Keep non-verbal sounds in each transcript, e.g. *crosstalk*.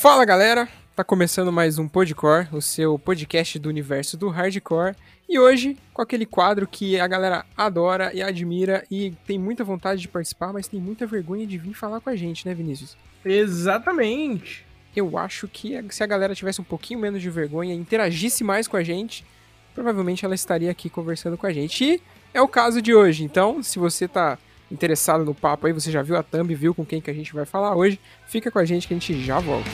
Fala galera, tá começando mais um Podcore, o seu podcast do universo do hardcore. E hoje, com aquele quadro que a galera adora e admira e tem muita vontade de participar, mas tem muita vergonha de vir falar com a gente, né, Vinícius? Exatamente. Eu acho que se a galera tivesse um pouquinho menos de vergonha e interagisse mais com a gente, provavelmente ela estaria aqui conversando com a gente. E é o caso de hoje. Então, se você tá interessado no papo aí, você já viu a thumb, viu com quem que a gente vai falar hoje, fica com a gente que a gente já volta.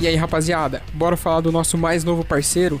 E aí, rapaziada, bora falar do nosso mais novo parceiro?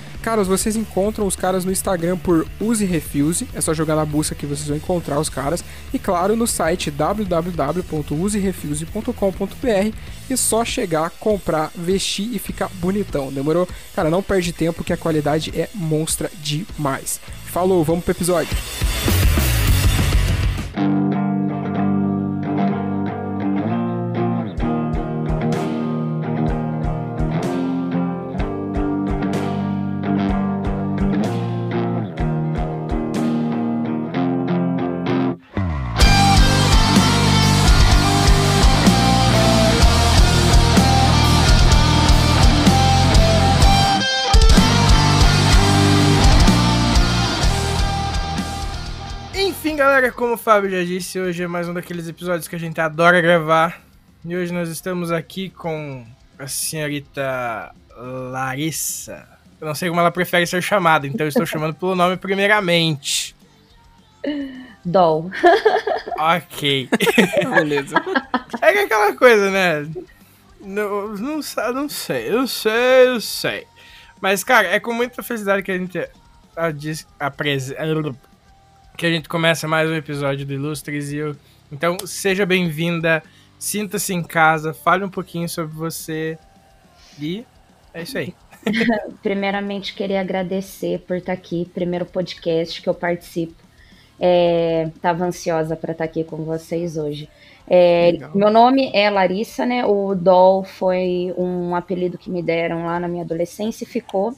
Caras, vocês encontram os caras no Instagram por Use Refuse, é só jogar na busca que vocês vão encontrar os caras. E claro, no site www.userefuse.com.br e só chegar, comprar, vestir e ficar bonitão, demorou? Cara, não perde tempo que a qualidade é monstra demais. Falou, vamos pro episódio. Galera, como o Fábio já disse, hoje é mais um daqueles episódios que a gente adora gravar. E hoje nós estamos aqui com a senhorita Larissa. Eu não sei como ela prefere ser chamada, então eu estou chamando pelo nome primeiramente. Doll. Ok. *laughs* Beleza. É é aquela coisa, né? Não, não, não sei, eu sei, eu sei. Mas, cara, é com muita felicidade que a gente a, dis- aprese- que a gente começa mais um episódio do Ilustres e eu. Então, seja bem-vinda, sinta-se em casa, fale um pouquinho sobre você e é isso aí. *laughs* Primeiramente, queria agradecer por estar aqui, primeiro podcast que eu participo. É, tava ansiosa para estar aqui com vocês hoje. É, meu nome é Larissa, né? O Doll foi um apelido que me deram lá na minha adolescência e ficou.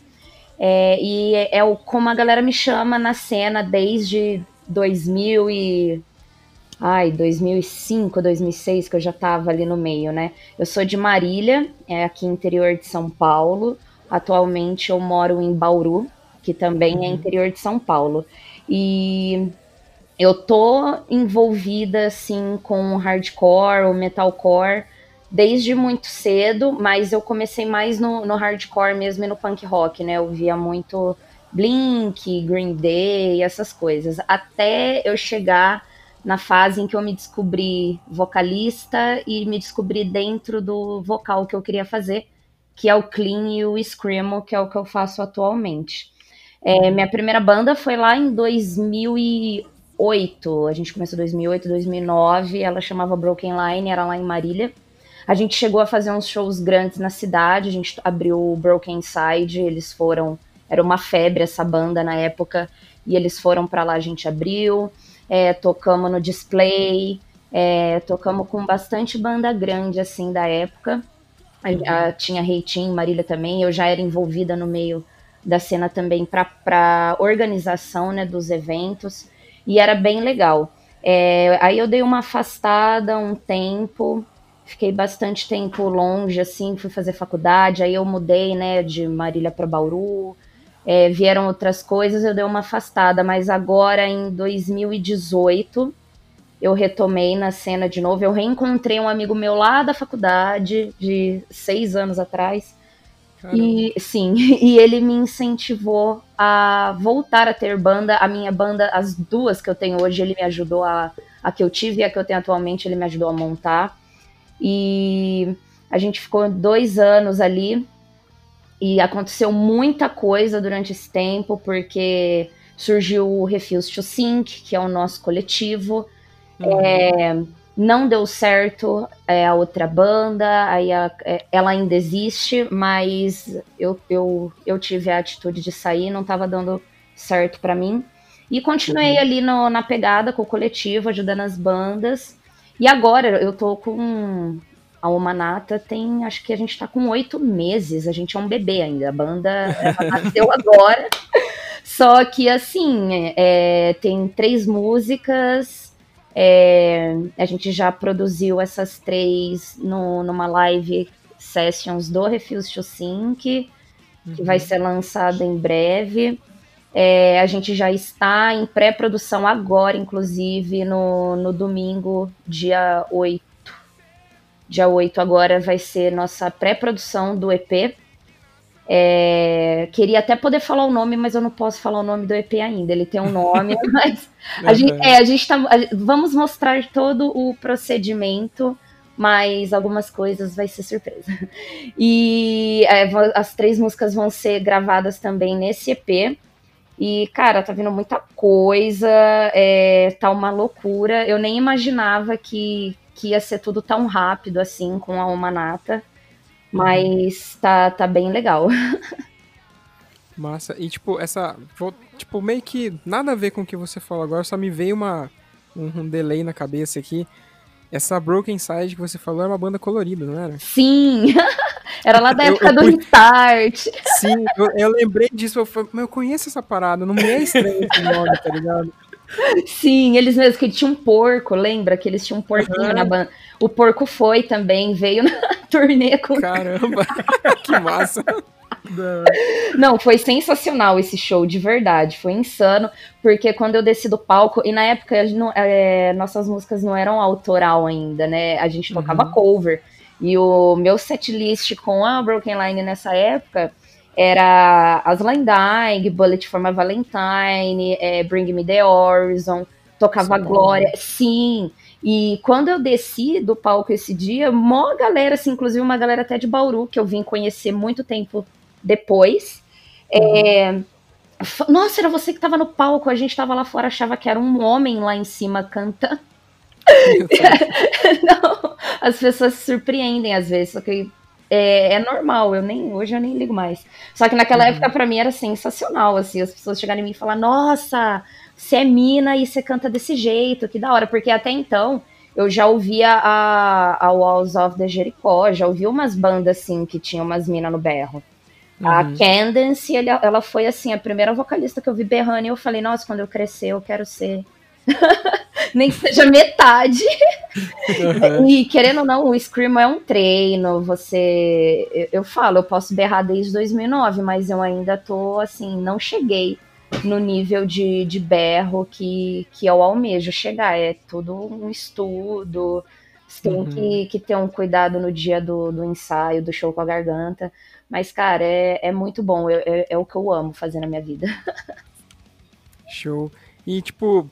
É, e é, é o como a galera me chama na cena desde 2000 e ai, 2005, 2006 que eu já tava ali no meio, né? Eu sou de Marília, é aqui interior de São Paulo. Atualmente eu moro em Bauru, que também é interior de São Paulo. E eu tô envolvida assim com hardcore, o metalcore desde muito cedo, mas eu comecei mais no, no hardcore mesmo e no punk rock, né? Eu via muito Blink, Green Day, essas coisas, até eu chegar na fase em que eu me descobri vocalista e me descobri dentro do vocal que eu queria fazer, que é o clean e o screamo, que é o que eu faço atualmente. É, minha primeira banda foi lá em 2008, a gente começou em 2008, 2009, ela chamava Broken Line, era lá em Marília. A gente chegou a fazer uns shows grandes na cidade, a gente abriu o Broken Side, eles foram, era uma febre essa banda na época, e eles foram pra lá, a gente abriu, é, tocamos no Display, é, tocamos com bastante banda grande, assim, da época. A- a- tinha Reitinho, Marília também, eu já era envolvida no meio da cena também para organização né, dos eventos, e era bem legal. É, aí eu dei uma afastada um tempo, fiquei bastante tempo longe, assim, fui fazer faculdade, aí eu mudei, né, de Marília para Bauru, é, vieram outras coisas, eu dei uma afastada, mas agora em 2018 eu retomei na cena de novo, eu reencontrei um amigo meu lá da faculdade, de seis anos atrás, Caramba. e sim, *laughs* e ele me incentivou a voltar a ter banda. A minha banda, as duas que eu tenho hoje, ele me ajudou a. A que eu tive e a que eu tenho atualmente, ele me ajudou a montar. E a gente ficou dois anos ali. E aconteceu muita coisa durante esse tempo, porque surgiu o Refuse to Think, que é o nosso coletivo. Uhum. É, não deu certo é, a outra banda, aí a, é, ela ainda existe, mas eu, eu, eu tive a atitude de sair, não estava dando certo para mim. E continuei uhum. ali no, na pegada com o coletivo, ajudando as bandas. E agora eu tô com a Omanata tem, acho que a gente tá com oito meses, a gente é um bebê ainda, a banda nasceu *laughs* agora. Só que assim, é, tem três músicas, é, a gente já produziu essas três no, numa live sessions do Refuse to Sync, uhum. que vai ser lançada em breve. É, a gente já está em pré-produção agora, inclusive, no, no domingo, dia 8. Dia 8 agora vai ser nossa pré-produção do EP. É, queria até poder falar o nome, mas eu não posso falar o nome do EP ainda. Ele tem um nome, *laughs* mas a gente, é, a gente tá. A, vamos mostrar todo o procedimento, mas algumas coisas vai ser surpresa. E é, as três músicas vão ser gravadas também nesse EP. E, cara, tá vindo muita coisa, é, tá uma loucura. Eu nem imaginava que, que ia ser tudo tão rápido assim com a Humanata. Mas tá, tá bem legal. *laughs* Massa. E tipo, essa. Tipo, meio que nada a ver com o que você falou agora, só me veio uma, um, um delay na cabeça aqui. Essa Broken Side que você falou era uma banda colorida, não era? Sim! *laughs* era lá da época eu, eu, do Restart. Sim, eu, eu, lembrei disso. Eu falei, mas eu conheço essa parada, não me é estranho esse nome, tá ligado? Sim, eles mesmos, que tinha um porco, lembra? Que eles tinham um porquinho uhum. na banda. O porco foi também, veio na *laughs* turnê com. *laughs* Caramba, que massa! Não, foi sensacional esse show, de verdade. Foi insano, porque quando eu desci do palco, e na época é, nossas músicas não eram autoral ainda, né? A gente tocava uhum. cover. E o meu setlist com a Broken Line nessa época era Aslan Dying, Bullet for My Valentine, é, Bring Me the Horizon, tocava Sim. Glória. Sim. E quando eu desci do palco esse dia, mó galera, assim, inclusive uma galera até de Bauru, que eu vim conhecer muito tempo depois. É, nossa, era você que estava no palco, a gente estava lá fora, achava que era um homem lá em cima cantando. *laughs* *laughs* Não, as pessoas se surpreendem às vezes, só que é, é, normal, eu nem hoje eu nem ligo mais. Só que naquela uhum. época para mim era sensacional, assim, as pessoas chegarem em mim e falar: "Nossa, você é mina e você canta desse jeito, que da hora", porque até então eu já ouvia a, a Walls of the Jericho, já ouvi umas bandas assim que tinham umas minas no berro. Uhum. A Candace, ela, ela foi assim, a primeira vocalista que eu vi berrando e eu falei, nossa, quando eu crescer eu quero ser *laughs* nem que seja metade. Uhum. E querendo ou não, o Scream é um treino. Você, eu, eu, falo, eu posso berrar desde 2009, mas eu ainda tô assim, não cheguei no nível de, de berro que, que eu almejo chegar. É tudo um estudo. Você tem uhum. que, que ter um cuidado no dia do, do ensaio, do show com a garganta. Mas, cara, é, é muito bom. é, é o que eu amo fazer na minha vida. *laughs* Show. E, tipo,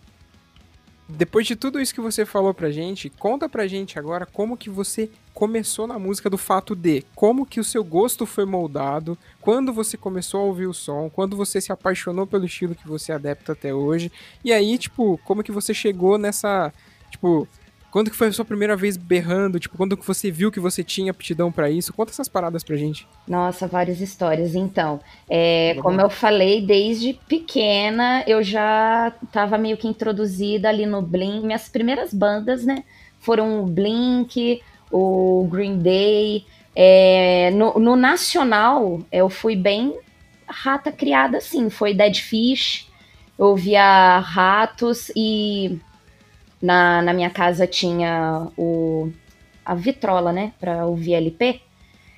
depois de tudo isso que você falou pra gente, conta pra gente agora como que você começou na música do fato de. Como que o seu gosto foi moldado, quando você começou a ouvir o som, quando você se apaixonou pelo estilo que você adepta até hoje, e aí, tipo, como que você chegou nessa, tipo, quando que foi a sua primeira vez berrando? Tipo, quando que você viu que você tinha aptidão para isso? Conta essas paradas pra gente. Nossa, várias histórias. Então, é, como eu falei, desde pequena eu já tava meio que introduzida ali no Blink. Minhas primeiras bandas, né, foram o Blink, o Green Day. É, no, no nacional, eu fui bem rata criada assim. Foi Dead Fish, eu ouvia Ratos e na, na minha casa tinha o, a vitrola, né, para ouvir LP.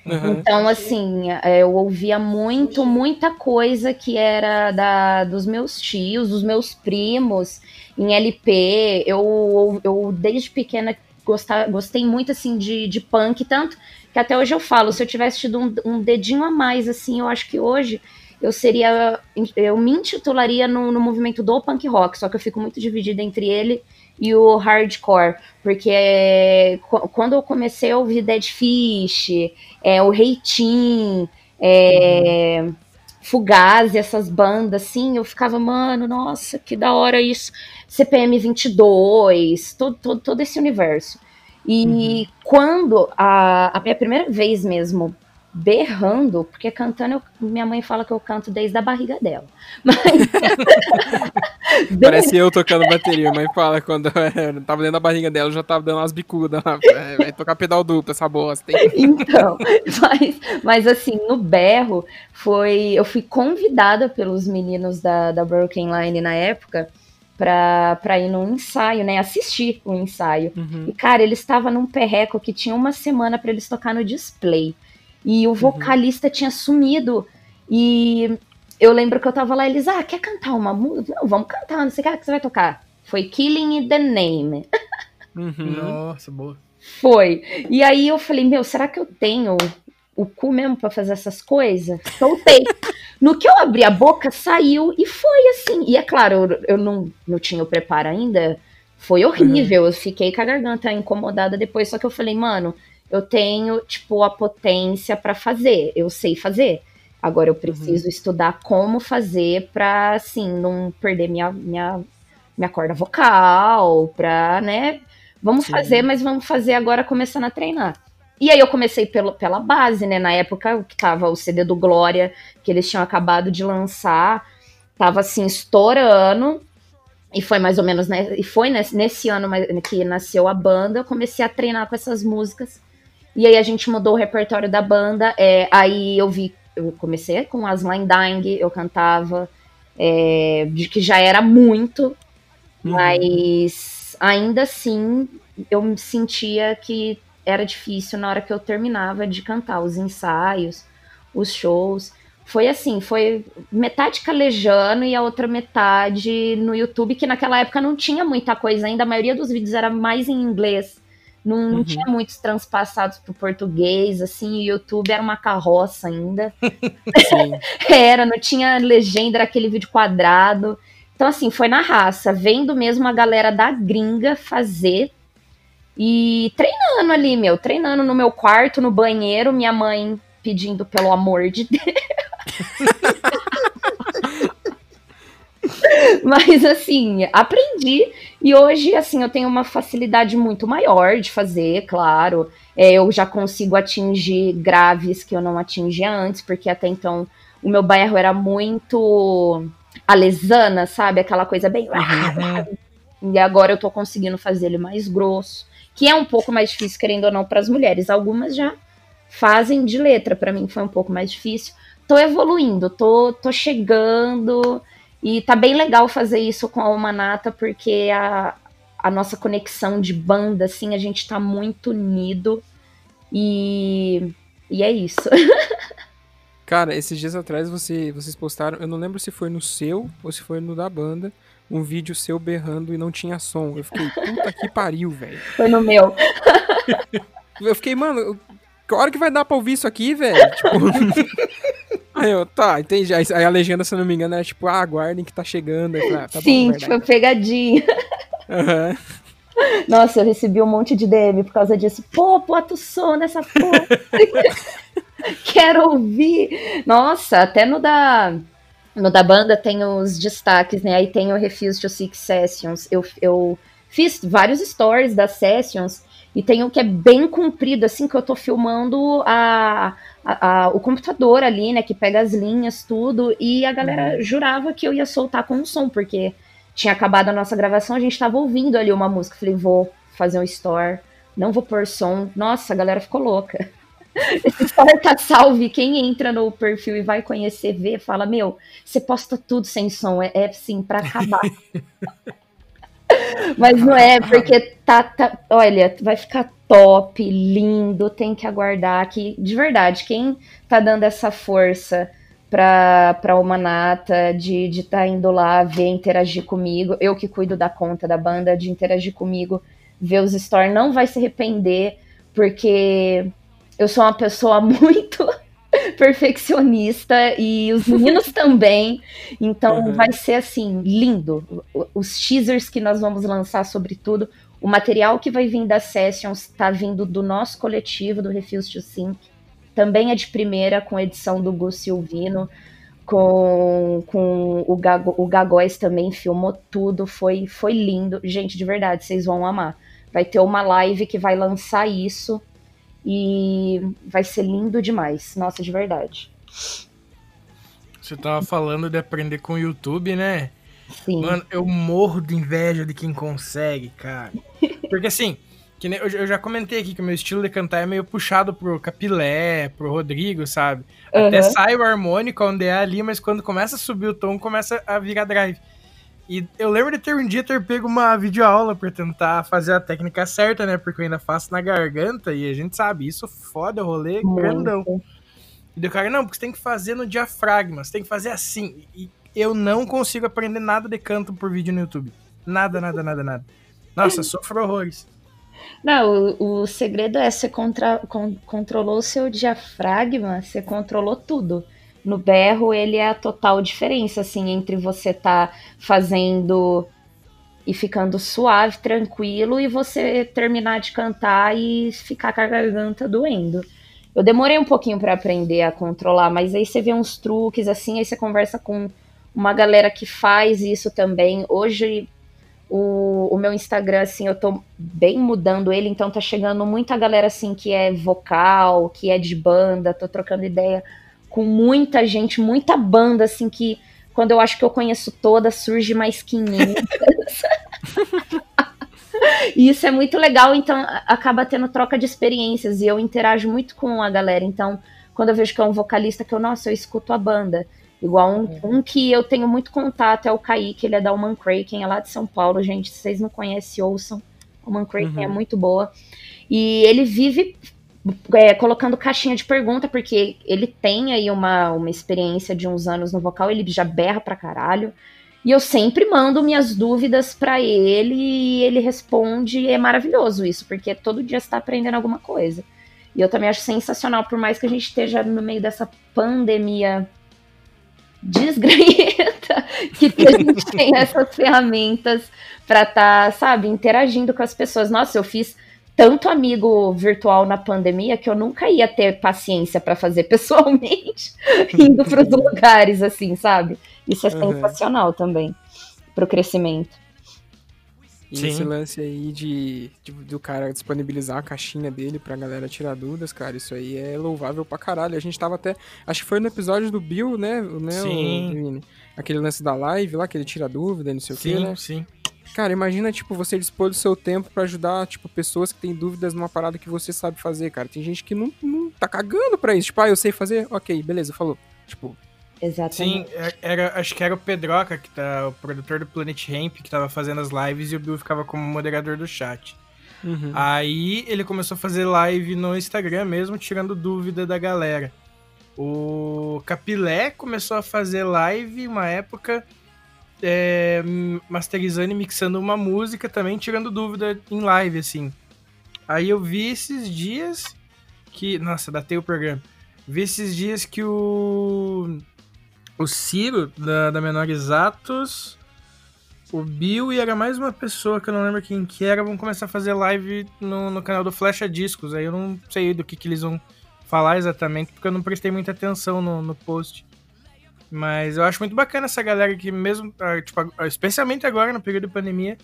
Uhum. Então, assim, é, eu ouvia muito, muita coisa que era da, dos meus tios, dos meus primos, em LP. Eu, eu desde pequena, gostar, gostei muito, assim, de, de punk, tanto que até hoje eu falo, se eu tivesse tido um, um dedinho a mais, assim, eu acho que hoje eu seria, eu me intitularia no, no movimento do punk rock, só que eu fico muito dividida entre ele e o hardcore, porque é, quando eu comecei a ouvir Dead Fish, é, o Reitin, é, Fugaz, essas bandas, assim, eu ficava, mano, nossa, que da hora isso. CPM 22, todo, todo, todo esse universo. E uhum. quando a, a minha primeira vez mesmo berrando, porque cantando, eu, minha mãe fala que eu canto desde a barriga dela. Mas... *laughs* *laughs* Parece eu tocando bateria. Mãe fala quando eu tava dentro da barriga dela, eu já tava dando umas bicudas. É, vai tocar pedal duplo essa bosta. *laughs* Então, *laughs* mas, mas assim, no berro, foi. Eu fui convidada pelos meninos da, da Broken Line na época para ir num ensaio, né? Assistir o ensaio. Uhum. E, cara, eles estavam num perreco que tinha uma semana para eles tocar no display. E o uhum. vocalista uhum. tinha sumido. E eu lembro que eu tava lá, eles, ah, quer cantar uma música? Não, vamos cantar, não sei o que, você vai tocar. Foi Killing the Name. *laughs* Uhum. Nossa, boa. Foi. E aí eu falei, meu, será que eu tenho o cu mesmo pra fazer essas coisas? Soltei. no que eu abri a boca, saiu e foi assim. E é claro, eu, eu não, não tinha o preparo ainda. Foi horrível. Uhum. Eu fiquei com a garganta incomodada depois. Só que eu falei, mano, eu tenho, tipo, a potência para fazer, eu sei fazer. Agora eu preciso uhum. estudar como fazer para assim, não perder minha, minha, minha corda vocal, pra, né? Vamos Sim. fazer, mas vamos fazer agora começando a treinar. E aí eu comecei pelo, pela base, né? Na época que tava o CD do Glória, que eles tinham acabado de lançar, tava assim, estourando. E foi mais ou menos, né? E foi nesse, nesse ano que nasceu a banda, eu comecei a treinar com essas músicas. E aí a gente mudou o repertório da banda. É, aí eu vi, eu comecei com as Line Dying, eu cantava, é, de que já era muito, uhum. mas ainda assim eu me sentia que era difícil na hora que eu terminava de cantar os ensaios, os shows. Foi assim, foi metade calejando e a outra metade no YouTube, que naquela época não tinha muita coisa ainda, a maioria dos vídeos era mais em inglês. Não, não uhum. tinha muitos transpassados para o português, assim, o YouTube era uma carroça ainda. *laughs* era, não tinha legenda, era aquele vídeo quadrado. Então, assim, foi na raça, vendo mesmo a galera da gringa fazer e treinando ali, meu, treinando no meu quarto, no banheiro, minha mãe pedindo pelo amor de Deus. *laughs* *laughs* Mas assim, aprendi e hoje assim eu tenho uma facilidade muito maior de fazer, claro. É, eu já consigo atingir graves que eu não atingia antes, porque até então o meu bairro era muito alesana, sabe? Aquela coisa bem. *laughs* E agora eu tô conseguindo fazer ele mais grosso, que é um pouco mais difícil, querendo ou não, para as mulheres. Algumas já fazem de letra, para mim foi um pouco mais difícil. Tô evoluindo, tô, tô chegando. E tá bem legal fazer isso com a Almanata, porque a, a nossa conexão de banda, assim, a gente tá muito unido. E, e é isso. *laughs* Cara, esses dias atrás você, vocês postaram, eu não lembro se foi no seu ou se foi no da banda, um vídeo seu berrando e não tinha som. Eu fiquei, puta que pariu, velho. *laughs* Foi no meu. *laughs* eu fiquei, mano, que hora que vai dar pra ouvir isso aqui, velho? Tipo. Aí eu, tá, entendi. Aí, a legenda, se não me engano, era tipo, ah, aguardem que tá chegando. Ah, tá Sim, bom, tipo, pegadinha. Uhum. *laughs* Nossa, eu recebi um monte de DM por causa disso. Pô, bota o som nessa porra. *laughs* Quero ouvir. Nossa, até no da, no da banda tem os destaques, né? Aí tem o Refuse to Six Sessions. Eu, eu fiz vários stories das sessions e tem um que é bem comprido, assim, que eu tô filmando a, a, a, o computador ali, né, que pega as linhas, tudo, e a galera uhum. jurava que eu ia soltar com um som, porque tinha acabado a nossa gravação, a gente tava ouvindo ali uma música. Falei, vou fazer um store, não vou pôr som. Nossa, a galera ficou louca. *laughs* Esse store tá salve. Quem entra no perfil e vai conhecer, vê, fala: Meu, você posta tudo sem som. É, é sim, pra acabar. *laughs* Mas não é, porque tá, tá. Olha, vai ficar top, lindo, tem que aguardar que, de verdade, quem tá dando essa força pra, pra Humanata de estar de tá indo lá ver, interagir comigo, eu que cuido da conta da banda, de interagir comigo, ver os stories, não vai se arrepender, porque eu sou uma pessoa *laughs* muito *laughs* perfeccionista e os meninos *laughs* também. Então uhum. vai ser assim, lindo. Os teasers que nós vamos lançar sobre tudo. O material que vai vir das sessions está vindo do nosso coletivo, do Refuse to Sync. também é de primeira, com edição do Gus Silvino, com, com o, Gago, o Gagóis também filmou tudo, foi, foi lindo. Gente, de verdade, vocês vão amar. Vai ter uma live que vai lançar isso e vai ser lindo demais. Nossa, de verdade. Você tava falando de aprender com o YouTube, né? Sim. Mano, eu morro de inveja de quem consegue, cara. Porque assim, que nem, eu, eu, já comentei aqui que o meu estilo de cantar é meio puxado pro Capilé, pro Rodrigo, sabe? Uhum. Até sai o harmônico onde é ali, mas quando começa a subir o tom, começa a virar drive. E eu lembro de ter um dia ter pego uma videoaula pra tentar fazer a técnica certa, né? Porque eu ainda faço na garganta e a gente sabe, isso foda rolê Muito. grandão. E o cara, não, porque você tem que fazer no diafragma, você tem que fazer assim. E eu não consigo aprender nada de canto por vídeo no YouTube. Nada, nada, nada, nada. Nossa, *laughs* sofro horrores. Não, o, o segredo é você contra, con, controlou o seu diafragma, você controlou tudo. No berro, ele é a total diferença, assim, entre você tá fazendo e ficando suave, tranquilo, e você terminar de cantar e ficar com a garganta doendo. Eu demorei um pouquinho para aprender a controlar, mas aí você vê uns truques assim, aí você conversa com uma galera que faz isso também. Hoje o, o meu Instagram, assim, eu tô bem mudando ele, então tá chegando muita galera assim que é vocal, que é de banda, tô trocando ideia com muita gente, muita banda, assim, que quando eu acho que eu conheço toda, surge mais 500. *laughs* e isso é muito legal, então acaba tendo troca de experiências e eu interajo muito com a galera. Então, quando eu vejo que é um vocalista que eu, nossa, eu escuto a banda. Igual um, é. um que eu tenho muito contato é o Kaique, ele é da Human Kraken, é lá de São Paulo, gente. Se vocês não conhecem, ouçam. Human Kraken é uhum. é muito boa. E ele vive é, colocando caixinha de pergunta, porque ele tem aí uma, uma experiência de uns anos no vocal, ele já berra pra caralho. E eu sempre mando minhas dúvidas para ele e ele responde. É maravilhoso isso, porque todo dia está aprendendo alguma coisa. E eu também acho sensacional, por mais que a gente esteja no meio dessa pandemia desgranhenta, *laughs* que a gente tem essas ferramentas para estar, tá, sabe, interagindo com as pessoas. Nossa, eu fiz tanto amigo virtual na pandemia que eu nunca ia ter paciência para fazer *laughs* pessoalmente, indo para os *laughs* lugares assim, sabe? Isso é uhum. sensacional também para o crescimento. E Sim. esse lance aí de, de, do cara disponibilizar a caixinha dele pra galera tirar dúvidas, cara, isso aí é louvável pra caralho. A gente tava até. Acho que foi no episódio do Bill, né? né sim. O, aquele lance da live lá, que ele tira dúvida, não sei sim, o quê, né? Sim, sim. Cara, imagina, tipo, você dispor do seu tempo para ajudar, tipo, pessoas que têm dúvidas numa parada que você sabe fazer, cara. Tem gente que não, não tá cagando pra isso. Tipo, ah, eu sei fazer, ok, beleza, falou. Tipo. Exatamente. Sim, é, era, acho que era o Pedroca, que tá, o produtor do Planet Ramp, que tava fazendo as lives e o Bill ficava como moderador do chat. Uhum. Aí ele começou a fazer live no Instagram mesmo, tirando dúvida da galera. O Capilé começou a fazer live uma época é, masterizando e mixando uma música também, tirando dúvida em live, assim. Aí eu vi esses dias que. Nossa, datei o programa. Vi esses dias que o. O Ciro, da, da Menores Atos, o Bill e era mais uma pessoa que eu não lembro quem que era, vão começar a fazer live no, no canal do Flecha Discos. Aí eu não sei do que, que eles vão falar exatamente, porque eu não prestei muita atenção no, no post. Mas eu acho muito bacana essa galera que mesmo, ah, tipo, especialmente agora no período de pandemia,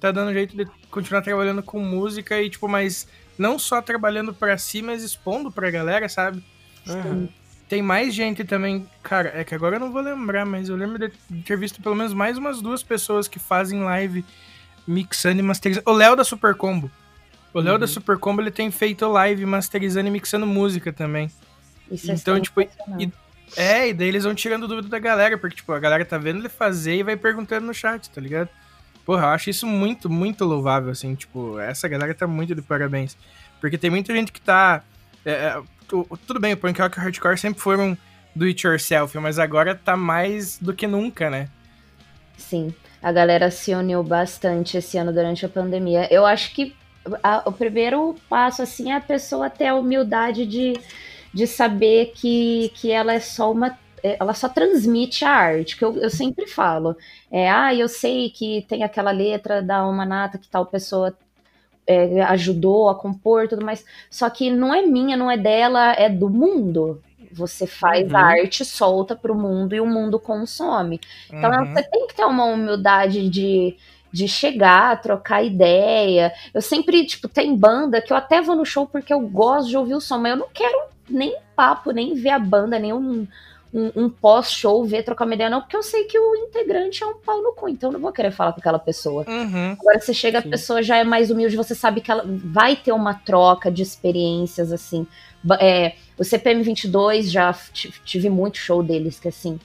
tá dando jeito de continuar trabalhando com música e, tipo, mas não só trabalhando para si, mas expondo pra galera, sabe? Uhum. Tem mais gente também, cara, é que agora eu não vou lembrar, mas eu lembro de ter visto pelo menos mais umas duas pessoas que fazem live mixando e masterizando. O Léo da Super Combo. O Léo uhum. da Super Combo, ele tem feito live masterizando e mixando música também. Isso é então, é tipo, e, é, e daí eles vão tirando dúvida da galera, porque, tipo, a galera tá vendo ele fazer e vai perguntando no chat, tá ligado? Porra, eu acho isso muito, muito louvável, assim, tipo, essa galera tá muito de parabéns. Porque tem muita gente que tá. É, é tudo bem, o punk rock e o hardcore sempre foram do it yourself, mas agora tá mais do que nunca, né? Sim, a galera se uniu bastante esse ano durante a pandemia. Eu acho que a, o primeiro passo, assim, é a pessoa ter a humildade de de saber que, que ela é só uma é, ela só transmite a arte, que eu, eu sempre falo. É, ah, eu sei que tem aquela letra da uma nata que tal pessoa é, ajudou a compor tudo mais. Só que não é minha, não é dela, é do mundo. Você faz Uhum. a arte, solta pro mundo e o mundo consome. Então Uhum. você tem que ter uma humildade de, de chegar, trocar ideia. Eu sempre, tipo, tem banda que eu até vou no show porque eu gosto de ouvir o som, mas eu não quero nem papo, nem ver a banda, nem um, um, um pós-show, ver trocar uma ideia, não, porque eu sei que o integrante é um pau no cu, então eu não vou querer falar com aquela pessoa. Uhum. Agora você chega, Sim. a pessoa já é mais humilde, você sabe que ela vai ter uma troca de experiências, assim. É, o CPM 22 já tive muito show deles, que assim,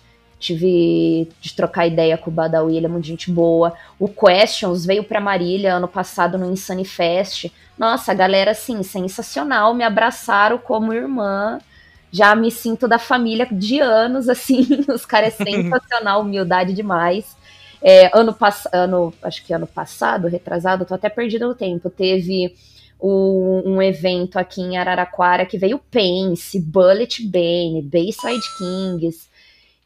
tive de trocar ideia com o Badawi, ele é muito gente boa. O Questions veio pra Marília ano passado no Insane Fest. Nossa, a galera, assim, sensacional, me abraçaram como irmã. Já me sinto da família de anos, *laughs* assim, os caras é *laughs* sensacional, humildade demais. É, ano passado, acho que ano passado, retrasado, tô até perdida no tempo, teve um, um evento aqui em Araraquara que veio Pense, Bullet Bane, Bayside Kings,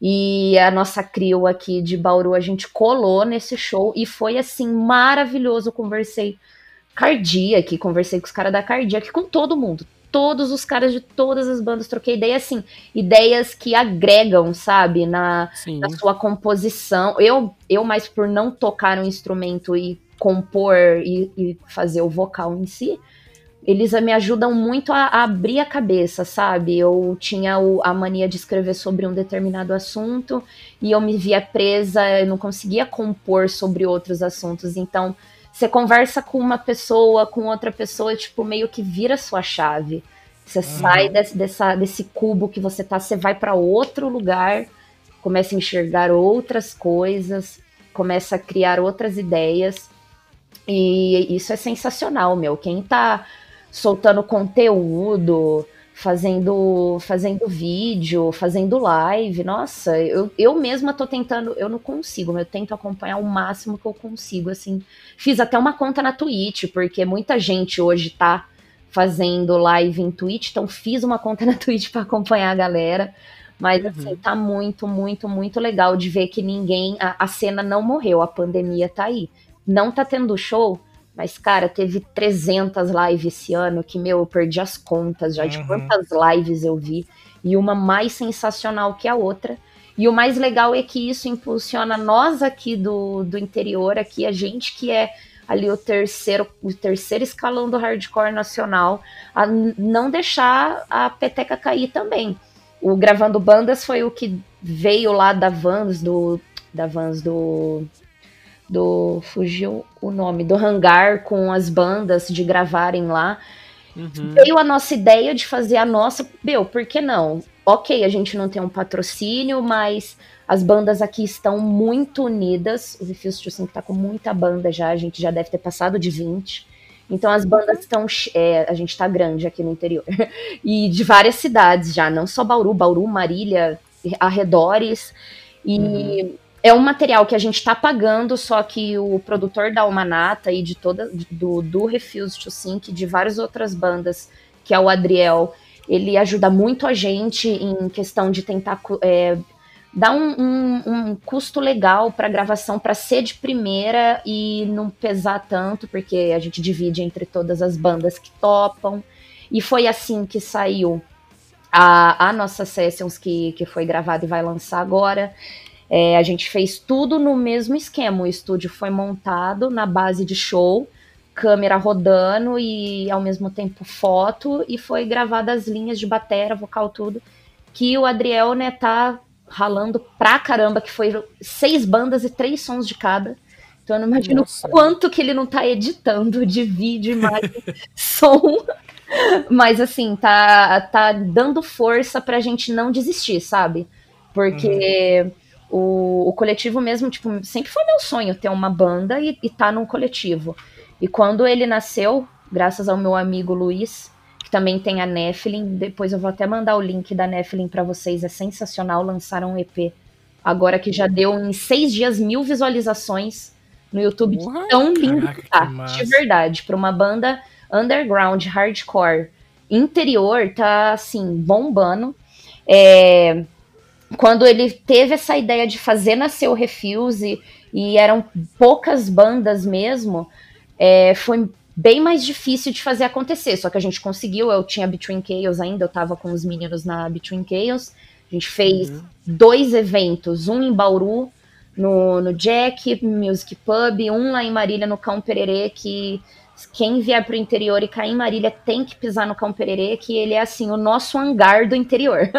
e a nossa crew aqui de Bauru, a gente colou nesse show e foi assim maravilhoso. Eu conversei Cardiac, conversei com os caras da Cardiac, com todo mundo. Todos os caras de todas as bandas, troquei ideia assim, ideias que agregam, sabe, na, na sua composição. Eu, eu mais por não tocar um instrumento e compor e, e fazer o vocal em si, eles me ajudam muito a, a abrir a cabeça, sabe? Eu tinha o- a mania de escrever sobre um determinado assunto e eu me via presa, eu não conseguia compor sobre outros assuntos. Então, você conversa com uma pessoa, com outra pessoa, tipo, meio que vira sua chave. Você sai desse, dessa, desse cubo que você tá, você vai para outro lugar, começa a enxergar outras coisas, começa a criar outras ideias. E isso é sensacional, meu. Quem tá soltando conteúdo, fazendo, fazendo vídeo, fazendo live, nossa, eu, eu mesma tô tentando, eu não consigo, eu tento acompanhar o máximo que eu consigo, assim. Fiz até uma conta na Twitch, porque muita gente hoje tá fazendo live em Twitch, então fiz uma conta *laughs* na Twitch para acompanhar a galera. Mas assim, tá muito, muito, muito legal de ver que ninguém. A, a cena não morreu, a pandemia tá aí. Não tá tendo show, mas, cara, teve 300 lives esse ano que, meu, eu perdi as contas já de Uhum. quantas lives eu vi. E uma mais sensacional que a outra. E o mais legal é que isso impulsiona nós aqui do, do interior, aqui, a gente que é ali o terceiro, o terceiro escalão do hardcore nacional, a não deixar a peteca cair também. O Gravando Bandas foi o que veio lá da Vans, do. Da Vans, do. Do. Fugiu o nome, do hangar com as bandas de gravarem lá. Uhum. Veio a nossa ideia de fazer a nossa. Meu, por que não? Ok, a gente não tem um patrocínio, mas as bandas aqui estão muito unidas. O Refuse to Think tá com muita banda já, a gente já deve ter passado de 20. Então as bandas estão. é, a gente tá grande aqui no interior. *laughs* e de várias cidades já, não só Bauru, Bauru, Marília, arredores. E é um material que a gente tá pagando, só que o produtor da Almanata e de toda do, do Refuse to Think, de várias outras bandas, que é o Adriel, ele ajuda muito a gente em questão de tentar é, dar um, um- um custo legal para gravação para ser de primeira e não pesar tanto, porque a gente divide entre todas as bandas que topam. E foi assim que saiu a, a nossa Sessions, que, que foi gravada e vai lançar agora. É, a gente fez tudo no mesmo esquema. O estúdio foi montado na base de show, câmera rodando e ao mesmo tempo foto, e foi gravada as linhas de bateria, vocal, tudo. Que o Adriel, né, tá ralando pra caramba, que foi seis bandas e três sons de cada. Então eu não imagino Nossa. quanto que ele não tá editando de vídeo, imagem, *laughs* som. Mas assim, tá, tá dando força pra gente não desistir, sabe? Porque o, o coletivo mesmo, tipo, sempre foi meu sonho ter uma banda e, e tá num coletivo. E quando ele nasceu, graças ao meu amigo Luiz, que também tem a Nephilim, depois eu vou até mandar o link da Nephilim pra vocês, é sensacional, lançaram um EP. Agora que já deu em seis dias mil visualizações no YouTube, Porra! tão lindo Caraca, que tá, que de verdade, pra uma banda underground, hardcore, interior, tá assim, bombando. É, quando ele teve essa ideia de fazer nascer o Refuse, e eram poucas bandas mesmo, é, foi bem mais difícil de fazer acontecer. Só que a gente conseguiu, eu tinha Between Chaos ainda, eu tava com os meninos na Between Chaos. A gente fez uhum. dois eventos, um em Bauru, no, no Jack Music Pub, um lá em Marília, no Cão Pererê, que quem vier pro interior e cair em Marília tem que pisar no Cão Pererê, que ele é assim, o nosso hangar do interior.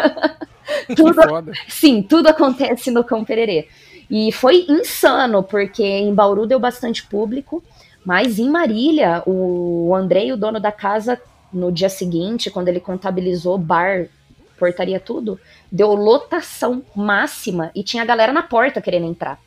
*laughs* tudo, sim, tudo acontece no Cão Pererê. E foi insano, porque em Bauru deu bastante público, mas em Marília, o Andrei, o dono da casa, no dia seguinte, quando ele contabilizou bar, portaria, tudo, deu lotação máxima e tinha a galera na porta querendo entrar.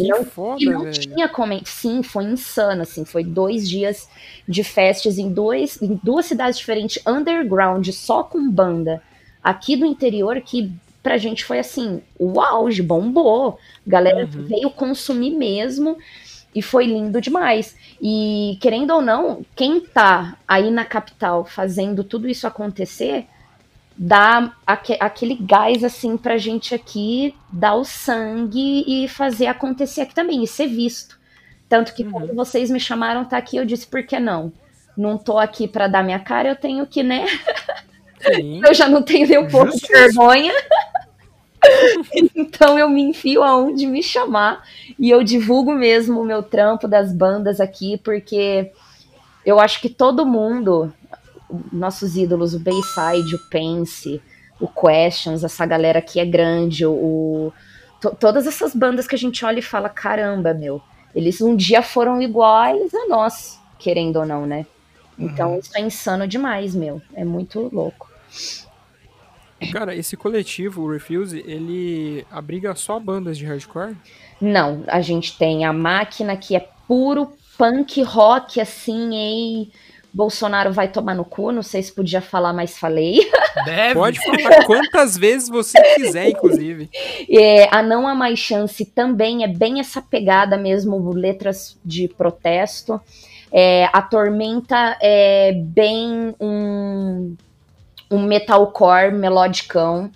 Que e não, foda, e não velho. tinha como. Sim, foi insano, assim. Foi dois dias de festas em, dois, em duas cidades diferentes, underground, só com banda. Aqui do interior, que pra gente foi assim, o auge, bombou. Galera Uhum. veio consumir mesmo. E foi lindo demais. E querendo ou não, quem tá aí na capital fazendo tudo isso acontecer, dá aque- aquele gás assim pra gente aqui dar o sangue e fazer acontecer aqui também, e ser visto. Tanto que Uhum. quando vocês me chamaram tá aqui, eu disse, por que não? Não tô aqui pra dar minha cara, eu tenho que, né? *laughs* Eu já não tenho nem um pouco de Justiça. vergonha. *laughs* então eu me enfio aonde me chamar e eu divulgo mesmo o meu trampo das bandas aqui, porque eu acho que todo mundo, nossos ídolos, o Bayside, o Pense, o Questions, essa galera aqui é grande, o, o- to- todas essas bandas que a gente olha e fala, caramba, meu, eles um dia foram iguais a nós, querendo ou não, né? Então isso é insano demais, meu. É muito louco. Cara, esse coletivo, o Refuse, ele abriga só bandas de hardcore? Não, a gente tem a máquina que é puro punk rock, assim, ei. Bolsonaro vai tomar no cu, não sei se podia falar, mas falei. *laughs* Deve. Pode falar quantas vezes você quiser, inclusive. *laughs* É, a Não Há Mais Chance também é bem essa pegada mesmo, letras de protesto. É, a Tormenta é bem um, um metalcore melodicão.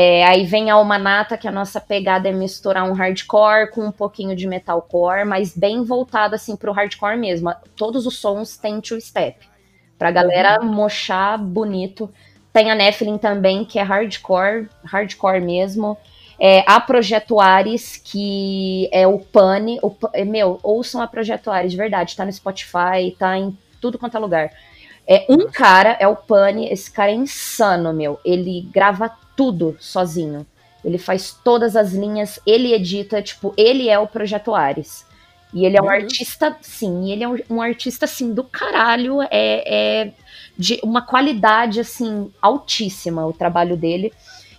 É, aí vem a Almanata, que a nossa pegada é misturar um hardcore com um pouquinho de metalcore, mas bem voltado assim pro hardcore mesmo. Todos os sons têm two step. Pra galera mochar bonito. Tem a Nephilim também, que é hardcore, hardcore mesmo. É, a Projeto Ares, que é o Pane. O, é, meu, ouçam a Projeto Ares, de verdade. Tá no Spotify, tá em tudo quanto é lugar. É, um cara é o Pane, esse cara é insano, meu. Ele grava tudo sozinho. Ele faz todas as linhas, ele edita, tipo, ele é o Projeto Ares. E ele é um Deus. artista, sim, ele é um, um artista, assim, do caralho, é, é de uma qualidade, assim, altíssima o trabalho dele.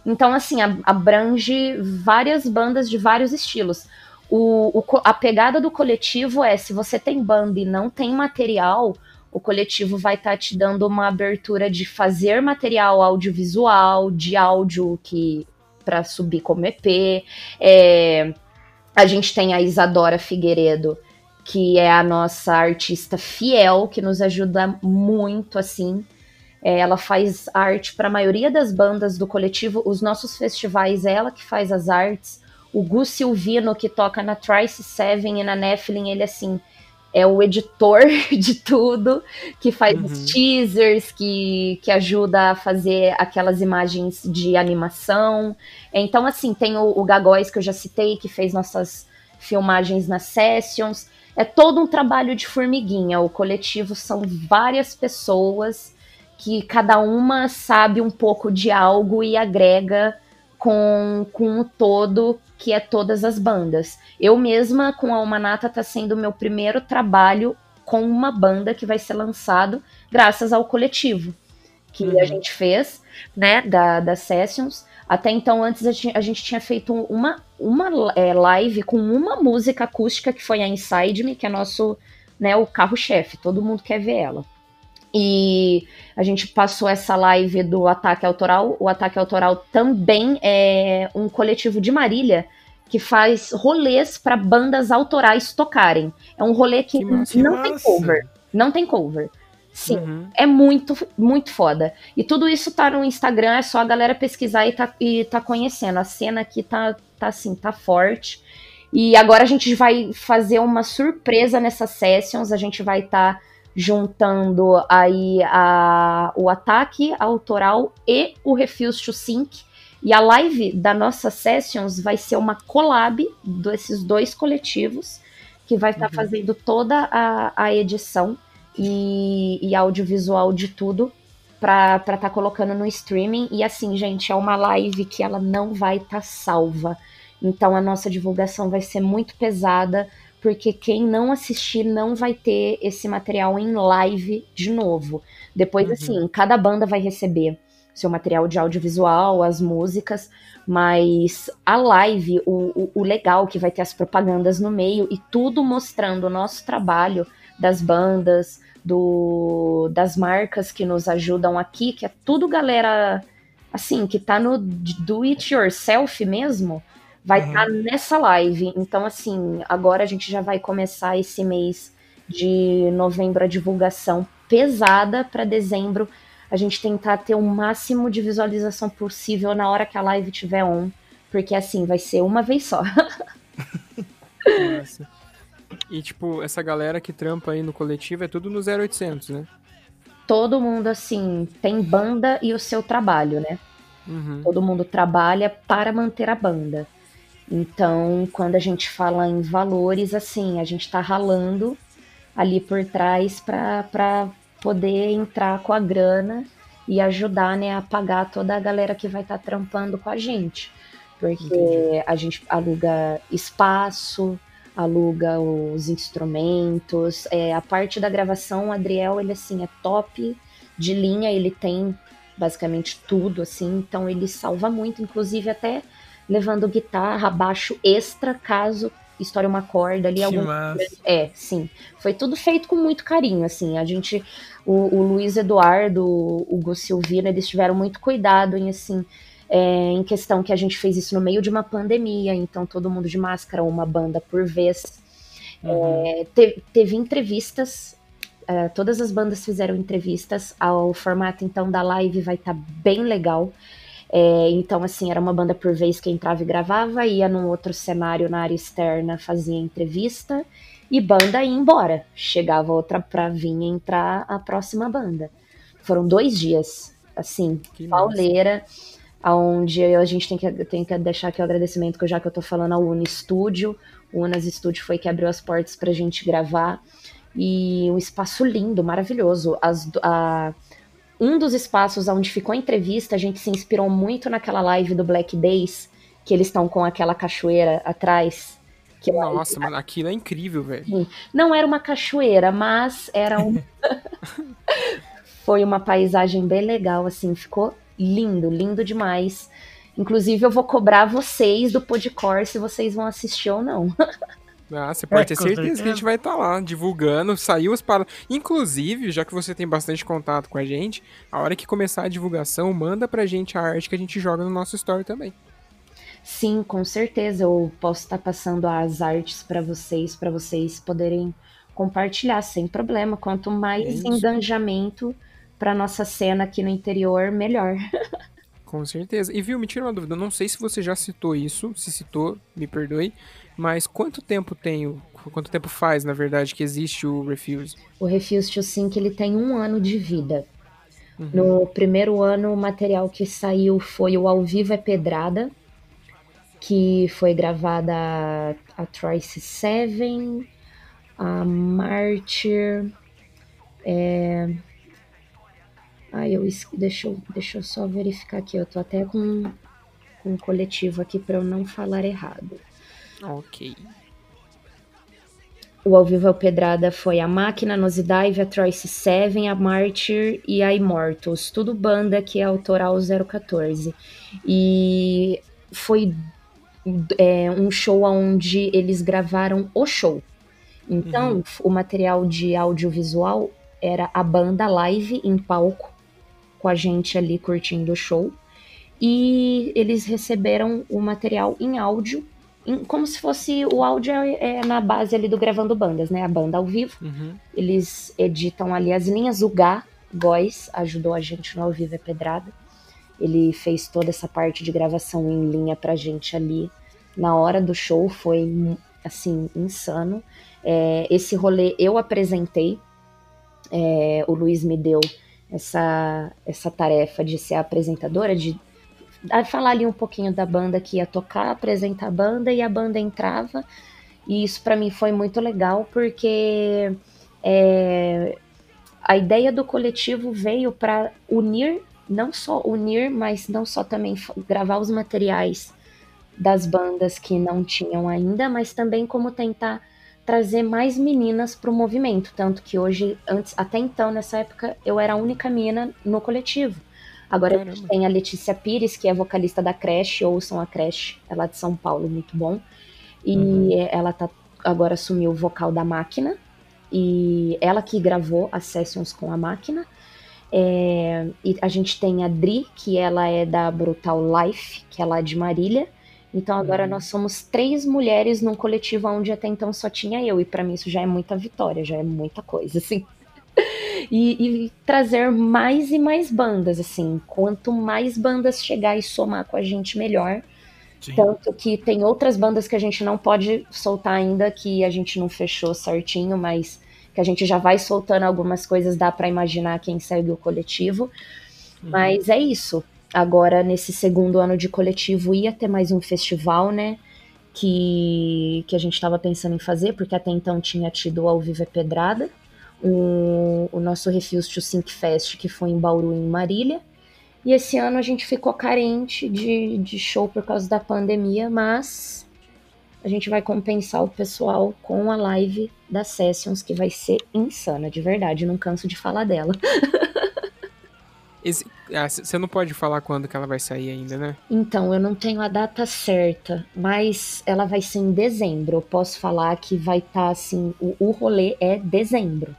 Então, assim, abrange várias bandas de vários estilos. O, o a pegada do coletivo é, se você tem banda e não tem material, o coletivo vai estar te dando uma abertura de fazer material audiovisual, de áudio que para subir como EP. É, a gente tem a Isadora Figueiredo, que é a nossa artista fiel, que nos ajuda muito, assim. É, ela faz arte para a maioria das bandas do coletivo. Os nossos festivais, é ela que faz as artes. O Gu Silvino, que toca na Trice Seven e na Nephilim, ele, assim, é o editor *laughs* de tudo, que faz Uhum. os teasers, que, que ajuda a fazer aquelas imagens de animação. Então, assim, tem o, o Gagóis, que eu já citei, que fez nossas filmagens nas sessions. É todo um trabalho de formiguinha. O coletivo são várias pessoas que cada uma sabe um pouco de algo e agrega com, com o todo, que é todas as bandas. Eu mesma, com a Almanata, tá sendo o meu primeiro trabalho com uma banda que vai ser lançado graças ao coletivo que Uhum. a gente fez, né, da, das sessions. Até então, antes a gente, a gente tinha feito uma, uma é, live com uma música acústica que foi a Inside Me, que é nosso, né, o carro-chefe. Todo mundo quer ver ela. E a gente passou essa live do Ataque Autoral. O Ataque Autoral também é um coletivo de Marília que faz rolês para bandas autorais tocarem. É um rolê que, Que massa. não tem cover. Não tem cover. Sim, Uhum. é muito, muito foda. E tudo isso tá no Instagram, é só a galera pesquisar e tá, e tá conhecendo. A cena aqui tá, tá assim, tá forte. E agora a gente vai fazer uma surpresa nessas sessions. A gente vai estar juntando aí a, o ataque autoral e o Refuse to Sync. E a live da nossa Sessions vai ser uma collab desses dois coletivos, que vai estar tá uhum. fazendo toda a, a edição e, e audiovisual de tudo para estar tá colocando no streaming. E assim, gente, é uma live que ela não vai estar tá salva. Então a nossa divulgação vai ser muito pesada, porque quem não assistir não vai ter esse material em live de novo. Depois, uhum. assim, cada banda vai receber seu material de audiovisual, as músicas, mas a live, o, o, o legal que vai ter as propagandas no meio e tudo mostrando o nosso trabalho das bandas, do, das marcas que nos ajudam aqui, que é tudo galera assim, que tá no do it yourself mesmo, vai estar uhum. tá nessa live. Então, assim, agora a gente já vai começar esse mês de novembro a divulgação pesada para dezembro. A gente tentar ter o máximo de visualização possível na hora que a live tiver on, porque assim vai ser uma vez só. *laughs* Nossa. E, tipo, essa galera que trampa aí no coletivo é tudo no 0800, né? Todo mundo, assim, tem banda e o seu trabalho, né? Uhum. Todo mundo trabalha para manter a banda. Então, quando a gente fala em valores, assim, a gente tá ralando ali por trás para poder entrar com a grana e ajudar, né, a pagar toda a galera que vai estar tá trampando com a gente. Porque Entendi. a gente aluga espaço, aluga os instrumentos. É, a parte da gravação, o Adriel, ele assim, é top de linha, ele tem basicamente tudo, assim, então ele salva muito, inclusive até levando guitarra, baixo extra, caso estoure uma corda ali. Algum... É, sim. Foi tudo feito com muito carinho, assim. A gente, o, o Luiz Eduardo, o Gu Silvino, eles tiveram muito cuidado em, assim, é, em questão que a gente fez isso no meio de uma pandemia, então todo mundo de máscara, uma banda por vez. Uhum. É, te, teve entrevistas, é, todas as bandas fizeram entrevistas, o formato então da live vai estar tá bem legal. É, então, assim, era uma banda por vez que entrava e gravava, ia num outro cenário na área externa, fazia entrevista, e banda ia embora. Chegava outra pra vir entrar a próxima banda. Foram dois dias, assim, que pauleira. Massa onde a gente tem que, tem que deixar aqui o agradecimento, que já que eu tô falando ao Uni Studio, o Unas Studio foi que abriu as portas pra gente gravar, e um espaço lindo, maravilhoso. As, a, um dos espaços onde ficou a entrevista, a gente se inspirou muito naquela live do Black Days, que eles estão com aquela cachoeira atrás. Que Nossa, mano, aquilo é incrível, velho. Não era uma cachoeira, mas era um. *laughs* Foi uma paisagem bem legal, assim, ficou lindo, lindo demais. Inclusive, eu vou cobrar vocês do Podcore se vocês vão assistir ou não. *laughs* Ah, você pode é, ter certeza que a gente vai estar tá lá divulgando, saiu as paradas. Inclusive, já que você tem bastante contato com a gente, a hora que começar a divulgação, manda pra gente a arte que a gente joga no nosso story também. Sim, com certeza. Eu posso estar tá passando as artes para vocês, para vocês poderem compartilhar sem problema. Quanto mais é engajamento, para nossa cena aqui no interior, melhor. *laughs* Com certeza. E viu, me tira uma dúvida, não sei se você já citou isso, se citou, me perdoe, mas quanto tempo tem, quanto tempo faz, na verdade, que existe o Refuse? O Refuse to Sync, ele tem um ano de vida. Uhum. No primeiro ano, o material que saiu foi o Ao Vivo é Pedrada, que foi gravada a Trice Seven, a Martyr, é, Ai, eu deixa, eu, deixa eu só verificar aqui. Eu tô até com, com um coletivo aqui para eu não falar errado. Ok. O Ao Vivo é Pedrada foi a Máquina, Nosidive, a Troyce Seven, a Martyr e a Immortals. Tudo banda que é autoral 014. E foi é, um show onde eles gravaram o show. Então, uhum. o material de audiovisual era a banda live em palco com a gente ali curtindo o show. E eles receberam o material em áudio, como se fosse o áudio é, é, na base ali do Gravando Bandas, né? A banda ao vivo. Uhum. Eles editam ali as linhas. O Gá Góis ajudou a gente no Ao Vivo é Pedrada. Ele fez toda essa parte de gravação em linha pra gente ali na hora do show. Foi, assim, insano. É, esse rolê eu apresentei é, o Luiz me deu essa, essa tarefa de ser apresentadora, de falar ali um pouquinho da banda que ia tocar, apresentar a banda e a banda entrava. E isso para mim foi muito legal porque é, a ideia do coletivo veio para unir, não só unir, mas não só também gravar os materiais das bandas que não tinham ainda, mas também como tentar trazer mais meninas para o movimento, tanto que hoje, antes, até então nessa época, eu era a única menina no coletivo. Agora Caramba. a gente tem a Letícia Pires, que é vocalista da Crash, ouçam a Crash, ela é de São Paulo, muito bom. E uhum. ela tá agora assumiu o vocal da máquina, e ela que gravou as sessions com a máquina. É, e a gente tem a Dri, que ela é da Brutal Life, que é lá de Marília. Então agora uhum. nós somos três mulheres num coletivo onde até então só tinha eu, e para mim isso já é muita vitória, já é muita coisa, assim. *laughs* E, e, trazer mais e mais bandas, assim. Quanto mais bandas chegar e somar com a gente, melhor. Sim. Tanto que tem outras bandas que a gente não pode soltar ainda, que a gente não fechou certinho, mas que a gente já vai soltando algumas coisas, dá para imaginar quem segue o coletivo. Uhum. Mas é isso. Agora, nesse segundo ano de coletivo, ia ter mais um festival, né? Que, que a gente estava pensando em fazer, porque até então tinha tido o Ao Vivo é Pedrada, o, o nosso Refuse to Sync Fest, que foi em Bauru, em Marília. E esse ano a gente ficou carente de, de show por causa da pandemia, mas a gente vai compensar o pessoal com a live das Sessions, que vai ser insana, de verdade, não canso de falar dela. *laughs* Você ah, não pode falar quando que ela vai sair ainda, né? Então, eu não tenho a data certa, mas ela vai ser em dezembro. Eu posso falar que vai estar tá, assim, o, o rolê é dezembro.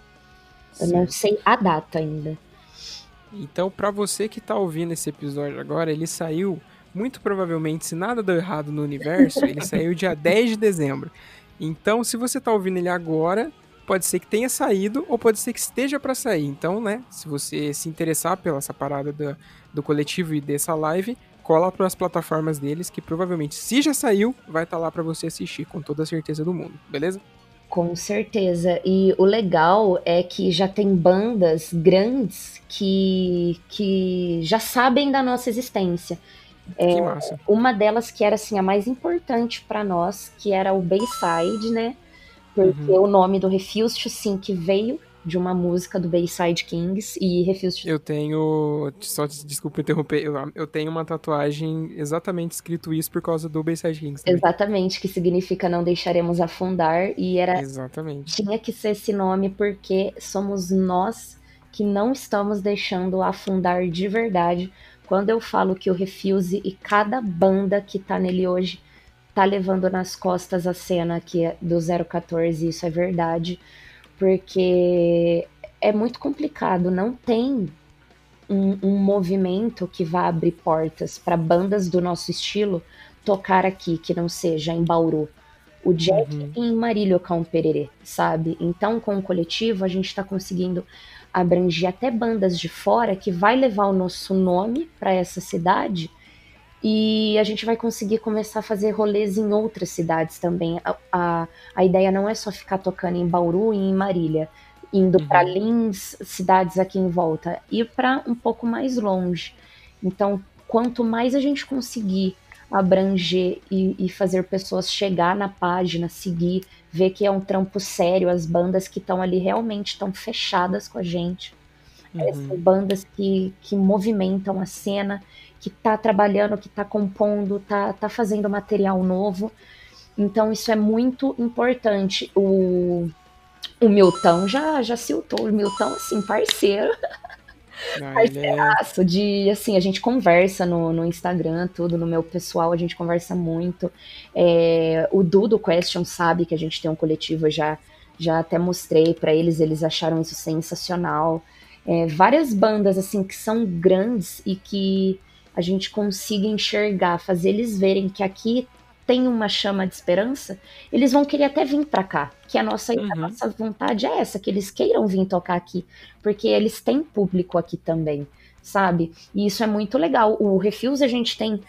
Eu não sei a data ainda. Então, para você que tá ouvindo esse episódio agora, ele saiu, muito provavelmente, se nada deu errado no universo, ele *laughs* saiu dia 10 de dezembro. Então, se você tá ouvindo ele agora, pode ser que tenha saído ou pode ser que esteja para sair. Então, né, se você se interessar pela essa parada do, do coletivo e dessa live, cola para as plataformas deles que provavelmente, se já saiu, vai estar tá lá para você assistir com toda a certeza do mundo, beleza? Com certeza. E o legal é que já tem bandas grandes que, que já sabem da nossa existência. É, que massa. Uma delas que era assim a mais importante para nós, que era o Bayside, né? Porque uhum. o nome do Refuse to Sync veio de uma música do Bayside Kings e Refuse Eu tenho. Só desculpa interromper, eu, eu tenho uma tatuagem exatamente escrito isso por causa do Bayside Kings. Também. Exatamente, que significa não deixaremos afundar. E era. Exatamente. Tinha que ser esse nome porque somos nós que não estamos deixando afundar de verdade. Quando eu falo que o Refuse e cada banda que tá nele hoje tá levando nas costas a cena aqui do 014, isso é verdade, porque é muito complicado, não tem um, um movimento que vá abrir portas para bandas do nosso estilo tocar aqui, que não seja em Bauru. O Jack uhum. em Marília Cão Pererê, sabe? Então, com o coletivo, a gente está conseguindo abranger até bandas de fora que vai levar o nosso nome para essa cidade e a gente vai conseguir começar a fazer rolês em outras cidades também. A, a, a ideia não é só ficar tocando em Bauru e em Marília, indo uhum. para Lins, cidades aqui em volta, ir para um pouco mais longe. Então, quanto mais a gente conseguir abranger e, e, fazer pessoas chegar na página, seguir, ver que é um trampo sério, as bandas que estão ali realmente estão fechadas com a gente. Uhum. São bandas que, que movimentam a cena que está trabalhando, que está compondo, está tá fazendo material novo. Então isso é muito importante. O, o Milton já, já citou, o Milton, assim, parceiro. Ah, Parceiraço é... de, assim, a gente conversa no, no Instagram, tudo, no meu pessoal, a gente conversa muito. É, o Dudo Question sabe que a gente tem um coletivo, já, já até mostrei para eles, eles acharam isso sensacional. É, várias bandas, assim, que são grandes e que a gente consiga enxergar, fazer eles verem que aqui tem uma chama de esperança, eles vão querer até vir para cá. Que a nossa, uhum. a nossa vontade é essa, que eles queiram vir tocar aqui, porque eles têm público aqui também, sabe? E isso é muito legal. O Refuse a gente tem,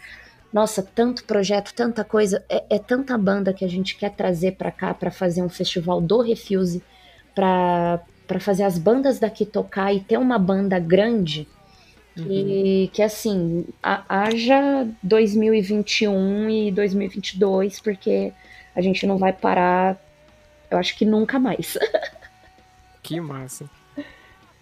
nossa, tanto projeto, tanta coisa, é, é tanta banda que a gente quer trazer para cá para fazer um festival do Refuse para para fazer as bandas daqui tocar e ter uma banda grande que, que assim, haja 2021 e 2022, porque a gente não vai parar, eu acho que nunca mais. *laughs* Que massa.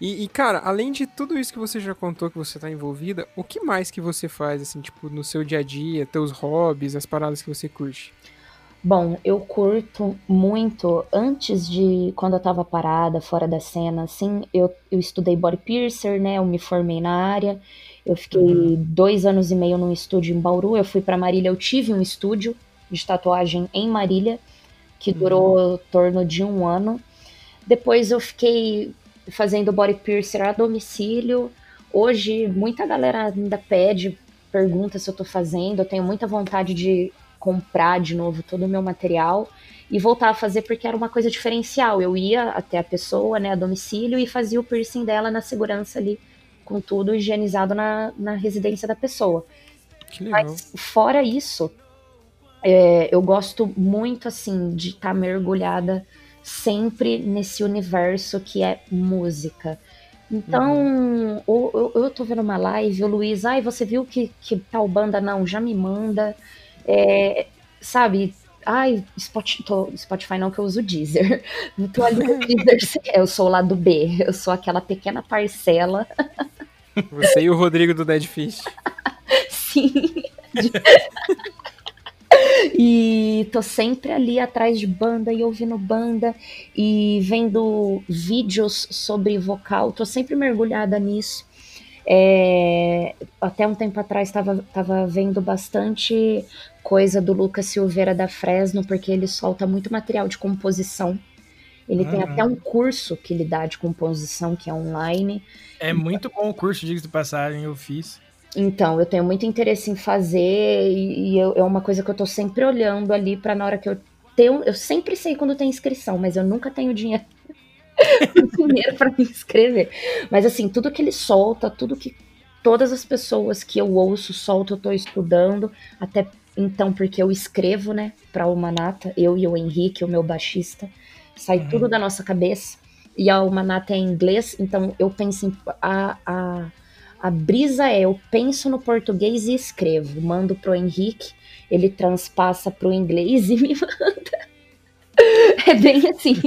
E, e, cara, além de tudo isso que você já contou que você tá envolvida, o que mais que você faz, assim, tipo, no seu dia a dia, teus hobbies, as paradas que você curte? Bom, eu curto muito, antes de, quando eu tava parada, fora da cena, assim, eu, eu estudei body piercer, né, eu me formei na área, eu fiquei dois anos e meio num estúdio em Bauru, eu fui pra Marília, eu tive um estúdio de tatuagem em Marília, que durou em torno de um ano, depois eu fiquei fazendo body piercer a domicílio, hoje muita galera ainda pede, pergunta se eu tô fazendo, eu tenho muita vontade de comprar de novo todo o meu material e voltar a fazer porque era uma coisa diferencial. Eu ia até a pessoa, né, a domicílio e fazia o piercing dela na segurança ali, com tudo higienizado na, na residência da pessoa. Que legal. Mas fora isso, é, eu gosto muito assim de estar mergulhada sempre nesse universo que é música. Então, o- eu, eu tô vendo uma live, o Luiz, ai, você viu que, que tal banda não? Já me manda. É, sabe, ai, Spotify, tô- Spotify não que eu uso o Deezer. Eu *laughs* tô ali no Deezer, *laughs* eu sou lá do B, eu sou aquela pequena parcela, *laughs* Você e o Rodrigo do Dead Fish. sim. E tô sempre ali atrás de banda e ouvindo banda e vendo vídeos sobre vocal, tô sempre mergulhada nisso. É, até um tempo atrás estava tava vendo bastante coisa do Lucas Silveira da Fresno, porque ele solta muito material de composição. Ele tem Uhum. até um curso que ele dá de composição, que é online. É muito bom o curso, diga de passagem, eu fiz. Então, eu tenho muito interesse em fazer e, e eu- é uma coisa que eu tô sempre olhando ali para na hora que eu tenho. Eu sempre sei quando tem inscrição, mas eu nunca tenho dinheiro, dinheiro para me inscrever. Mas assim, tudo que ele solta, tudo que todas as pessoas que eu ouço soltam, eu tô estudando. Até então, porque eu escrevo, né, pra Almanata, eu e o Henrique, o meu baixista, sai tudo da nossa cabeça. E a Almanata é em inglês, então eu penso em. A, a, a brisa é: eu penso no português e escrevo, mando pro Henrique, ele transpassa pro inglês e me *laughs* manda. *laughs* É bem assim.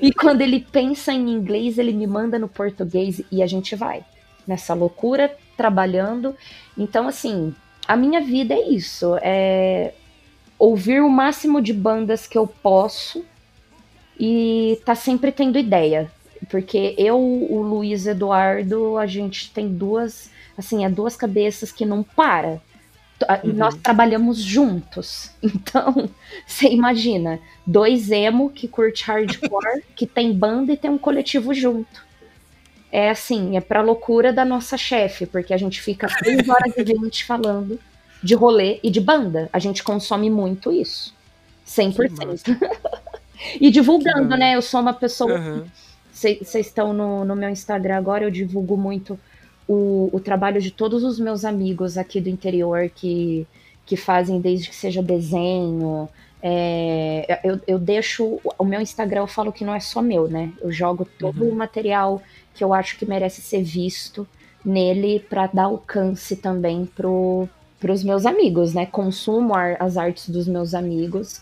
E quando ele pensa em inglês, ele me manda no português e a gente vai nessa loucura trabalhando. Então, assim, a minha vida é isso: é ouvir o máximo de bandas que eu posso e tá sempre tendo ideia. Porque eu, o Luiz Eduardo, a gente tem duas, assim, é duas cabeças que não para. E nós trabalhamos juntos. *laughs* Então, você imagina, dois emo que curte hardcore, *laughs* que tem banda e tem um coletivo junto. É assim, é pra loucura da nossa chefe, porque a gente fica 3 horas e 20 *laughs* falando de rolê e de banda. A gente consome muito isso. 100%. e divulgando, né? Eu sou uma pessoa vocês estão no, no meu Instagram agora, eu divulgo muito o, o trabalho de todos os meus amigos aqui do interior que, que fazem desde que seja desenho. É, eu, eu deixo. O meu Instagram eu falo que não é só meu, né? Eu jogo todo o material que eu acho que merece ser visto nele para dar alcance também pro, pros meus amigos, né? Consumo ar- as artes dos meus amigos.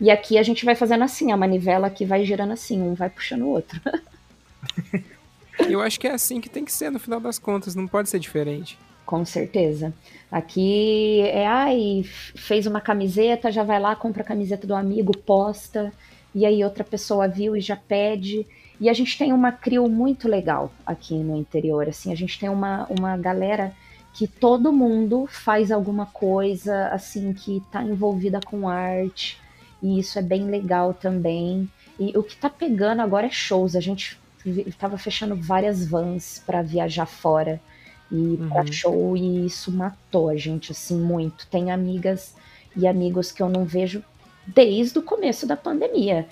E aqui a gente vai fazendo assim, a manivela aqui vai girando assim, um vai puxando o outro. *laughs* Eu acho que é assim que tem que ser no final das contas, não pode ser diferente. Com certeza. Aqui é, ai, fez uma camiseta, já vai lá, compra a camiseta do amigo, posta, e aí outra pessoa viu e já pede. E a gente tem uma crew muito legal aqui no interior, assim, a gente tem uma, uma galera que todo mundo faz alguma coisa, assim, que tá envolvida com arte, e isso é bem legal também. E o que tá pegando agora é shows, a gente vi- tava fechando várias vans para viajar fora e pra show e isso matou a gente assim muito. Tem amigas e amigos que eu não vejo desde o começo da pandemia.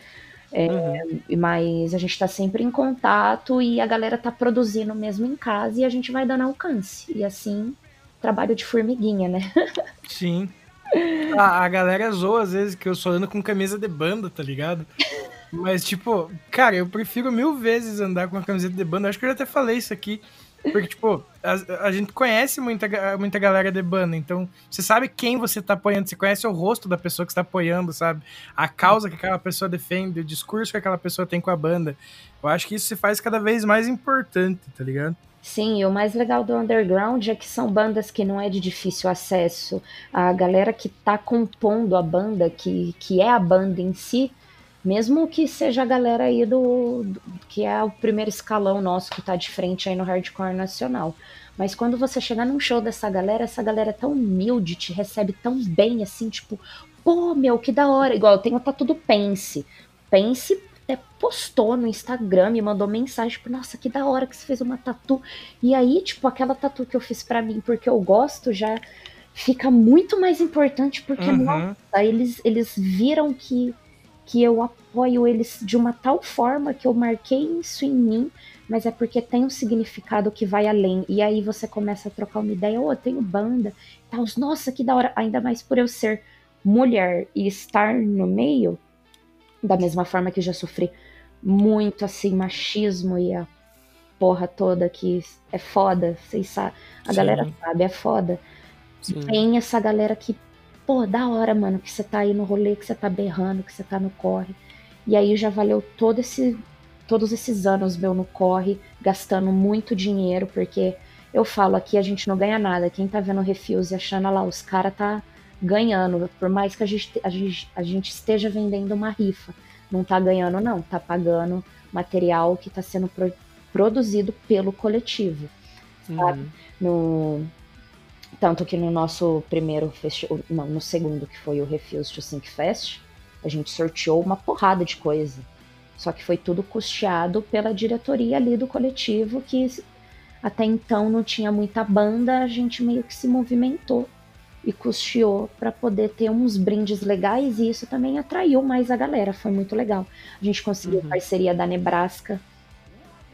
É, Mas a gente tá sempre em contato e a galera tá produzindo mesmo em casa e a gente vai dando alcance. E assim, trabalho de formiguinha, né? *laughs* Sim. A, a galera zoa às vezes que eu só ando com camisa de banda, tá ligado? Mas, tipo, cara, eu prefiro mil vezes andar com uma camiseta de banda. Acho que eu já até falei isso aqui. Porque, tipo, a, a, gente conhece muita, muita galera de banda, então você sabe quem você tá apoiando, você conhece o rosto da pessoa que está apoiando, sabe? A causa que aquela pessoa defende, o discurso que aquela pessoa tem com a banda. Eu acho que isso se faz cada vez mais importante, tá ligado? Sim, e o mais legal do underground é que são bandas que não é de difícil acesso. A galera que tá compondo a banda, que, que é a banda em si, mesmo que seja a galera aí do, do, que é o primeiro escalão nosso que tá de frente aí no hardcore nacional. Mas quando você chegar num show dessa galera, essa galera é tão humilde, te recebe tão bem, assim, tipo, pô, meu, que da hora. Igual eu tenho o tatu do Pense. Pense até postou no Instagram, me mandou mensagem, tipo, nossa, que da hora que você fez uma tatu. E aí, tipo, aquela tatu que eu fiz para mim porque eu gosto já fica muito mais importante porque, uhum. nossa, eles, eles viram que que eu apoio eles de uma tal forma que eu marquei isso em mim, mas é porque tem um significado que vai além. E aí você começa a trocar uma ideia, oh, eu tenho banda, tal, nossa, que da hora, ainda mais por eu ser mulher e estar no meio, da mesma forma que já sofri muito assim machismo e a porra toda que é foda, vocês sabem, a Sim. galera sabe, é foda. Sim. Tem essa galera que pô, da hora, mano, que você tá aí no rolê, que você tá berrando, que você tá no corre. E aí já valeu todo esse, todos esses anos meu no corre, gastando muito dinheiro, porque eu falo aqui a gente não ganha nada. Quem tá vendo o Refuse achando lá, os caras tá ganhando, por mais que a gente, a, gente, a gente esteja vendendo uma rifa. Não tá ganhando, não, tá pagando material que tá sendo pro, produzido pelo coletivo. Sabe? Uhum. No, tanto que no nosso primeiro festival, não, no segundo, que foi o Refuse to Sync Fest, a gente sorteou uma porrada de coisa. Só que foi tudo custeado pela diretoria ali do coletivo, que até então não tinha muita banda, a gente meio que se movimentou e custeou para poder ter uns brindes legais e isso também atraiu mais a galera, foi muito legal. A gente conseguiu uhum. parceria da Nebraska.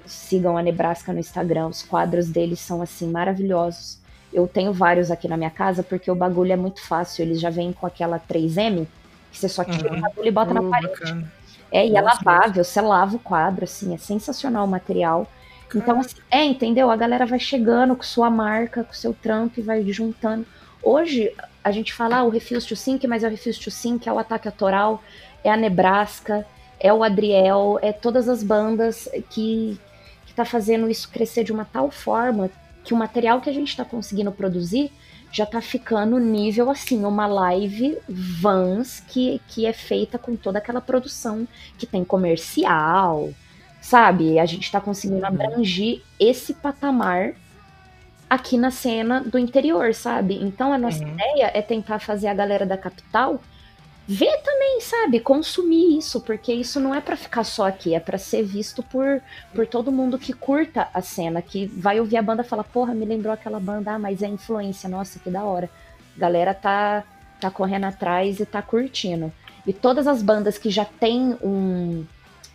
Sigam a Nebraska no Instagram, os quadros deles são assim maravilhosos. Eu tenho vários aqui na minha casa porque o bagulho é muito fácil. Eles já vêm com aquela 3M, que você só tira uhum. o bagulho e bota na parede. Bacana. É, e Nossa, é lavável, você lava o quadro, assim, é sensacional o material. Então, assim, é, entendeu? A galera vai chegando com sua marca, com seu trampo e vai juntando. Hoje, a gente fala ah, o Refuse to Sync, mas é o Refuse to Sync, é o Ataque Atoral, é a Nebraska, é o Adriel, é todas as bandas que, que tá fazendo isso crescer de uma tal forma que o material que a gente está conseguindo produzir já tá ficando nível assim, uma live Vans que, que é feita com toda aquela produção que tem comercial, sabe? A gente tá conseguindo uhum. abranger esse patamar aqui na cena do interior, sabe? Então a nossa uhum. ideia é tentar fazer a galera da capital ver também, sabe? Consumir isso, porque isso não é para ficar só aqui, é para ser visto por, por todo mundo que curta a cena, que vai ouvir a banda e fala, porra, me lembrou aquela banda, ah, mas é influência, nossa, que da hora. A galera tá, tá correndo atrás e tá curtindo. E todas as bandas que já tem um.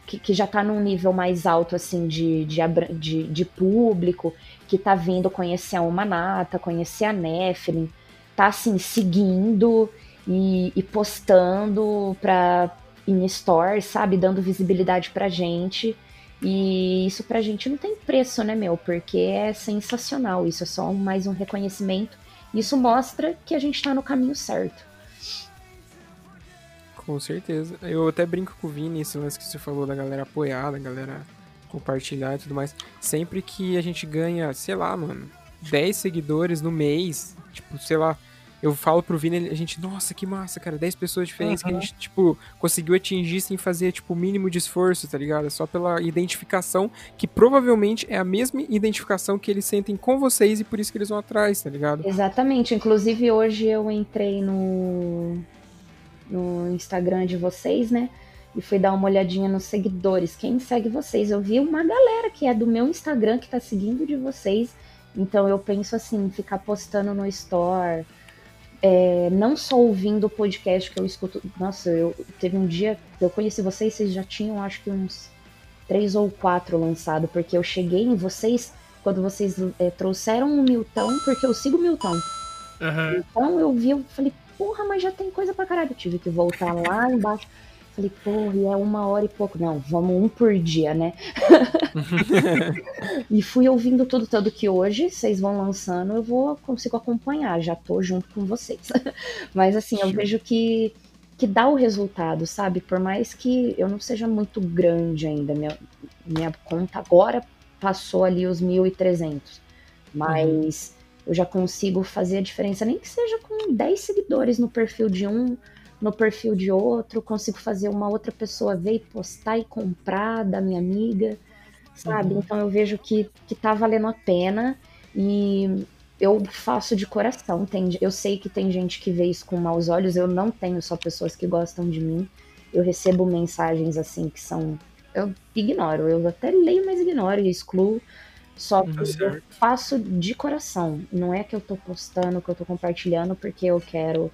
Que, que já tá num nível mais alto, assim, de, de, de, de público, que tá vindo conhecer a Humanata, conhecer a Nephilim, tá, assim, seguindo e, e postando pra, em store, sabe? Dando visibilidade pra gente. E isso pra gente não tem preço, né, meu? Porque é sensacional. Isso é só mais um reconhecimento. Isso mostra que a gente tá no caminho certo. Com certeza. Eu até brinco com o Vini, esse lance que você falou da galera apoiar, da galera compartilhar e tudo mais. Sempre que a gente ganha, sei lá, mano, 10 seguidores no mês, tipo, sei lá, eu falo pro Vini, a gente, nossa, que massa, cara, 10 pessoas diferentes uhum. que a gente, tipo, conseguiu atingir sem fazer, tipo, o mínimo de esforço, tá ligado? É só pela identificação, que provavelmente é a mesma identificação que eles sentem com vocês e por isso que eles vão atrás, tá ligado? Exatamente. Inclusive, hoje eu entrei no, no Instagram de vocês, né? E fui dar uma olhadinha nos seguidores. Quem segue vocês? Eu vi uma galera que é do meu Instagram que tá seguindo de vocês. Então eu penso assim, ficar postando no store é, não só ouvindo o podcast que eu escuto. Nossa, eu teve um dia eu conheci vocês, vocês já tinham acho que uns três ou quatro lançado, porque eu cheguei em vocês quando vocês é, trouxeram o Milton, porque eu sigo o Milton. Uhum. Então eu vi, eu falei, porra, mas já tem coisa pra caralho. Eu tive que voltar lá embaixo. Falei, porra, e é uma hora e pouco. Não, vamos um por dia, né? *laughs* e fui ouvindo tudo, tanto que hoje vocês vão lançando, eu vou consigo acompanhar, já tô junto com vocês. *laughs* Mas assim, eu vejo que que dá o resultado, sabe? Por mais que eu não seja muito grande ainda, minha, minha conta agora passou ali os 1.300, mas uhum. eu já consigo fazer a diferença, nem que seja com 10 seguidores no perfil de um, no perfil de outro, consigo fazer uma outra pessoa ver e postar e comprar da minha amiga, sabe? Uhum. Então eu vejo que, que tá valendo a pena e eu faço de coração. Tem, eu sei que tem gente que vê isso com maus olhos. Eu não tenho só pessoas que gostam de mim. Eu recebo mensagens assim que são. Eu ignoro. Eu até leio, mas ignoro e excluo. Só que certo. eu faço de coração. Não é que eu tô postando, que eu tô compartilhando porque eu quero.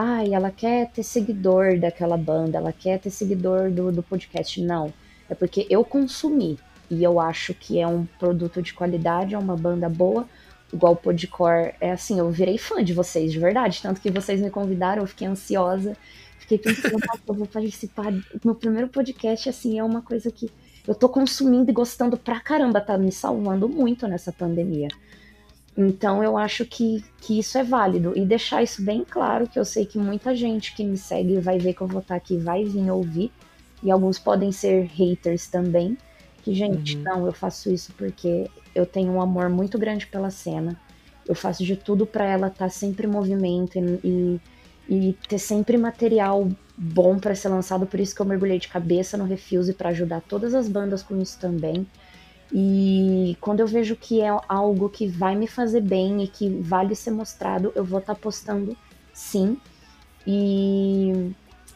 Ai, ela quer ter seguidor daquela banda, ela quer ter seguidor do, do podcast. Não. É porque eu consumi. E eu acho que é um produto de qualidade, é uma banda boa igual o Podcore, é assim, eu virei fã de vocês, de verdade. Tanto que vocês me convidaram, eu fiquei ansiosa. Fiquei pensando, eu vou participar. Meu primeiro podcast, assim, é uma coisa que eu tô consumindo e gostando pra caramba, tá me salvando muito nessa pandemia. Então eu acho que, que isso é válido. E deixar isso bem claro, que eu sei que muita gente que me segue vai ver que eu vou estar aqui, vai vir ouvir. E alguns podem ser haters também. Que, gente, uhum. não, eu faço isso porque eu tenho um amor muito grande pela cena. Eu faço de tudo para ela estar tá sempre em movimento e, e, ter sempre material bom para ser lançado. Por isso que eu mergulhei de cabeça no Refuse para ajudar todas as bandas com isso também. E quando eu vejo que é algo que vai me fazer bem e que vale ser mostrado, eu vou estar tá postando sim. E,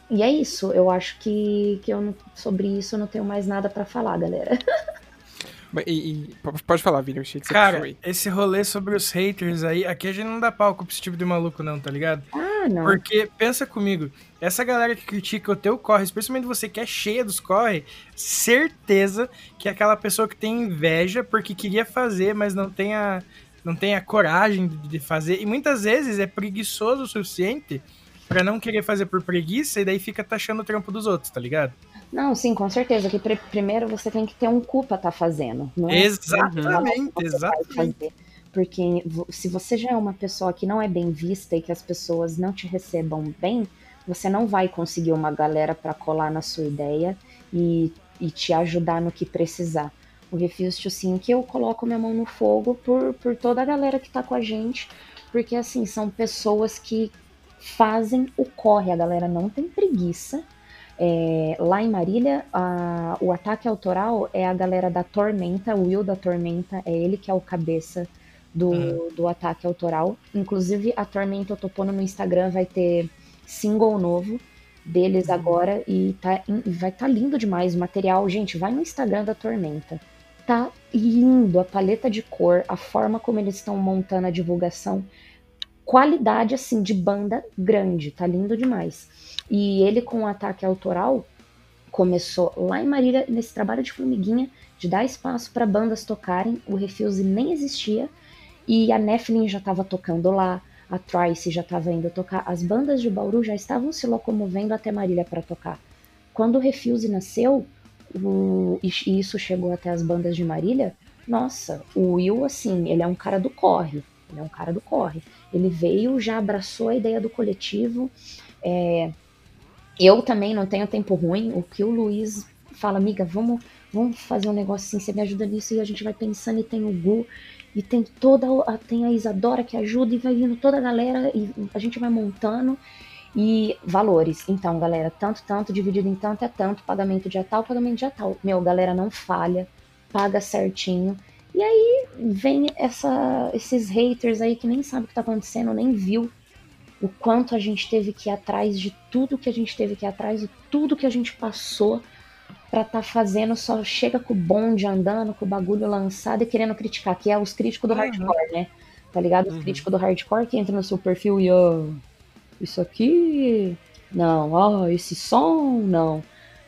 e é isso. Eu acho que, que eu, sobre isso eu não tenho mais nada para falar, galera. *laughs* E, e, pode falar, Vini, eu achei que você Cara, foi. esse rolê sobre os haters aí, aqui a gente não dá palco pra esse tipo de maluco, não, tá ligado? Ah, não. Porque, pensa comigo, essa galera que critica o teu corre, especialmente você que é cheia dos corre, certeza que é aquela pessoa que tem inveja porque queria fazer, mas não tem a, não tem a coragem de fazer. E muitas vezes é preguiçoso o suficiente para não querer fazer por preguiça e daí fica taxando o trampo dos outros, tá ligado? Não, sim, com certeza. Que primeiro você tem que ter um cu pra estar tá fazendo. Não é exatamente, exatamente. Porque se você já é uma pessoa que não é bem vista e que as pessoas não te recebam bem, você não vai conseguir uma galera para colar na sua ideia e, e te ajudar no que precisar. O Refuse sim que eu coloco minha mão no fogo por, por toda a galera que tá com a gente, porque assim, são pessoas que fazem o corre, a galera não tem preguiça, é, lá em Marília, a, o ataque autoral é a galera da Tormenta, o Will da Tormenta, é ele que é o cabeça do, uhum. do ataque autoral. Inclusive, a Tormenta, eu tô pondo no Instagram, vai ter single novo deles uhum. agora e tá, vai estar tá lindo demais o material. Gente, vai no Instagram da Tormenta. Tá lindo a paleta de cor, a forma como eles estão montando a divulgação. Qualidade, assim, de banda grande, tá lindo demais. E ele, com o ataque autoral, começou lá em Marília, nesse trabalho de formiguinha, de dar espaço para bandas tocarem. O Refuse nem existia. E a Nephilim já estava tocando lá, a Trice já estava indo tocar. As bandas de Bauru já estavam se locomovendo até Marília para tocar. Quando o Refuse nasceu, o, e isso chegou até as bandas de Marília, nossa, o Will, assim, ele é um cara do corre. Ele é um cara do corre. Ele veio, já abraçou a ideia do coletivo. É, eu também não tenho tempo ruim. O que o Luiz fala, amiga, vamos, vamos fazer um negócio assim, você me ajuda nisso e a gente vai pensando e tem o Gu e tem toda a, tem a Isadora que ajuda e vai vindo toda a galera e a gente vai montando e valores. Então, galera, tanto, tanto, dividido em tanto é tanto, pagamento dia tal, pagamento dia tal. Meu, galera, não falha, paga certinho. E aí vem essa, esses haters aí que nem sabe o que tá acontecendo, nem viu o quanto a gente teve que ir atrás de tudo que a gente teve que ir atrás, de tudo que a gente passou para estar tá fazendo, só chega com o bonde andando, com o bagulho lançado e querendo criticar, que é os críticos do uhum. hardcore, né? Tá ligado? Os uhum. críticos do hardcore que entram no seu perfil e, ó, oh, isso aqui, não, ó, oh, esse som, não.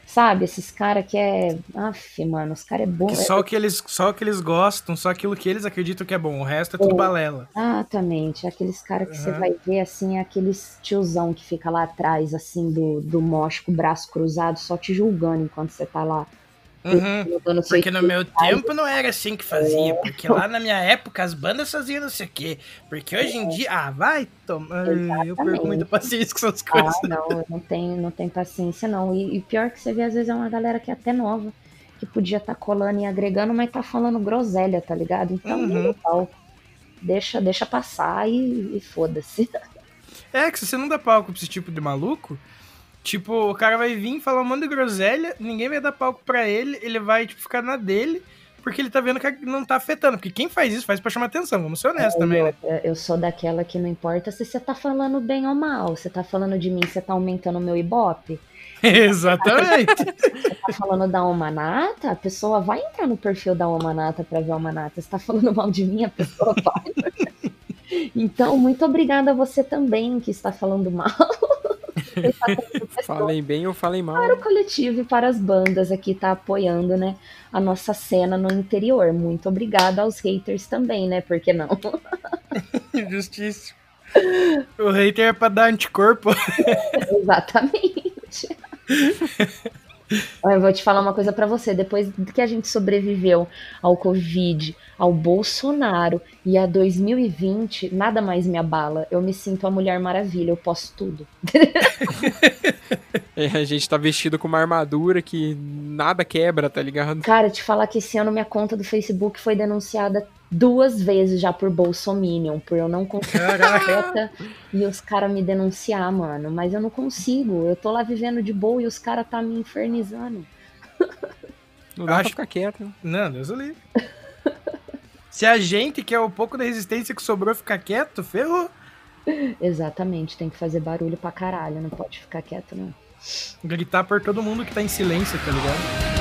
Sabe? Esses caras que é. Aff, mano, os caras é bom. Que só, o que eles, só o que eles gostam, só aquilo que eles acreditam que é bom. O resto é tudo É. balela. Exatamente. Aqueles caras que você Uhum. vai ver assim, é aqueles tiozão que fica lá atrás, assim, do, do moche com o braço cruzado, só te julgando enquanto você tá lá. Uhum. Porque no meu tempo não era assim que fazia. Porque lá na minha época as bandas faziam não sei o quê. Porque hoje em dia. Ah, vai tomar. Eu perco muita paciência com essas Ah, coisas. não, eu não tenho, não tenho paciência, não. E, e pior que você vê, às vezes, é uma galera que é até nova, que podia estar colando e agregando, mas tá falando groselha, tá ligado? Então, Uhum. palco. Deixa, deixa passar e, e foda-se. É, que se você não dá palco pra esse tipo de maluco, tipo, o cara vai vir falar um monte de groselha, ninguém vai dar palco pra ele, ele vai, tipo, ficar na dele, porque ele tá vendo que não tá afetando. Porque quem faz isso faz pra chamar atenção, vamos ser honestos também, né? Eu, eu sou daquela que não importa se você tá falando bem ou mal. Você tá falando de mim, você tá aumentando o meu ibope. *laughs* Exatamente. *laughs* tá falando da Omanata, a pessoa vai entrar no perfil da Omanata pra ver a Omanata. Você tá falando mal de mim, a pessoa *laughs* vai. Então, muito obrigada a você também que está falando mal. *laughs* Falem bem ou falem mal. Para o coletivo e para as bandas aqui tá apoiando, né, a nossa cena no interior. Muito obrigada aos haters também, né? Por que não? *laughs* Justiça. O hater é pra dar anticorpo. *laughs* Exatamente. Eu vou te falar uma coisa pra você. Depois que a gente sobreviveu ao Covid, ao Bolsonaro e a 2020, nada mais me abala. Eu me sinto a Mulher Maravilha, eu posso tudo. *laughs* É, a gente tá vestido com uma armadura que nada quebra, tá ligado? Cara, te falar que esse ano minha conta do Facebook foi denunciada duas vezes já por Bolsominion, por eu não conseguir reta e os caras me denunciar, mano. Mas eu não consigo. Eu tô lá vivendo de boa e os caras tá me infernizando. Não dá pra Acho- ficar quieto. né? Não, Deus o livre. Se a gente, que é o pouco da resistência que sobrou, ficar quieto, ferrou. Exatamente, tem que fazer barulho pra caralho, não pode ficar quieto, não. Gritar por todo mundo que tá em silêncio, tá ligado?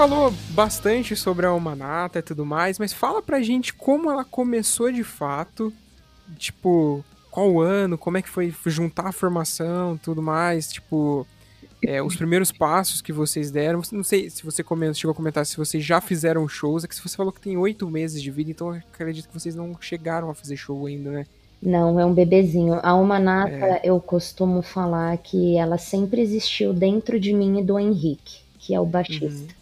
Falou bastante sobre a Almanata e tudo mais, mas fala pra gente como ela começou de fato. Tipo, qual ano, como é que foi juntar a formação tudo mais, tipo. é, os primeiros passos que vocês deram. Não sei se você come- chegou a comentar se vocês já fizeram shows. É que se você falou que tem oito meses de vida, então eu acredito que vocês não chegaram a fazer show ainda, né? Não, é um bebezinho. A Almanata, eu costumo falar que ela sempre existiu dentro de mim e do Henrique, que é o baixista.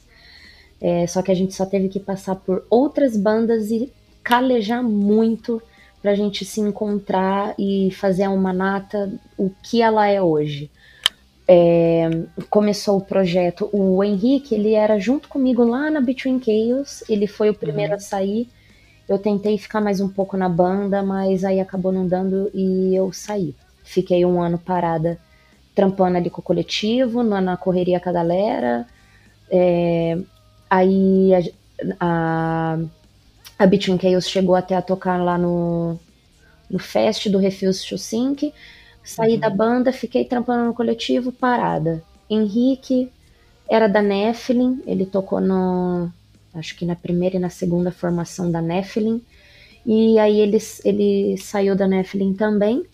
É, só que a gente só teve que passar por outras bandas e calejar muito pra gente se encontrar e fazer a Almanata o que ela é hoje. É, começou o projeto. O Henrique, ele era junto comigo lá na Between Chaos. Ele foi o primeiro a sair. Eu tentei ficar mais um pouco na banda, mas aí acabou não dando e eu saí. Fiquei um ano parada, trampando ali com o coletivo, na, na correria com a galera. É, aí a, a, a Between Chaos chegou até a tocar lá no, no Fest do Refuse to Sink. Saí da banda, fiquei trampando no coletivo, parada. Henrique era da Nephilim, ele tocou no, acho que na primeira e na segunda formação da Nephilim. E aí ele, ele saiu da Nephilim também.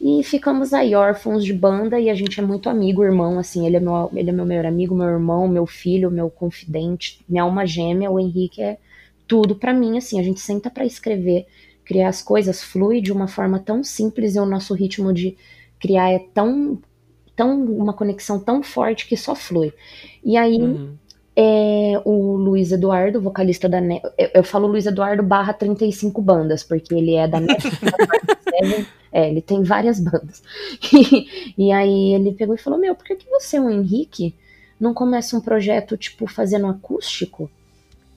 E ficamos aí, órfãos de banda, e a gente é muito amigo, irmão, assim, ele é meu, ele é meu melhor amigo, meu irmão, meu filho, meu confidente, minha alma gêmea, o Henrique é tudo pra mim, assim, a gente senta pra escrever criar as coisas flui de uma forma tão simples e o nosso ritmo de criar é tão, tão uma conexão tão forte que só flui. E aí uhum. É, o Luiz Eduardo, vocalista da ne eu, eu, falo Luiz Eduardo barra 35 bandas, porque ele é da *laughs* é, ele tem várias bandas. E, e, aí ele pegou e falou: Meu, por que, que você, o Henrique, não começa um projeto, tipo, fazendo acústico?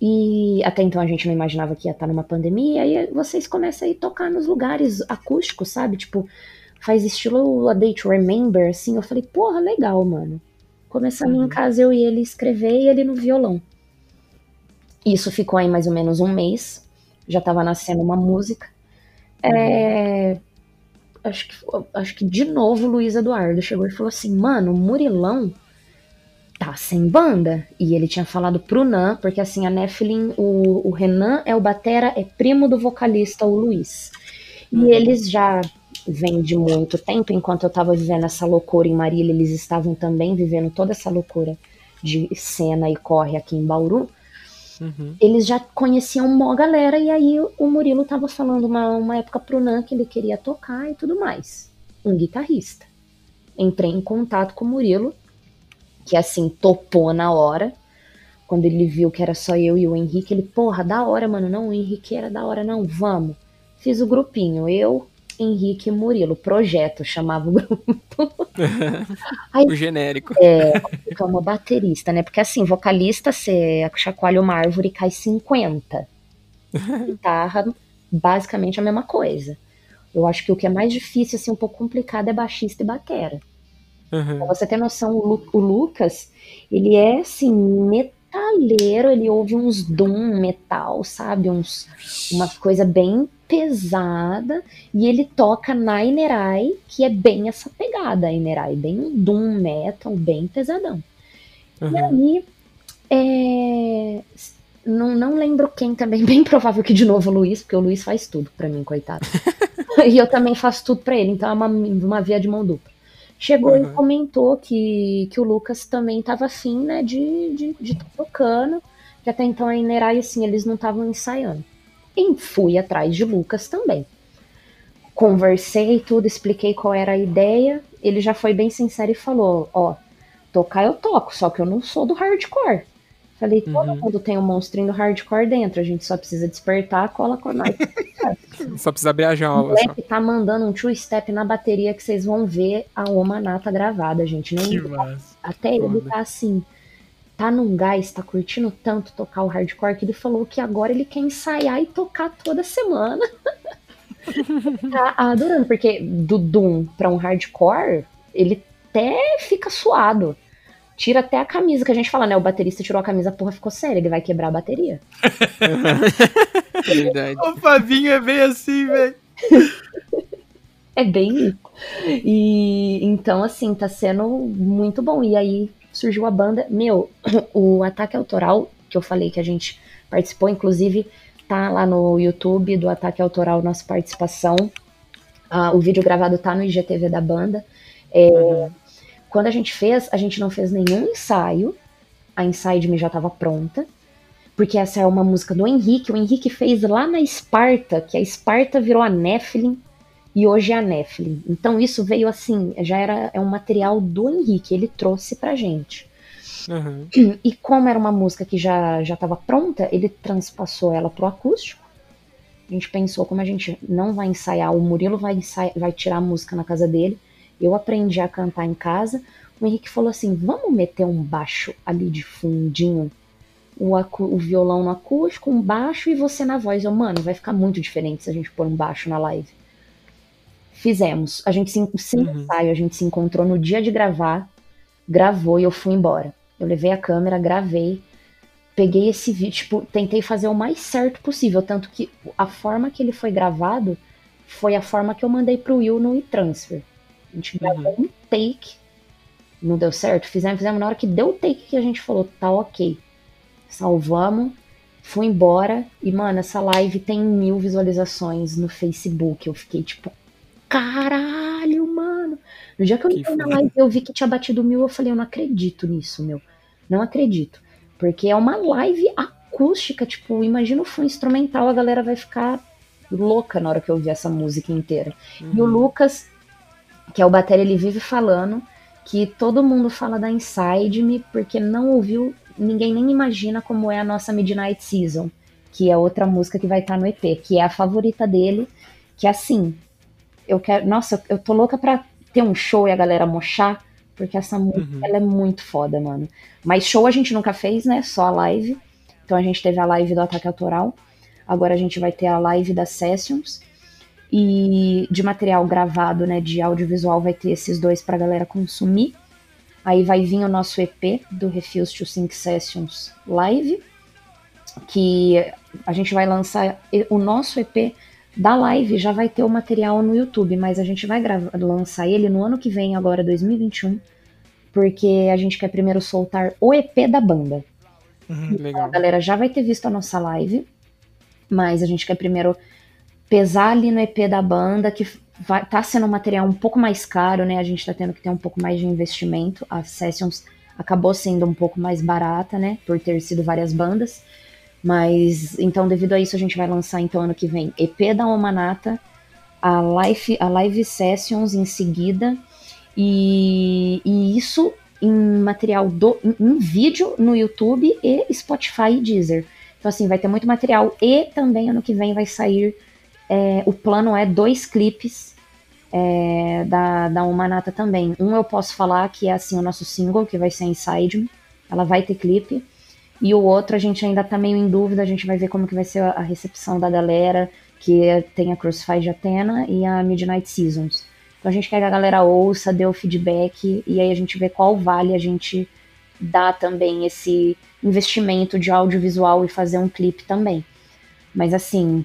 E até então a gente não imaginava que ia estar numa pandemia, e aí vocês começam a tocar nos lugares acústicos, sabe? Tipo, faz estilo A Day to Remember, assim. Eu falei, porra, legal, mano. Começamos uhum. em casa eu e ele escrever e ele no violão. Isso ficou aí mais ou menos um mês. Já tava nascendo uma música. É, acho, que, acho que de novo o Luiz Eduardo chegou e falou assim: Mano, Murilão tá sem banda. E ele tinha falado pro Nan, porque assim, a Nephilim, o, o Renan é o batera, é primo do vocalista, o Luiz. E uhum. eles já vêm de muito tempo, enquanto eu tava vivendo essa loucura em Marília, eles estavam também vivendo toda essa loucura de cena e corre aqui em Bauru. Uhum. Eles já conheciam uma galera, e aí o Murilo tava falando uma, uma época pro Nan que ele queria tocar e tudo mais. Um guitarrista. Entrei em contato com o Murilo, que assim, topou na hora. Quando ele viu que era só eu e o Henrique, ele, porra, da hora, mano. Não, o Henrique era da hora, não, vamos. Fiz o grupinho, eu, Henrique e Murilo. Projeto chamava o grupo. *laughs* Aí, o genérico. É, fica uma baterista, né? Porque assim, vocalista, você chacoalha uma árvore e cai 50. Guitarra, basicamente a mesma coisa. Eu acho que o que é mais difícil, assim, um pouco complicado é baixista e batera. Uhum. Pra você ter noção, o, Lu, o, Lucas, ele é assim, metaleiro, ele ouve uns doom metal, sabe? Uns, uma coisa bem pesada, e ele toca na Inerai, que é bem essa pegada, a Inerai, bem doom metal, bem pesadão. Uhum. E aí, é, não, não lembro quem também, *laughs* bem provável que de novo o Luiz, porque o Luiz faz tudo para mim, coitado. *laughs* e eu também faço tudo para ele, então é uma, uma via de mão dupla chegou uhum. e comentou que, que o Lucas também estava afim, né, de, de, de tá tocando, que até então a Inerai, assim, eles não estavam ensaiando. E fui atrás de Lucas também. Conversei tudo, expliquei qual era a ideia, ele já foi bem sincero e falou, ó, tocar eu toco, só que eu não sou do hardcore. Falei, todo uhum. mundo tem um monstrinho do hardcore dentro, a gente só precisa despertar, cola com nós. *laughs* só precisa abrir a jaula. O moleque tá mandando um two-step na bateria que vocês vão ver a Omanata gravada, gente. Nem que Até ele tá assim, tá num gás, tá curtindo tanto tocar o hardcore que ele falou que agora ele quer ensaiar e tocar toda semana. *laughs* tá adorando, porque do Doom pra um hardcore, ele até fica suado tira até a camisa, que a gente fala, né? O baterista tirou a camisa, porra ficou séria, ele vai quebrar a bateria. *laughs* Verdade. O Fabinho é bem assim, velho. é bem. E então, assim, tá sendo muito bom. E aí surgiu a banda. Meu, *clears throat* o Ataque Autoral, que eu falei que a gente participou, inclusive, tá lá no YouTube do Ataque Autoral, nossa participação. Ah, o vídeo gravado tá no IGTV da banda. É, uhum. Quando a gente fez, a gente não fez nenhum ensaio. A Inside Me já estava pronta. Porque essa é uma música do Henrique. O Henrique fez lá na Esparta, que a Esparta virou a Nephilim e hoje é a Nephilim. Então isso veio assim, já era é um material do Henrique, ele trouxe pra gente. Uhum. *clears throat* E como era uma música que já já estava pronta, ele transpassou ela pro acústico. A gente pensou como a gente não vai ensaiar, o Murilo vai ensaiar, vai tirar a música na casa dele. Eu aprendi a cantar em casa. O Henrique falou assim: vamos meter um baixo ali de fundinho, o, o violão no acústico, um baixo e você na voz. Eu, mano, vai ficar muito diferente se a gente pôr um baixo na live. Fizemos. A gente se, sem uhum. ensaio, a gente se encontrou no dia de gravar, gravou e eu fui embora. Eu levei a câmera, gravei, peguei esse vídeo, tipo, tentei fazer o mais certo possível, tanto que a forma que ele foi gravado foi a forma que eu mandei pro Will no e-transfer. A gente gravou uhum. um take, não deu certo, fizemos, fizemos na hora que deu o take que a gente falou, tá ok. Salvamos, fui embora e, mano, essa live tem mil visualizações no Facebook. Eu fiquei tipo, caralho, mano. No dia que eu entrei na live eu vi que tinha batido mil, eu falei, eu não acredito nisso, meu. Não acredito. Porque é uma live acústica, tipo, imagina o fundo instrumental, a galera vai ficar louca na hora que eu ouvi essa música inteira. Uhum. E o Lucas, que é o bater, ele vive falando que todo mundo fala da Inside Me porque não ouviu, ninguém nem imagina como é a nossa Midnight Season, que é outra música que vai estar no EP, que é a favorita dele, que é assim, eu quero, nossa, eu tô louca pra ter um show e a galera mochar, porque essa música uhum. ela é muito foda, mano. Mas show a gente nunca fez, né? Só a live. Então a gente teve a live do Ataque Autoral. Agora a gente vai ter a live das Sessions. E de material gravado, né? De audiovisual, vai ter esses dois pra galera consumir. Aí vai vir o nosso EP do Refuse to Sync Sessions Live. Que a gente vai lançar o nosso EP da live já vai ter o material no YouTube, mas a gente vai lançar ele no ano que vem, agora 2021, porque a gente quer primeiro soltar o EP da banda. Uhum, então, a galera já vai ter visto a nossa live, mas a gente quer primeiro pesar ali no EP da banda, que vai, tá sendo um material um pouco mais caro, né? A gente tá tendo que ter um pouco mais de investimento. A Sessions acabou sendo um pouco mais barata, né? Por ter sido várias bandas. Mas então, devido a isso, a gente vai lançar então ano que vem EP da Omanata, a live, a live sessions em seguida, e, e isso em material do, em, em, vídeo no YouTube e Spotify e Deezer. Então, assim, vai ter muito material e também ano que vem vai sair. É, o plano é dois clipes é, da, da Omanata também. Um eu posso falar que é assim o nosso single, que vai ser Inside Me. Ela vai ter clipe. E o outro a gente ainda tá meio em dúvida, a gente vai ver como que vai ser a recepção da galera, que tem a Crucify de Athena e a Midnight Seasons. Então a gente quer que a galera ouça, dê o feedback, e aí a gente vê qual vale a gente dar também esse investimento de audiovisual e fazer um clipe também. Mas assim,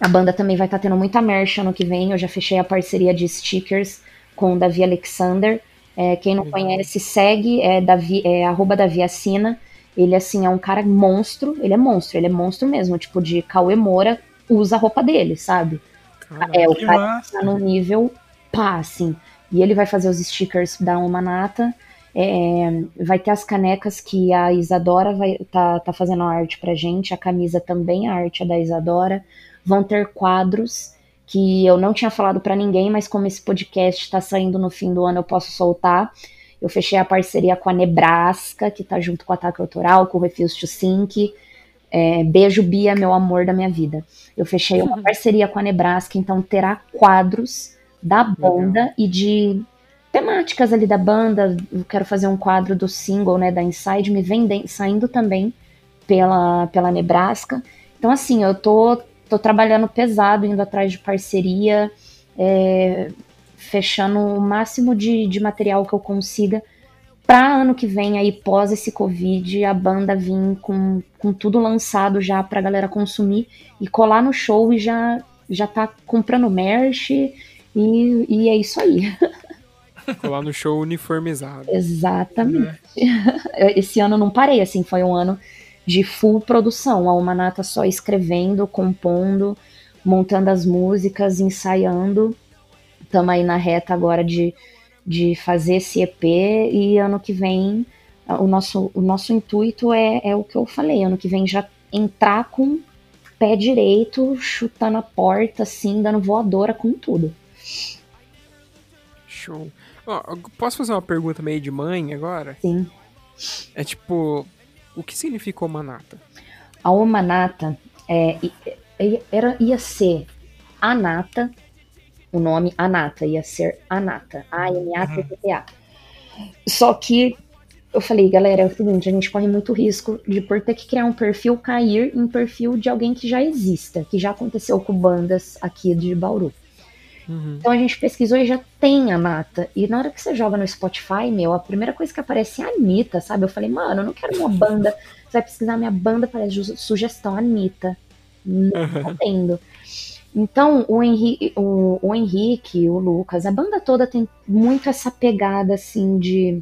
a banda também vai estar tá tendo muita merch ano que vem. Eu já fechei a parceria de stickers com o Davi Alexander. É, quem não conhece, segue, é, Davi, é arroba Davi Assina. Ele, assim, é um cara monstro. Ele é monstro, ele é monstro mesmo. Tipo, de Cauê Moura usa a roupa dele, sabe? Caraca, é, o cara massa. tá no nível pá, assim. E ele vai fazer os stickers da Omanata. É, vai ter as canecas que a Isadora vai tá, tá fazendo a arte pra gente. A camisa também, a arte é da Isadora. Vão ter quadros que eu não tinha falado para ninguém, mas como esse podcast tá saindo no fim do ano, eu posso soltar. Eu fechei a parceria com a Nebraska, que tá junto com o Ataque Autoral, com o Refuse to Sync. É, beijo, Bia, meu amor da minha vida. Eu fechei uma *laughs* parceria com a Nebraska, então terá quadros da banda Legal. e de temáticas ali da banda. Eu quero fazer um quadro do single, né, da Inside, me vendendo, saindo também pela, pela Nebraska. Então, assim, eu tô, tô trabalhando pesado, indo atrás de parceria. É, fechando o máximo de, de material que eu consiga para ano que vem, aí pós esse Covid, a banda vir com, com tudo lançado já pra galera consumir e colar no show e já, já tá comprando merch e, e é isso aí. *laughs* Colar no show uniformizado. Exatamente. É. *laughs* Esse ano não parei, assim, foi um ano de full produção. A Humanata só escrevendo, compondo, montando as músicas, ensaiando estamos aí na reta agora de, de fazer esse EP e ano que vem o nosso, o nosso intuito é, é o que eu falei, ano que vem já entrar com pé direito, chutando a porta, assim, dando voadora com tudo. Show. Oh, posso fazer uma pergunta meio de mãe agora? Sim. É tipo, o que significa Omanata? A Omanata é, era, ia ser a nata o nome Anata, ia ser Anata, A-N-A-T-T-A. Só que eu falei, galera, é o seguinte, a gente corre muito risco de por ter que criar um perfil cair em perfil de alguém que já exista, que já aconteceu com bandas aqui de Bauru. Uhum. Então a gente pesquisou e já tem a Nata. E na hora que você joga no Spotify, meu, a primeira coisa que aparece é a Anitta, sabe? Eu falei, mano, eu não quero uma *laughs* banda. Você vai pesquisar minha banda, parece sugestão Anitta. Não tá tendo. Então, o Henrique, o, o Henrique, o Lucas, a banda toda tem muito essa pegada, assim, de,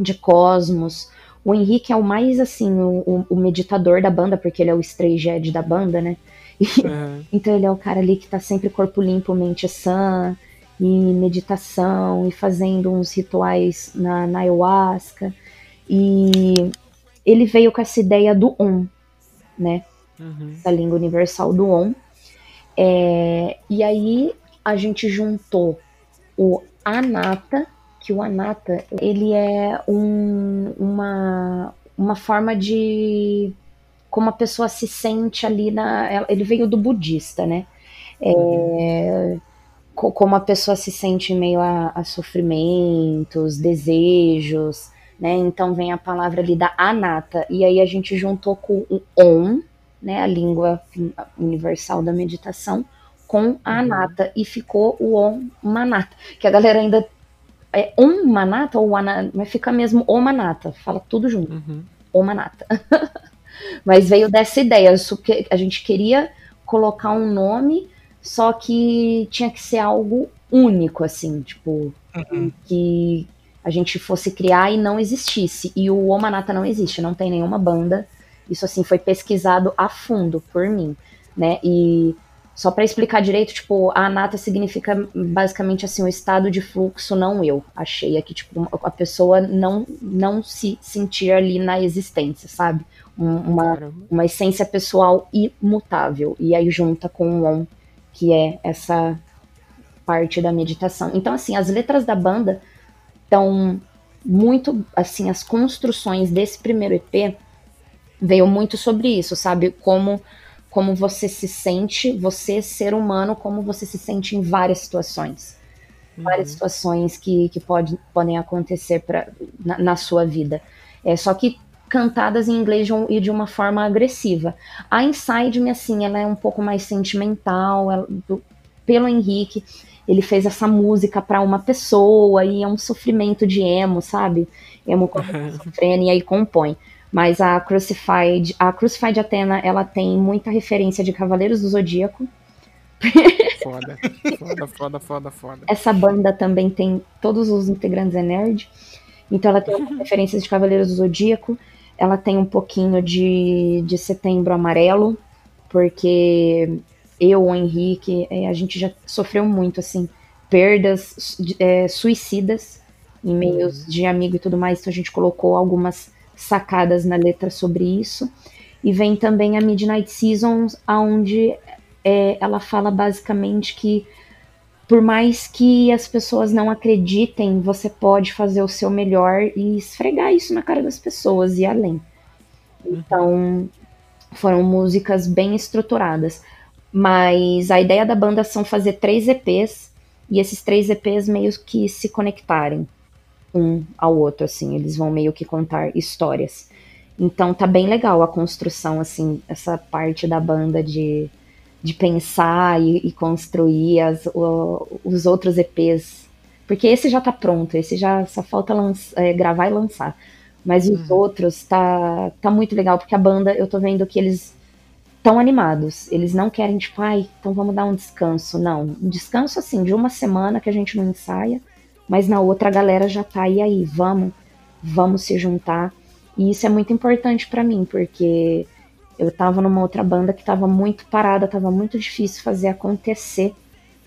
de cosmos. O Henrique é o mais, assim, o, o meditador da banda, porque ele é o stray da banda, né? Uhum. *laughs* Então ele é o cara ali que tá sempre corpo limpo, mente sã, e meditação, e fazendo uns rituais na, na ayahuasca. E ele veio com essa ideia do Om, né? Uhum. Essa língua universal do Om É, e aí a gente juntou o Anata, que o Anata ele é um, uma, uma forma de como a pessoa se sente ali na. Ele veio do budista, né? É. Como a pessoa se sente em meio a, a sofrimentos, desejos, né? Então vem a palavra ali da anata, e aí a gente juntou com o on, né? A língua universal da meditação, com a uhum. anata, e ficou o om manata, que a galera ainda é um manata ou anata, mas fica mesmo o manata, fala tudo junto. Uhum. O manata. *laughs* mas veio dessa ideia, a gente queria colocar um nome, só que tinha que ser algo único, assim, tipo, uhum. que a gente fosse criar e não existisse. E o Omanata não existe, não tem nenhuma banda. Isso, assim, foi pesquisado a fundo por mim, né? E só para explicar direito, tipo, a anata significa basicamente assim o estado de fluxo não eu. Achei aqui tipo a pessoa não não se sentir ali na existência, sabe? Um, uma uma essência pessoal imutável e aí junta com o on, que é essa parte da meditação. Então assim, as letras da banda estão muito assim as construções desse primeiro EP veio muito sobre isso, sabe? Como como você se sente, você ser humano, como você se sente em várias situações. Uhum. Várias situações que, que pode, podem acontecer pra, na, na sua vida. É, só que cantadas em inglês e de uma forma agressiva. A Inside Me, assim, ela é um pouco mais sentimental, ela, do, pelo Henrique, ele fez essa música para uma pessoa e é um sofrimento de emo, sabe? Emo com sofrendo e aí compõe. Mas a Crucified, a Crucified Athena, ela tem muita referência de Cavaleiros do Zodíaco. Foda, foda, foda, foda, foda. Essa banda também tem todos os integrantes é nerd. Então ela tem *laughs* referências de Cavaleiros do Zodíaco. Ela tem um pouquinho de, de Setembro Amarelo, porque eu, o Henrique, é, a gente já sofreu muito, assim, perdas é, suicidas em meios uhum. de amigo e tudo mais. Então a gente colocou algumas sacadas na letra sobre isso. E vem também a Midnight Seasons, onde é, ela fala basicamente que por mais que as pessoas não acreditem, você pode fazer o seu melhor e esfregar isso na cara das pessoas e além. Então, foram músicas bem estruturadas. Mas a ideia da banda são fazer três EPs e esses três EPs meio que se conectarem um ao outro, assim, eles vão meio que contar histórias. Então tá bem legal a construção, assim, essa parte da banda de, de pensar e, e construir as, o, os outros EPs. Porque esse já tá pronto, esse já só falta é, gravar e lançar. Mas os uhum. outros tá, tá muito legal, porque a banda, eu tô vendo que eles estão animados. Eles não querem, tipo, ai, então vamos dar um descanso. Não, um descanso assim, de uma semana que a gente não ensaia mas na outra a galera já tá e aí, vamos, vamos se juntar. E isso é muito importante para mim, porque eu tava numa outra banda que tava muito parada, tava muito difícil fazer acontecer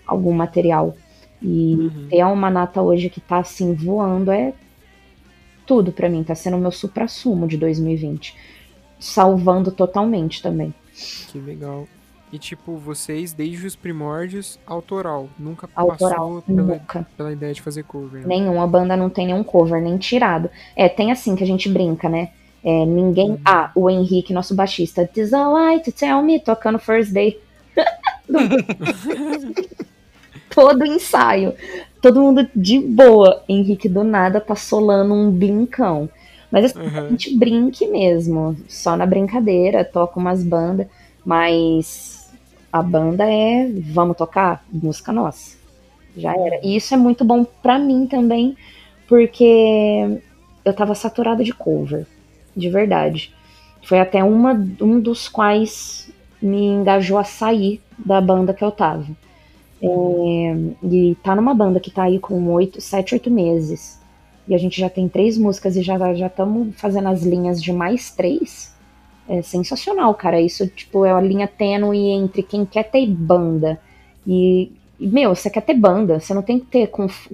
algum material. E uhum. ter uma nata hoje que tá assim voando é tudo para mim, tá sendo o meu supra-sumo de 2020. Salvando totalmente também. Que legal. E, tipo, vocês, desde os primórdios, autoral. Nunca autoral, passou pela, nunca. pela ideia de fazer cover. Né? Nenhuma banda não tem nenhum cover, nem tirado. É, tem assim que a gente brinca, né? É, ninguém. Uhum. Ah, o Henrique, nosso baixista. Tis alright to tell me, tocando First Day. *laughs* Todo ensaio. Todo mundo de boa. Henrique do nada tá solando um blincão. Mas assim, uhum. a gente brinque mesmo. Só na brincadeira, toca umas bandas. Mas a banda é vamos tocar música nossa. Já era. E isso é muito bom para mim também, porque eu tava saturada de cover, de verdade. Foi até uma, um dos quais me engajou a sair da banda que eu tava. É, e tá numa banda que tá aí com oito, sete, oito meses. E a gente já tem três músicas e já estamos fazendo as linhas de mais três é sensacional, cara. Isso, tipo, é uma linha tênue entre quem quer ter banda e, meu, você quer ter banda, você não tem que ter,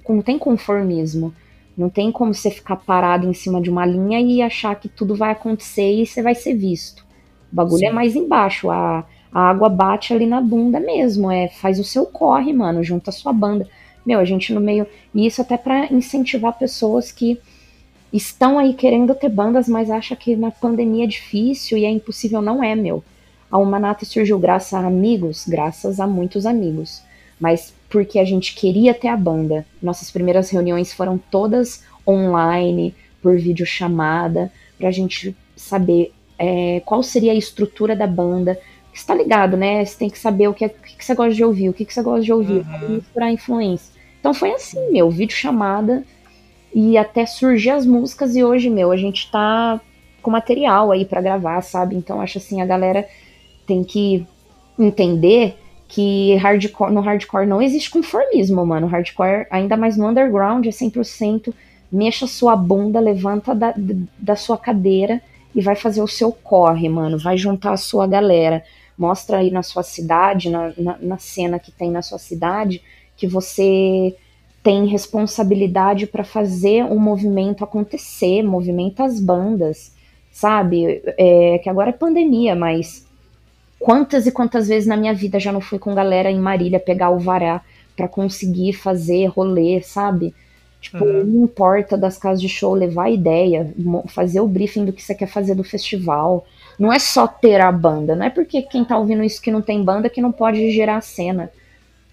não tem conformismo. Não tem como você ficar parado em cima de uma linha e achar que tudo vai acontecer e você vai ser visto. O bagulho é Sim. é mais embaixo. A, a água bate ali na bunda mesmo, é, faz o seu corre, mano, junta a sua banda. Meu, a gente no meio, e isso até para incentivar pessoas que estão aí querendo ter bandas, mas acha que na pandemia é difícil e é impossível, não é, meu. A Humanata surgiu graças a amigos, graças a muitos amigos, mas porque a gente queria ter a banda. Nossas primeiras reuniões foram todas online, por videochamada, pra gente saber é, qual seria a estrutura da banda. Você tá ligado, né? Você tem que saber o que, é, o que, você gosta de ouvir, o que, que você gosta de ouvir, uhum. misturar influência. Então foi assim, meu, videochamada e até surgir as músicas e hoje, meu, a gente tá com material aí para gravar, sabe? Então acho assim, a galera tem que entender que hardcore, no hardcore não existe conformismo, mano. Hardcore, ainda mais no underground, é 100% mexa sua bunda, levanta da, da sua cadeira e vai fazer o seu corre, mano. Vai juntar a sua galera. Mostra aí na sua cidade, na, na, na cena que tem na sua cidade, que você tem responsabilidade para fazer o um movimento acontecer, movimenta as bandas, sabe? É, que agora é pandemia, mas quantas e quantas vezes na minha vida já não fui com galera em Marília pegar o vará para conseguir fazer rolê, sabe? Tipo, uhum. não importa das casas de show levar a ideia, fazer o briefing do que você quer fazer do festival. Não é só ter a banda, não é porque quem tá ouvindo isso que não tem banda que não pode gerar a cena.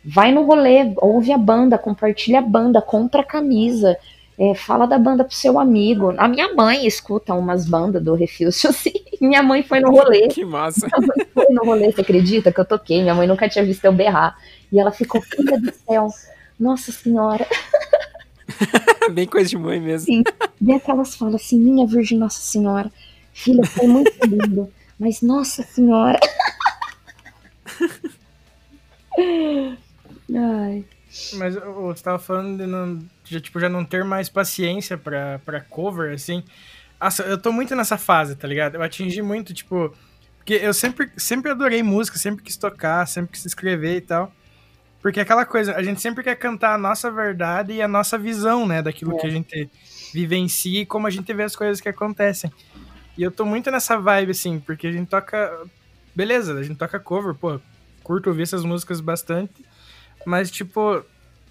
Vai no rolê, ouve a banda, compartilha a banda, compra a camisa, é, fala da banda pro seu amigo. A minha mãe escuta umas bandas do Refuse, *laughs* assim. Minha mãe foi no rolê. *laughs* Que massa. Minha mãe foi no rolê, você acredita que eu toquei? Minha mãe nunca tinha visto eu berrar. E ela ficou, filha do céu, nossa senhora. *laughs* Bem coisa de mãe mesmo. Sim. Bem aquelas falam assim, minha Virgem Nossa Senhora. Filha, foi muito lindo. Mas Nossa Senhora. Ai. Mas você tava falando de, não, de tipo, já não ter mais paciência pra, pra cover, assim. Eu tô muito nessa fase, tá ligado? Eu atingi muito, tipo. Porque eu sempre, sempre adorei música, sempre quis tocar, sempre quis escrever e tal. Porque é aquela coisa, a gente sempre quer cantar a nossa verdade e a nossa visão, né? Daquilo é. que a gente vivencia e como a gente vê as coisas que acontecem. E eu tô muito nessa vibe, assim, porque a gente toca. Beleza, a gente toca cover, pô, curto ouvir essas músicas bastante. Mas, tipo,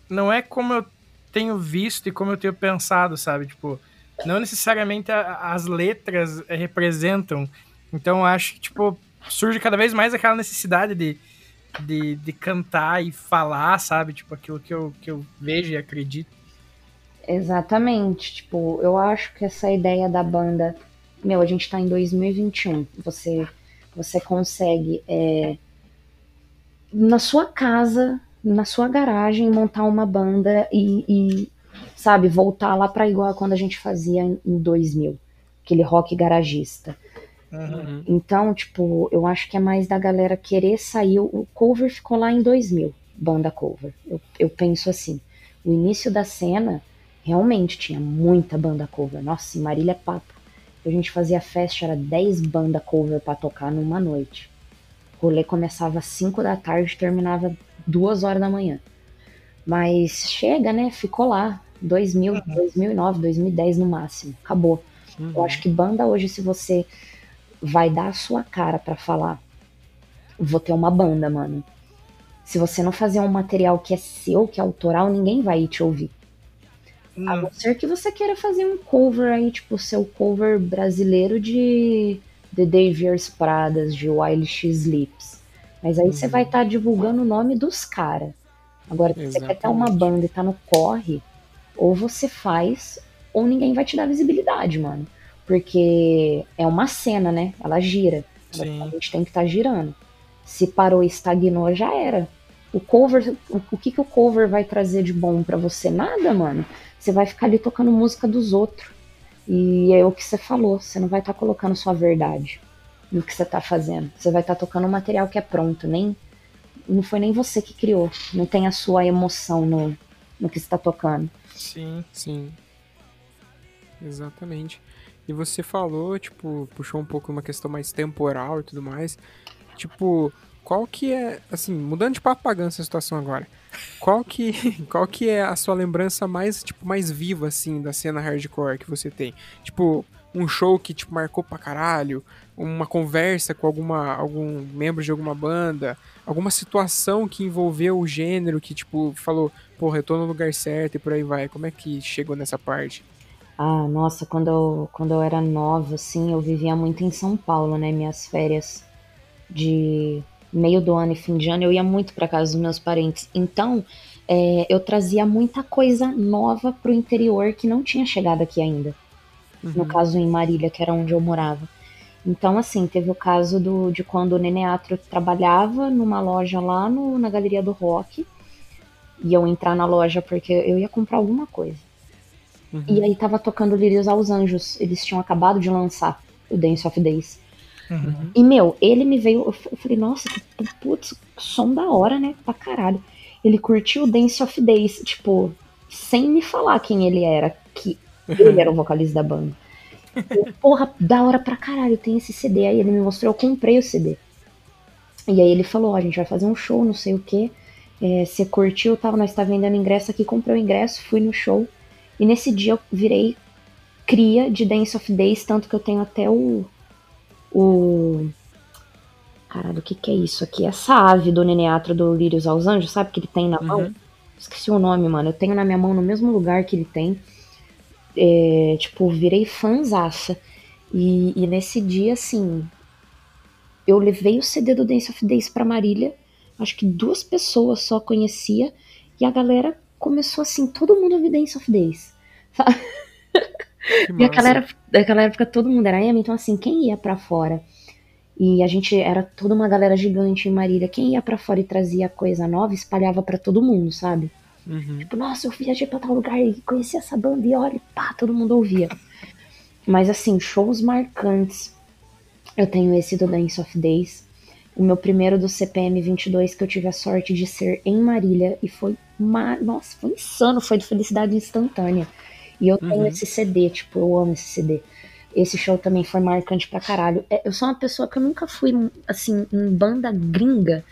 não é como eu tenho visto e como eu tenho pensado, sabe? Tipo, não necessariamente a, as letras representam. Então, acho que, tipo, surge cada vez mais aquela necessidade de, de, de cantar e falar, sabe? Tipo, aquilo que eu, que eu vejo e acredito. Exatamente. Tipo, eu acho que essa ideia da banda. Meu, a gente tá em 2021. Você, você consegue. É, na sua casa na sua garagem montar uma banda e, e sabe, voltar lá para igual quando a gente fazia em 2000, aquele rock garagista. Uhum. Então, tipo, eu acho que é mais da galera querer sair. O cover ficou lá em 2000, banda cover. Eu, eu penso assim. O início da cena, realmente tinha muita banda cover. Nossa, em Marília é Papo. A gente fazia festa, era 10 banda cover para tocar numa noite. O rolê começava às 5 da tarde terminava duas horas da manhã. Mas chega, né? Ficou lá. 2000, uhum. 2009, 2010 no máximo. Acabou. Uhum. Eu acho que banda hoje, se você vai dar a sua cara para falar, vou ter uma banda, mano. Se você não fazer um material que é seu, que é autoral, ninguém vai te ouvir. Uhum. A não ser que você queira fazer um cover aí, tipo, seu cover brasileiro de The Daviers Pradas, de Wild X Sleeps. Mas aí uhum. você vai estar tá divulgando o nome dos caras. Agora, se você quer ter uma banda e tá no corre, ou você faz, ou ninguém vai te dar visibilidade, mano. Porque é uma cena, né? Ela gira. Sim. A gente tem que estar tá girando. Se parou e estagnou, já era. O cover, o, o que, que o cover vai trazer de bom para você? Nada, mano. Você vai ficar ali tocando música dos outros. E é o que você falou, você não vai estar tá colocando sua verdade no que você está fazendo. Você vai estar tá tocando um material que é pronto, nem não foi nem você que criou, não tem a sua emoção no, no que está tocando. Sim, sim. Exatamente. E você falou, tipo, puxou um pouco uma questão mais temporal e tudo mais. Tipo, qual que é, assim, mudando de papo pagando essa situação agora. Qual que, *laughs* qual que é a sua lembrança mais, tipo, mais viva, assim, da cena hardcore que você tem? Tipo, um show que, tipo, marcou pra caralho, uma conversa com alguma, algum membro de alguma banda, alguma situação que envolveu o gênero, que, tipo, falou, porra, eu tô no lugar certo e por aí vai. Como é que chegou nessa parte? Ah, nossa, quando eu, quando eu era nova, assim, eu vivia muito em São Paulo, né? Minhas férias de meio do ano e fim de ano, eu ia muito para casa dos meus parentes. Então, é, eu trazia muita coisa nova pro interior que não tinha chegado aqui ainda. Uhum. No caso, em Marília, que era onde eu morava. Então, assim, teve o caso do, de quando o Neneatro trabalhava numa loja lá no, na Galeria do Rock. E eu entrar na loja porque eu ia comprar alguma coisa. Uhum. E aí tava tocando Lírios aos Anjos. Eles tinham acabado de lançar o Dance of Days. Uhum. E, meu, ele me veio. Eu falei, nossa, que putz, som da hora, né? Pra caralho. Ele curtiu o Dance of Days, tipo, sem me falar quem ele era, que ele era o vocalista da banda. Eu, Porra, da hora pra caralho, tem esse CD. Aí ele me mostrou, eu comprei o CD. E aí ele falou, ó, a gente vai fazer um show, não sei o que. É, você curtiu, tava, nós tá vendendo ingresso aqui, comprei o ingresso, fui no show. E nesse dia eu virei cria de Dance of Days, tanto que eu tenho até o. O. Caralho, o que, que é isso aqui? Essa ave do Neneatro do Lírios aos Anjos, sabe que ele tem na uhum. mão? Esqueci o nome, mano. Eu tenho na minha mão no mesmo lugar que ele tem. É, tipo, virei fãzaça. E, e nesse dia, assim, eu levei o CD do Dance of Days pra Marília. Acho que duas pessoas só conhecia. E a galera começou assim, todo mundo ouvir Dance of Days. *laughs* e aquela, era, aquela época todo mundo era emo, então assim, quem ia para fora? E a gente era toda uma galera gigante em Marília. Quem ia para fora e trazia coisa nova, espalhava para todo mundo, sabe? Uhum. Tipo, nossa, eu viajei pra tal lugar e conheci essa banda e olha, pá, todo mundo ouvia. *laughs* Mas assim, shows marcantes. Eu tenho esse do Dance of Days. O meu primeiro do CPM 22 que eu tive a sorte de ser em Marília e foi nossa, foi insano, foi de felicidade instantânea. E eu tenho uhum. esse CD, tipo, eu amo esse CD. Esse show também foi marcante pra caralho. É, eu sou uma pessoa que eu nunca fui, assim, em banda gringa.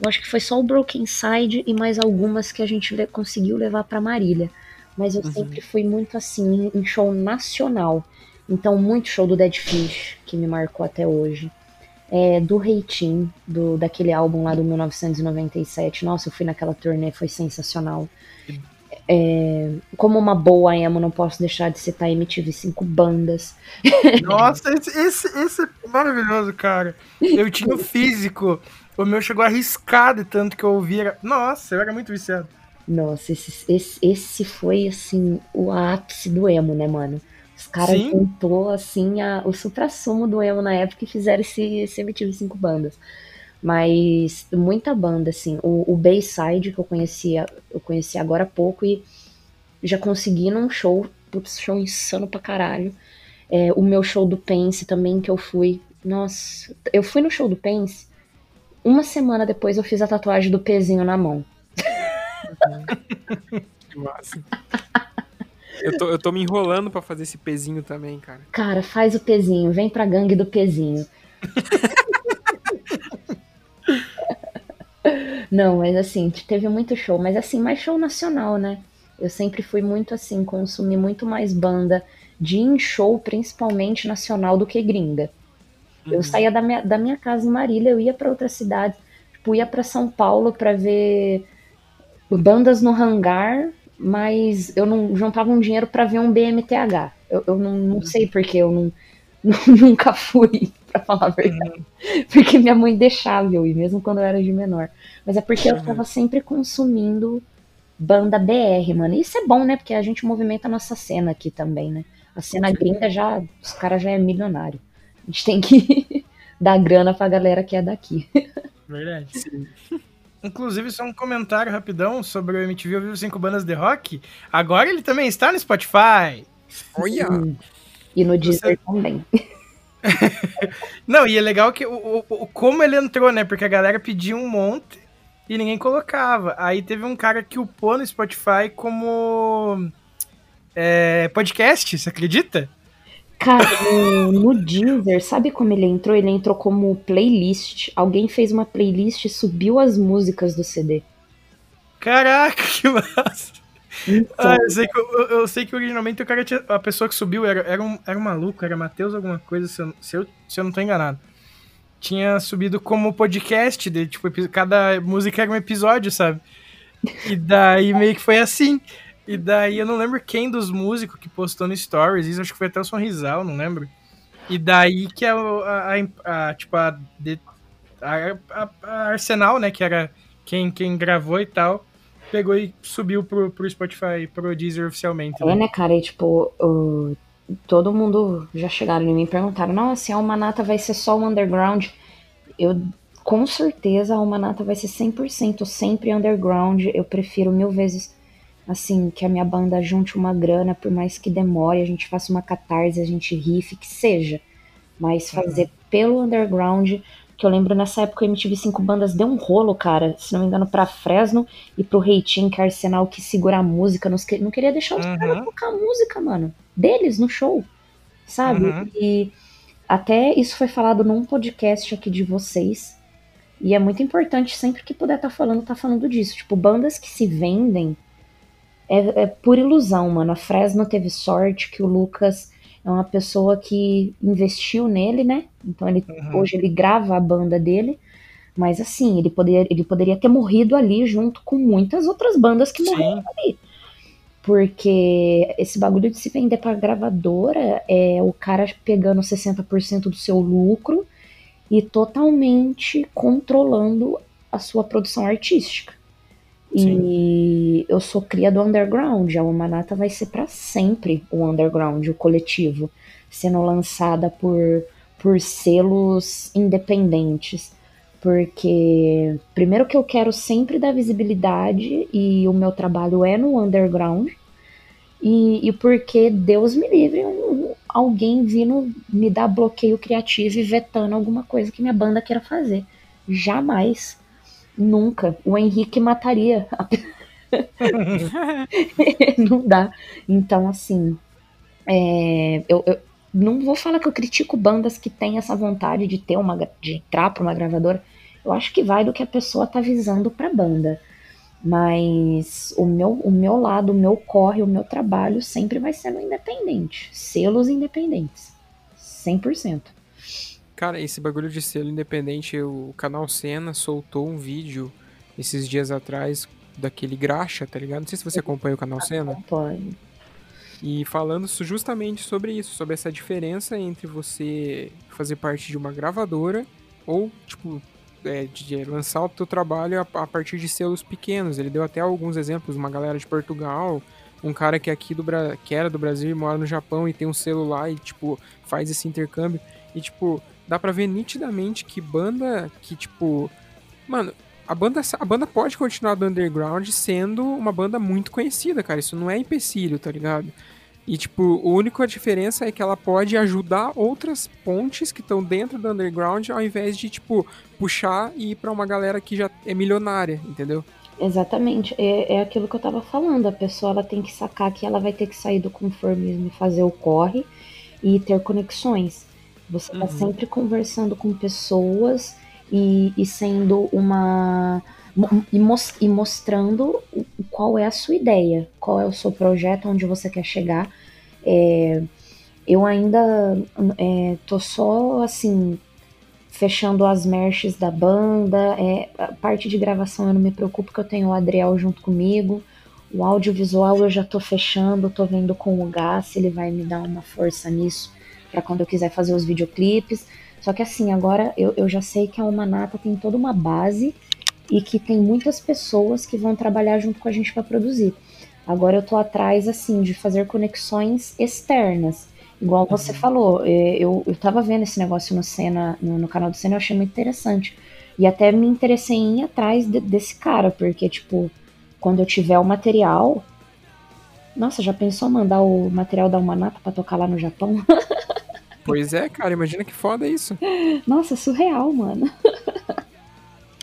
Eu acho que foi só o Broken Side e mais algumas que a gente conseguiu levar pra Marília. Mas eu uhum. sempre fui muito assim, em show nacional. Então, muito show do Dead Fish, que me marcou até hoje é, do Reitin, do daquele álbum lá do 1997. Nossa, eu fui naquela turnê, foi sensacional. É, como uma boa emo, não posso deixar de citar MTV cinco bandas. Nossa, esse, esse, esse é maravilhoso, cara. Eu tinha o *laughs* físico, o meu chegou arriscado tanto que eu ouvia. Nossa, eu era muito viciado. Nossa, esse, esse, esse foi assim o ápice do emo, né, mano? Os caras juntou, assim, a, o supra-sumo do emo na época e fizeram esse, esse MTV cinco bandas. Mas muita banda, assim. O, o Bayside, que eu conhecia, eu conheci agora há pouco e já consegui num show, putz, show insano pra caralho. É, o meu show do Pense também, que eu fui. Nossa, eu fui no show do Pense. Uma semana depois eu fiz a tatuagem do pezinho na mão. que *laughs* massa. Eu tô, eu tô me enrolando para fazer esse pezinho também, cara. Cara, faz o pezinho. Vem pra gangue do pezinho. *laughs* Não, mas assim, teve muito show, mas assim, mais show nacional, né? Eu sempre fui muito assim, consumi muito mais banda de in show, principalmente nacional, do que gringa. Uhum. Eu saía da minha, da minha casa em Marília, eu ia para outra cidade, tipo, ia para São Paulo para ver bandas no hangar mas eu não juntava um dinheiro para ver um BMTH. Eu, eu não, não sei porque eu não, *laughs* nunca fui, *laughs* para falar a verdade. Uhum. Porque minha mãe deixava eu ir, mesmo quando eu era de menor. Mas é porque uhum. eu tava sempre consumindo banda BR, mano. Isso é bom, né? Porque a gente movimenta a nossa cena aqui também, né? A cena gringa já, os caras já é milionário. A gente tem que *laughs* dar grana pra galera que é daqui. Verdade. Sim. Inclusive, só um comentário rapidão sobre o MTV ao vivo 5 bandas de rock. Agora ele também está no Spotify. Olha! E no Deezer Você... também. *laughs* Não, e é legal que o, o, como ele entrou, né? Porque a galera pedia um monte e ninguém colocava. Aí teve um cara que upou no Spotify como é, podcast, você acredita? Cara, no, Deezer, sabe como ele entrou? Ele entrou como playlist. Alguém fez uma playlist e subiu as músicas do CD. Caraca, que massa! Então... Ah, eu, sei que, eu, eu, sei que originalmente o cara tinha, a pessoa que subiu era, era, um, era um maluco, era Matheus alguma coisa, se eu, se eu, se eu não tô enganado. Tinha subido como podcast, de, tipo, cada música era um episódio, sabe? E daí meio que foi assim. E daí eu não lembro quem dos músicos que postou no Stories, isso acho que foi até o Sonrisal, não lembro. E daí que a, a, a, a tipo, a, a, Arsenal, né, que era quem, quem gravou e tal, pegou e subiu pro, pro Spotify, pro Deezer oficialmente. Né? É, né, cara? E, tipo, o, todo mundo já chegaram e perguntaram: não, assim, a Almanata vai ser só o underground. Eu, com certeza, a Almanata vai ser 100% sempre underground. Eu prefiro mil vezes, assim, que a minha banda junte uma grana, por mais que demore, a gente faça uma catarse, a gente rife, que seja. Mas fazer uhum. pelo underground que eu lembro nessa época o MTV5 Bandas deu um rolo, cara, se não me engano, pra Fresno e pro Reitinho, que é Arsenal que segura a música, não queria deixar os uhum. caras tocar a música, mano, deles no show, sabe? Uhum. E até isso foi falado num podcast aqui de vocês, e é muito importante, sempre que puder estar tá falando, tá falando disso. Tipo, bandas que se vendem é, é por ilusão, mano. A Fresno teve sorte que o Lucas é uma pessoa que investiu nele, né? Então ele uhum. hoje ele grava a banda dele, mas assim, ele poderia, ele poderia ter morrido ali junto com muitas outras bandas que Sim. morreram ali. Porque esse bagulho de se vender pra gravadora é o cara pegando 60% do seu lucro e totalmente controlando a sua produção artística. Sim. E eu sou cria do underground. A Humanata vai ser para sempre o underground, o coletivo, sendo lançada por, por selos independentes. Porque, primeiro, que eu quero sempre dar visibilidade e o meu trabalho é no underground. E, e porque Deus me livre alguém vindo me dar bloqueio criativo e vetando alguma coisa que minha banda queira fazer. Jamais Nunca. O Henrique mataria. *laughs* não dá. Então, assim, é, eu, eu, não vou falar que eu critico bandas que têm essa vontade de ter uma de entrar para uma gravadora. Eu acho que vai do que a pessoa tá visando para banda. Mas o meu, o meu lado, o meu corre, o meu trabalho sempre vai sendo independente. Selos independentes. 100%. Cara, esse bagulho de selo independente, o canal Cena soltou um vídeo esses dias atrás daquele graxa, tá ligado? Não sei se você acompanha o canal Cena. Acompanho. E falando justamente sobre isso, sobre essa diferença entre você fazer parte de uma gravadora ou, tipo, é, de lançar o teu trabalho a, a, partir de selos pequenos. Ele deu até alguns exemplos, uma galera de Portugal, um cara que é aqui do que era do Brasil e mora no Japão e tem um selo lá e, tipo, faz esse intercâmbio. E, tipo, dá pra ver nitidamente que banda que, tipo. Mano, a banda, a banda pode continuar do underground sendo uma banda muito conhecida, cara. Isso não é empecilho, tá ligado? E, tipo, a única diferença é que ela pode ajudar outras pontes que estão dentro do underground ao invés de, tipo, puxar e ir pra uma galera que já é milionária, entendeu? Exatamente. É, é aquilo que eu tava falando. A pessoa ela tem que sacar que ela vai ter que sair do conformismo e fazer o corre e ter conexões. Você está uhum. sempre conversando com pessoas e, e sendo uma. E, e, mostrando qual é a sua ideia, qual é o seu projeto, onde você quer chegar. É, eu ainda é, tô só assim fechando as merches da banda. É, a parte de gravação eu não me preocupo que eu tenho o Adriel junto comigo. O audiovisual eu já tô fechando, tô vendo com o Gás se ele vai me dar uma força nisso para quando eu quiser fazer os videoclipes. Só que assim, agora eu, eu já sei que a Almanata tem toda uma base e que tem muitas pessoas que vão trabalhar junto com a gente para produzir. Agora eu tô atrás, assim, de fazer conexões externas. Igual uhum. você falou, é, eu, eu tava vendo esse negócio no, Cena, no, no canal do Cena, eu achei muito interessante. E até me interessei em ir atrás de, desse cara, porque, tipo, quando eu tiver o material. Nossa, já pensou mandar o material da Almanata pra tocar lá no Japão? *laughs* Pois é, cara, imagina que foda isso. *laughs* Nossa, surreal, mano.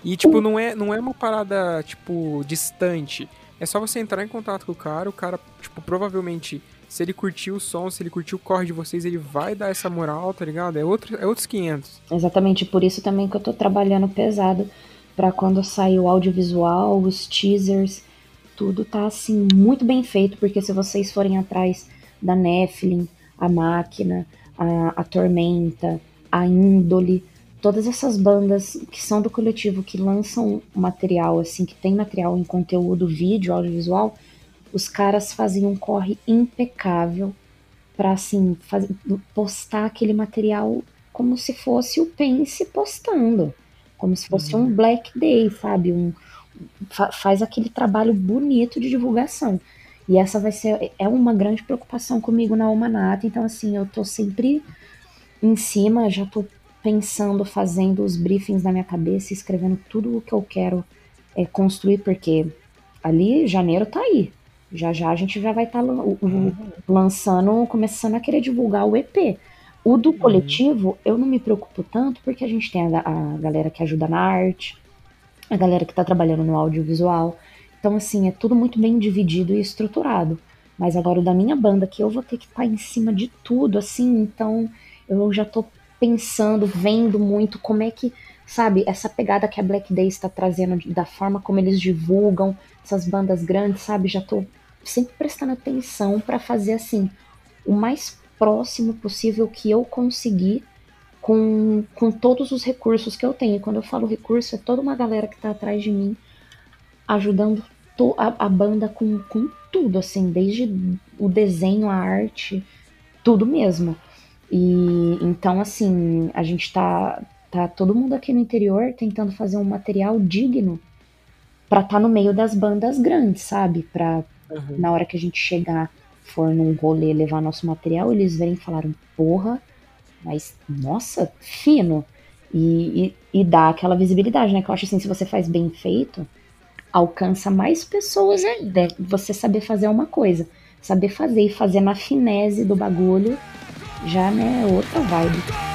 E, tipo, não é, não é uma parada, tipo, distante. É só você entrar em contato com o cara, o cara, tipo, provavelmente, se ele curtiu o som, se ele curtiu o corre de vocês, ele vai dar essa moral, tá ligado? É, outro, é outros 500. Exatamente, por isso também que eu tô trabalhando pesado para quando sair o audiovisual, os teasers, tudo tá assim muito bem feito, porque se vocês forem atrás da Nephilim, a Máquina, a, a Tormenta, a Índole, todas essas bandas que são do coletivo que lançam material assim, que tem material em conteúdo vídeo, audiovisual, os caras fazem um corre impecável para assim fazer, postar aquele material como se fosse o Pence postando, como se fosse uhum. um Black Day, sabe? Um, fa faz aquele trabalho bonito de divulgação. E essa vai ser é uma grande preocupação comigo na Almanata, então assim, eu tô sempre em cima, já tô pensando, fazendo os briefings na minha cabeça, escrevendo tudo o que eu quero é, construir, porque ali janeiro tá aí. Já já a gente já vai estar tá uhum. lançando, começando a querer divulgar o EP. O do uhum. coletivo, eu não me preocupo tanto, porque a gente tem a, a galera que ajuda na arte, a galera que tá trabalhando no audiovisual. Então, assim, é tudo muito bem dividido e estruturado. Mas agora o da minha banda, que eu vou ter que estar tá em cima de tudo, assim, então eu já tô pensando, vendo muito como é que, sabe, essa pegada que a Black Day está trazendo, da forma como eles divulgam essas bandas grandes, sabe? Já tô sempre prestando atenção para fazer assim, o mais próximo possível que eu conseguir com, com todos os recursos que eu tenho. Quando eu falo recurso, é toda uma galera que tá atrás de mim ajudando a, a banda com, com tudo, assim, desde o desenho, a arte, tudo mesmo. E então, assim, a gente tá, tá todo mundo aqui no interior tentando fazer um material digno para estar tá no meio das bandas grandes, sabe? Pra uhum. na hora que a gente chegar, for num rolê levar nosso material, eles verem e falaram, porra, mas nossa, fino. E, e, e dá aquela visibilidade, né? Que eu acho assim, se você faz bem feito, alcança mais pessoas ainda. Você saber fazer uma coisa. Saber fazer e fazer na finese do bagulho já né, é outra vibe.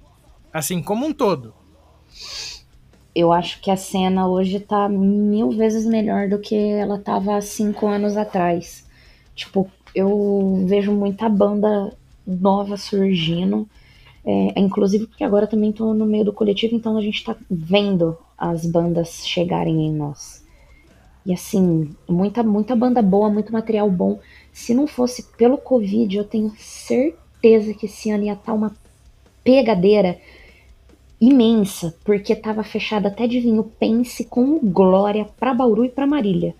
Assim, como um todo. Eu acho que a cena hoje tá mil vezes melhor do que ela tava há cinco anos atrás. Tipo, eu vejo muita banda nova surgindo. É, inclusive porque agora também tô no meio do coletivo, então a gente tá vendo as bandas chegarem em nós. E assim, muita, muita banda boa, muito material bom. Se não fosse pelo Covid, eu tenho certeza que esse ano ia estar tá uma pegadeira imensa, porque tava fechado até de vinho Pense com Glória para Bauru e para Marília.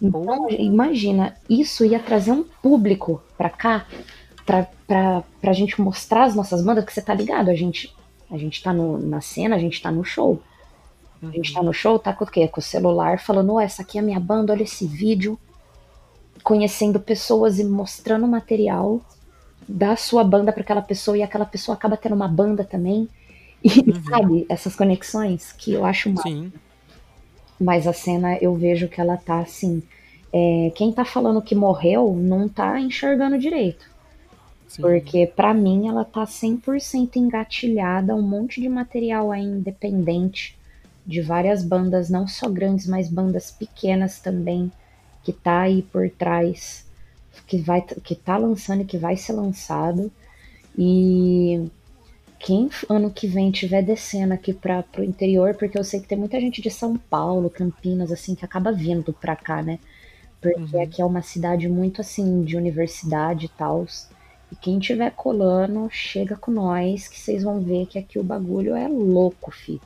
Então, imagina, isso ia trazer um público pra cá, pra, pra, pra gente mostrar as nossas bandas, que você tá ligado, a gente, a gente tá no, na cena, a gente tá no show. A gente tá no show, tá com o quê? Com o celular, falando, oh, essa aqui é a minha banda, olha esse vídeo. Conhecendo pessoas e mostrando material da sua banda para aquela pessoa e aquela pessoa acaba tendo uma banda também. E uhum. sabe, essas conexões que eu acho mal. Sim. Mas a cena eu vejo que ela tá assim. É, quem tá falando que morreu não tá enxergando direito. Sim. Porque para mim ela tá 100% engatilhada, um monte de material aí independente de várias bandas, não só grandes, mas bandas pequenas também, que tá aí por trás, que vai que tá lançando e que vai ser lançado. E quem ano que vem tiver descendo aqui para pro interior, porque eu sei que tem muita gente de São Paulo, Campinas assim que acaba vindo para cá, né? Porque uhum. aqui é uma cidade muito assim de universidade e tal. E quem tiver colando, chega com nós, que vocês vão ver que aqui o bagulho é louco, fi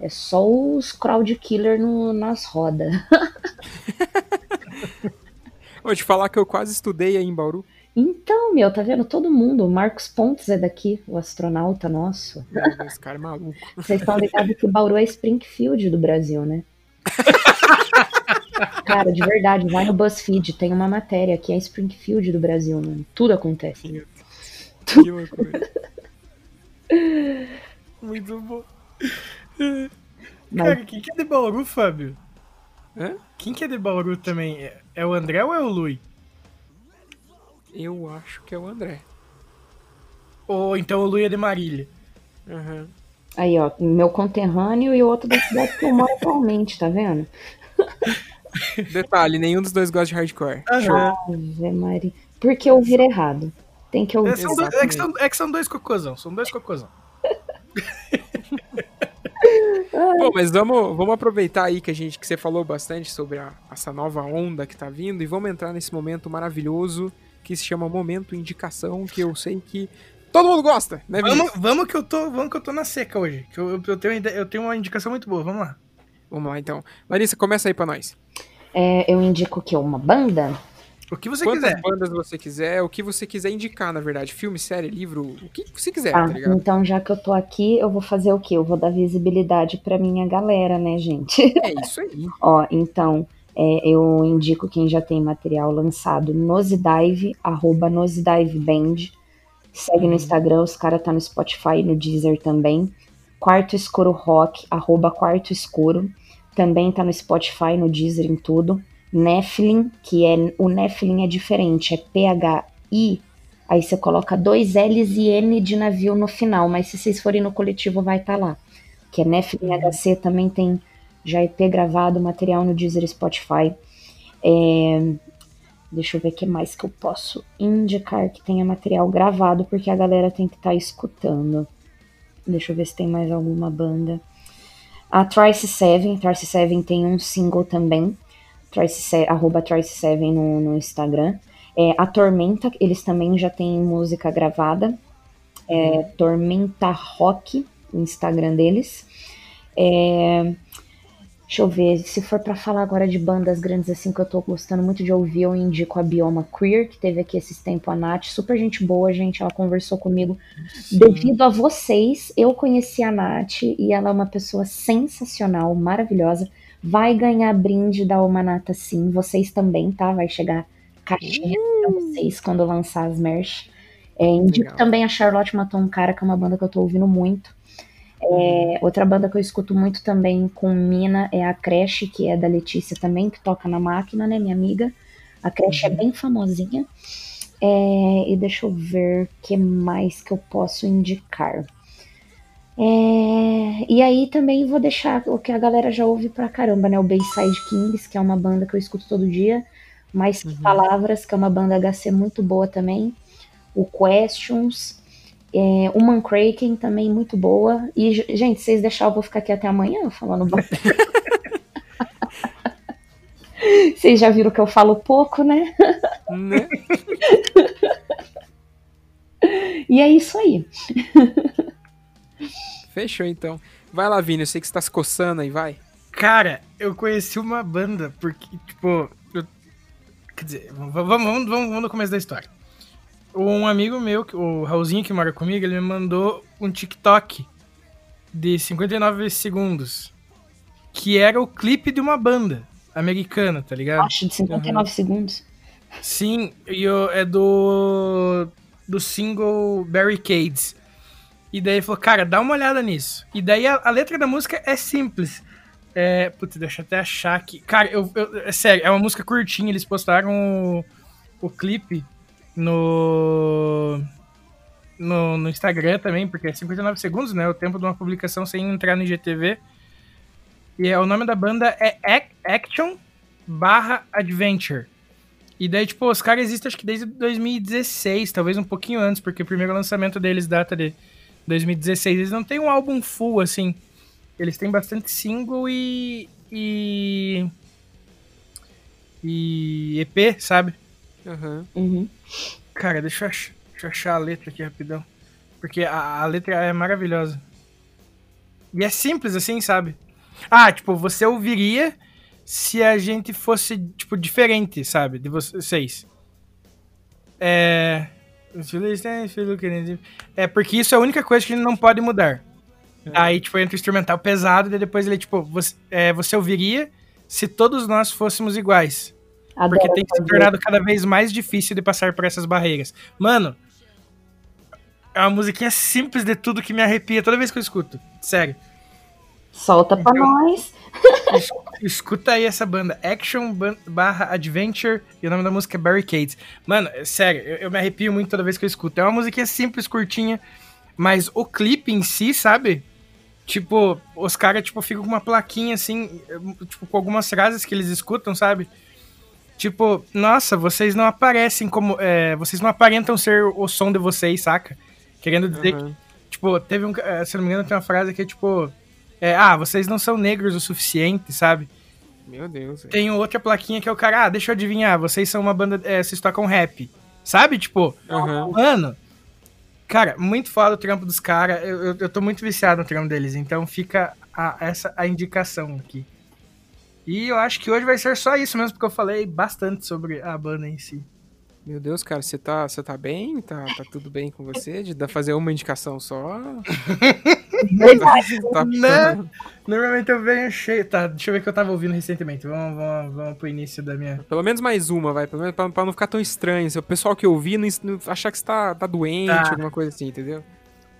É só os crowd killer no, nas rodas. *laughs* Vou te falar que eu quase estudei aí em Bauru. Então, meu, tá vendo? Todo mundo. O Marcos Pontes é daqui, o astronauta nosso. Esse cara é maluco. Vocês estão ligados que Bauru é Springfield do Brasil, né? *laughs* Cara, de verdade, vai no BuzzFeed, tem uma matéria que é Springfield do Brasil, mano. Tudo acontece. Que loucura. Muito bom. Mas- Cara, quem que é de Bauru, Fábio? Hã? Quem que é de Bauru também? É- É o André ou é o Lui? Eu acho que é o André. Ou então o Lui é de Marília? Aham. Aí, ó, meu conterrâneo e outro da cidade que eu moro atualmente, tá vendo? Detalhe, nenhum dos dois gosta de hardcore. Show. Ave Maria. Porque eu ouvir errado. Tem que ouvir. É, são do- é que são, é que são dois cocôzão, são dois cocôzão. *laughs* Bom, mas vamos, vamos aproveitar aí que a gente que você falou bastante sobre a- essa nova onda que tá vindo e vamos entrar nesse momento maravilhoso que se chama momento indicação, que eu sei que todo mundo gosta, né, Vinícius? Vamos, vamos que eu tô, vamos que eu tô na seca hoje. Que eu, eu, tenho, eu tenho uma indicação muito boa, vamos lá. Vamos lá então. Larissa, começa aí pra nós. É, eu indico que uma banda. O que você Quantas quiser. bandas você quiser, o que você quiser indicar, na verdade. Filme, série, livro, o que você quiser, Ah, tá ligado? então já que eu tô aqui, eu vou fazer o quê? Eu vou dar visibilidade pra minha galera, né, gente? É isso aí. *laughs* Ó, então, é, eu indico quem já tem material lançado, Nosedive, arroba Nosedive Band. Segue no Instagram, os caras tá no Spotify e no Deezer também. Quarto Escuro Rock, arroba Quarto Escuro. Também tá no Spotify, no Deezer, em tudo. Nephilim, que é. O Nephilim é diferente, é P-H-I. Aí você coloca dois L's e N de navio no final, mas se vocês forem no coletivo, vai estar lá. Que é Nephilim HC, também tem já EP gravado, material no Deezer Spotify. É, Deixa eu ver o que mais que eu posso indicar que tenha material gravado, porque a galera tem que estar escutando. Deixa eu ver se tem mais alguma banda. A Trice Seven, Trice Seven tem um single também. Trice arroba Trice Seven no, no Instagram. É, a Tormenta, eles também já têm música gravada. É, Tormenta Rock, o Instagram deles. É, Deixa eu ver, se for pra falar agora de bandas grandes assim que eu tô gostando muito de ouvir, eu indico a Bioma Queer, que teve aqui esses tempos a Nath, super gente boa, gente, ela conversou comigo. Devido a vocês, eu conheci a Nath e ela é uma pessoa sensacional, maravilhosa. Vai ganhar brinde da Omanata sim, vocês também, tá? Vai chegar caixinha pra vocês quando lançar as merch. É, indico Legal. também a Charlotte Matou um Cara, que é uma banda que eu tô ouvindo muito. É, outra banda que eu escuto muito também com Mina é a Creche, que é da Letícia também, que toca na máquina, né, minha amiga. A Creche é bem famosinha. É, e deixa eu ver o que mais que eu posso indicar. É, e aí também vou deixar o que a galera já ouve pra caramba, né? O Bayside Kings, que é uma banda que eu escuto todo dia. Mais que Palavras, que é uma banda HC muito boa também. O Questions. É, o Mankraken também muito boa. E, ge- gente, vocês deixarem, eu vou ficar aqui até amanhã falando. *laughs* Vocês já viram que eu falo pouco, né? Né? E é isso aí. Fechou então. Vai lá, Vini, eu sei que você tá se coçando aí, vai. Cara, eu conheci uma banda porque, tipo. eu- quer dizer, vamos, vamos, vamos, vamos no começo da história. Um amigo meu, que- o Raulzinho que mora comigo, ele me mandou um TikTok de 59 segundos. Que era o clipe de uma banda americana, tá ligado? Acho de 59 segundos. Sim, e é do. do single Barricades. E daí ele falou, cara, dá uma olhada nisso. E daí a, a letra da música é simples. É. Putz, deixa eu até achar aqui. Cara, eu, eu- é sério, é uma música curtinha. Eles postaram o, o clipe no, no. no Instagram também, porque é 59 segundos, né? O tempo de uma publicação sem entrar no IGTV. E é, o nome da banda é Ac- Action barra Adventure. E daí, tipo, os caras existem acho que desde 2016, talvez um pouquinho antes, porque o primeiro lançamento deles data de 2016. Eles não têm um álbum full, assim. Eles têm bastante single e. e. e EP, sabe? Uhum. Cara, deixa eu, ach- deixa eu achar a letra aqui rapidão. Porque a, a letra é maravilhosa. E é simples assim, sabe? Ah, tipo, você ouviria se a gente fosse, tipo, diferente, sabe? De vocês. É. É porque isso é a única coisa que a gente não pode mudar. É. Aí, tipo, entra o instrumental pesado e depois ele, tipo, você, é, você ouviria se todos nós fôssemos iguais. Adoro porque tem se tornado cada vez mais difícil de passar por essas barreiras. Mano, é uma musiquinha simples de tudo que me arrepia toda vez que eu escuto. Sério. Solta pra então, nós. escuta aí essa banda, Action barra Adventure, e o nome da música é Barricades. Mano, é sério, eu, eu, me arrepio muito toda vez que eu escuto. É uma musiquinha simples, curtinha, mas o clipe em si, sabe? Tipo, os caras, tipo, ficam com uma plaquinha, assim, tipo, com algumas frases que eles escutam, sabe? Tipo, nossa, vocês não aparecem como... É, vocês não aparentam ser o som de vocês, saca? Querendo dizer uhum. que, tipo, teve um... Eh, se não me engano, tem uma frase que é, tipo é, ah, vocês não são negros o suficiente, sabe? Meu Deus. Tem outra plaquinha que é o cara, ah, deixa eu adivinhar, vocês são uma banda, é, vocês tocam rap. Sabe? Tipo, uhum. mano, cara, muito foda o trampo dos caras. Eu, eu, eu, tô muito viciado no trampo deles, então fica a, essa a indicação aqui. E eu acho que hoje vai ser só isso mesmo, porque eu falei bastante sobre a banda em si. Meu Deus, cara, você tá, você tá bem? Tá, tá tudo bem com você? De fazer uma indicação só? *laughs* Tá, né? Normalmente eu venho cheio. Tá, deixa eu ver o que eu tava ouvindo recentemente. Vamos, vamos, vamos pro início da minha. Pelo menos mais uma, vai. Pelo menos pra, pra não ficar tão estranho. Se o pessoal que ouvi não, não achar que você tá, tá doente, tá. alguma coisa assim, entendeu?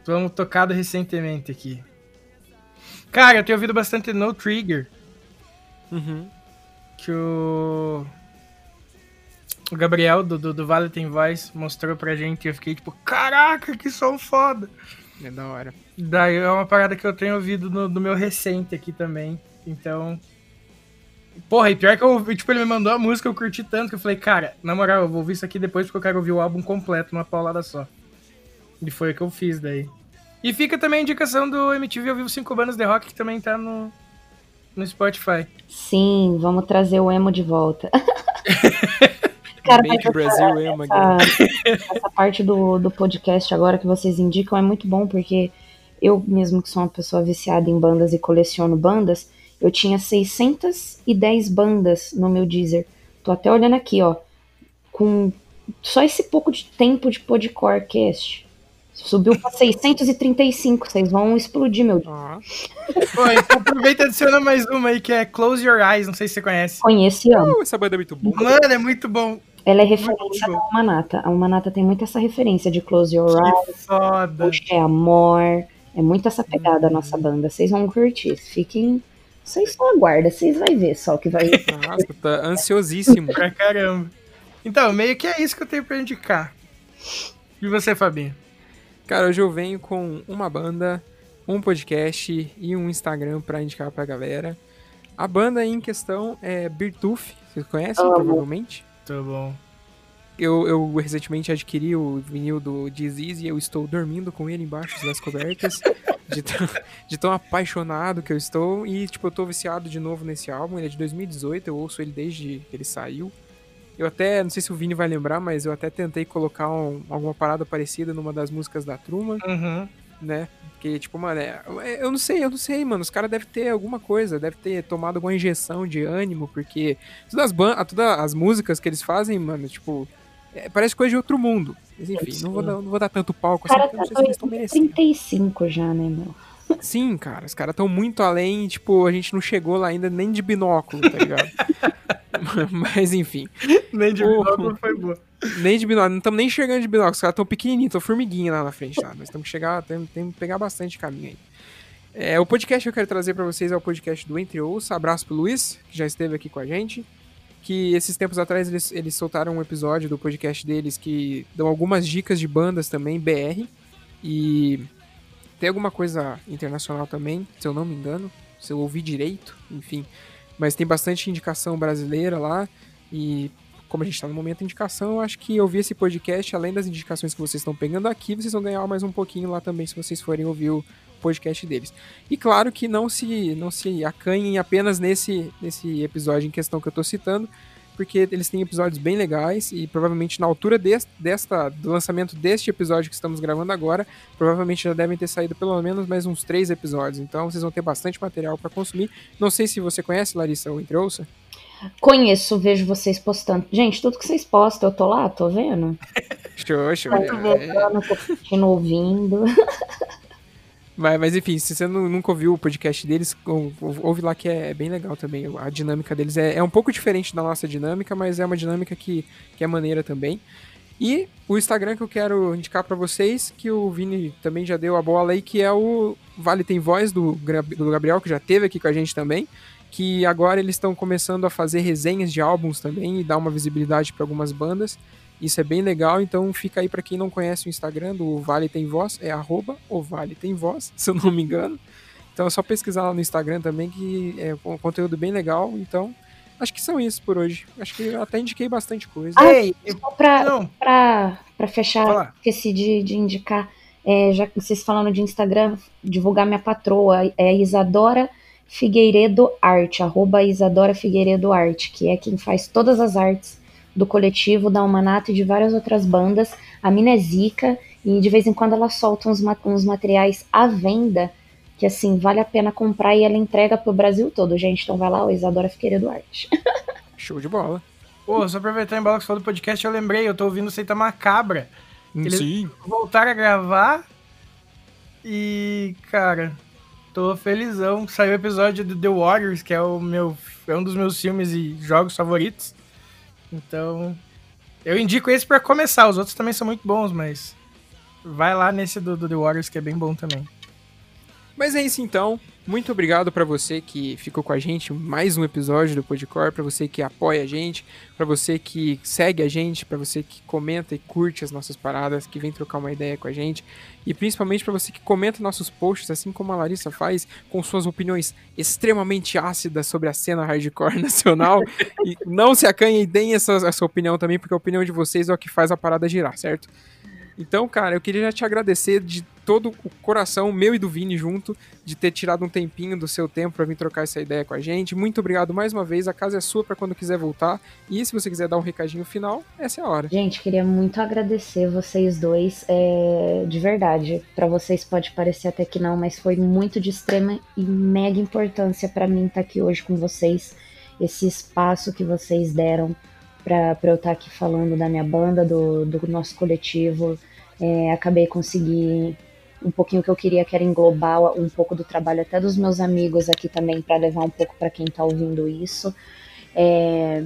Vamos tocado recentemente aqui. Cara, eu tenho ouvido bastante No Trigger. Uhum. Que o o Gabriel do, do, do Vale Tem Voz mostrou pra gente e eu fiquei tipo, caraca, que som foda. É da hora. Daí é uma parada que eu tenho ouvido no, no meu recente aqui também. Então. Porra, e pior que eu, tipo, ele me mandou a música, eu curti tanto que eu falei, cara, na moral, eu vou ouvir isso aqui depois porque eu quero ouvir o álbum completo numa paulada só. E foi o que eu fiz daí. E fica também a indicação do MTV ao vivo 5 bandas de rock que também tá no, no Spotify. Sim, vamos trazer o emo de volta. *laughs* Cara, Make Brasil essa, essa, essa parte do, do podcast agora que vocês indicam é muito bom, porque eu mesmo que sou uma pessoa viciada em bandas e coleciono bandas, eu tinha 610 bandas no meu Deezer. Tô até olhando aqui, ó. Com só esse pouco de tempo de podcast. Subiu pra 635, vocês vão explodir, meu Deus. Ah. Pô, então aproveita e adiciona mais uma aí, que é Close Your Eyes, não sei se você conhece. Conhece, ó. Uh, essa banda é muito boa. Mano, é muito bom. Ela é referência da Manata. A Manata tem muito essa referência de Close Your Eyes. Foda. é amor. É muito essa pegada a nossa banda. Vocês vão curtir. Fiquem. Vocês só aguardam, vocês vão ver só o que vai. Nossa, tá ansiosíssimo. pra caramba. Então, meio que é isso que eu tenho pra indicar. E você, Fabinho? Cara, hoje eu venho com uma banda, um podcast e um Instagram pra indicar pra galera. A banda em questão é Birtuf, vocês conhecem, oh, provavelmente? Tá bom. Eu, eu recentemente adquiri o vinil do Disease e eu estou dormindo com ele embaixo das cobertas. *laughs* de, tão, de tão apaixonado que eu estou. E, tipo, eu tô viciado de novo nesse álbum. Ele é de 2018, eu ouço ele desde que ele saiu. Eu até, não sei se o Vini vai lembrar, mas eu até tentei colocar um, alguma parada parecida numa das músicas da Truma, uhum. né? Porque, tipo, mano, é, eu não sei, eu não sei, mano. Os caras devem ter alguma coisa, deve ter tomado alguma injeção de ânimo, porque todas as, todas as músicas que eles fazem, mano, tipo, é, parece coisa de outro mundo. Mas enfim, não vou, dar, não vou dar tanto palco assim, porque eu não sei se eles estão merecendo. 35 já, né, meu? Sim, cara, os caras estão muito além, tipo, a gente não chegou lá ainda nem de binóculo, tá ligado? *laughs* Mas enfim. Nem de binóculo foi boa. Nem de binóculo, não estamos nem enxergando de binóculo, os caras estão pequenininhos, estão formiguinha lá na frente, tá? Nós temos que chegar, temos, temos que pegar bastante caminho aí. É, o podcast que eu quero trazer para vocês é o podcast do Entre Ouça. Abraço pro Luiz, que já esteve aqui com a gente. Que esses tempos atrás eles, eles soltaram um episódio do podcast deles que dão algumas dicas de bandas também, BR. E tem alguma coisa internacional também, se eu não me engano, se eu ouvi direito, enfim. Mas tem bastante indicação brasileira lá. E como a gente está no momento de indicação, eu acho que ouvir esse podcast, além das indicações que vocês estão pegando aqui, vocês vão ganhar mais um pouquinho lá também se vocês forem ouvir o podcast deles. E claro que não se não se acanhem apenas nesse, nesse episódio em questão que eu estou citando, porque eles têm episódios bem legais e provavelmente na altura deste, desta, do lançamento deste episódio que estamos gravando agora, provavelmente já devem ter saído pelo menos mais uns três episódios. Então vocês vão ter bastante material para consumir. Não sei se você conhece, Larissa, o Entre Ouça. Conheço, vejo vocês postando. Gente, tudo que vocês postam, eu tô lá, tô vendo. *laughs* Show, show. Tô vendo, tô curtindo, ouvindo. *laughs* Mas, mas enfim, se você nunca ouviu o podcast deles, ouve lá que é, bem legal também. A dinâmica deles é, é um pouco diferente da nossa dinâmica, mas é uma dinâmica que, que é maneira também. E o Instagram que eu quero indicar para vocês, que o Vini também já deu a bola aí, que é o Vale Tem Voz do, do Gabriel, que já teve aqui com a gente também. Que agora eles estão começando a fazer resenhas de álbuns também e dar uma visibilidade para algumas bandas. Isso é bem legal, então fica aí para quem não conhece o Instagram do Vale Tem Voz, é arroba o Vale Tem Voz, *laughs* se eu não me engano. Então é só pesquisar lá no Instagram também, que é um conteúdo bem legal. Então, acho que são isso por hoje. Acho que eu até indiquei bastante coisa. Ah, Ei, só pra, pra, pra fechar, Fala. esqueci de, de indicar, é, já que vocês falando de Instagram, divulgar minha patroa, é Isadora Figueiredo Arte, arroba Isadora Figueiredo Arte, que é quem faz todas as artes do coletivo, da Humanato e de várias outras bandas. A mina é zica e de vez em quando ela solta uns, uns materiais à venda que assim vale a pena comprar e ela entrega pro Brasil todo, gente. Então vai lá, o Isadora Figueiredo Arte. *laughs* Show de bola. Pô, só aproveitar em bola que você falou do podcast, eu lembrei, eu tô ouvindo Seita Macabra. Hum, Eles Sim. voltaram a gravar e, cara, tô felizão. Saiu o episódio do The Warriors, que é o meu é um dos meus filmes e jogos favoritos. Então, eu indico esse para começar. Os outros também são muito bons, mas vai lá nesse do, do The Warriors que é bem bom também. Mas é isso então. Muito obrigado para você que ficou com a gente mais um episódio do Podcore, para você que apoia a gente, para você que segue a gente, para você que comenta e curte as nossas paradas, que vem trocar uma ideia com a gente, e principalmente para você que comenta nossos posts, assim como a Larissa faz, com suas opiniões extremamente ácidas sobre a cena hardcore *laughs* nacional. e não se acanhe e deem essa, essa opinião também, porque a opinião de vocês é o que faz a parada girar, certo? Então, cara, eu queria já te agradecer de todo o coração, meu e do Vini junto, de ter tirado um tempinho do seu tempo para vir trocar essa ideia com a gente. Muito obrigado mais uma vez. A casa é sua para quando quiser voltar. E se você quiser dar um recadinho final, essa é a hora. Gente, queria muito agradecer vocês dois. É, de verdade, para vocês pode parecer até que não, mas foi muito de extrema e mega importância para mim estar tá aqui hoje com vocês. Esse espaço que vocês deram para eu estar tá aqui falando da minha banda, do, do nosso coletivo é, acabei conseguindo um pouquinho que eu queria, que era englobar um pouco do trabalho até dos meus amigos aqui também, para levar um pouco para quem está ouvindo isso. É,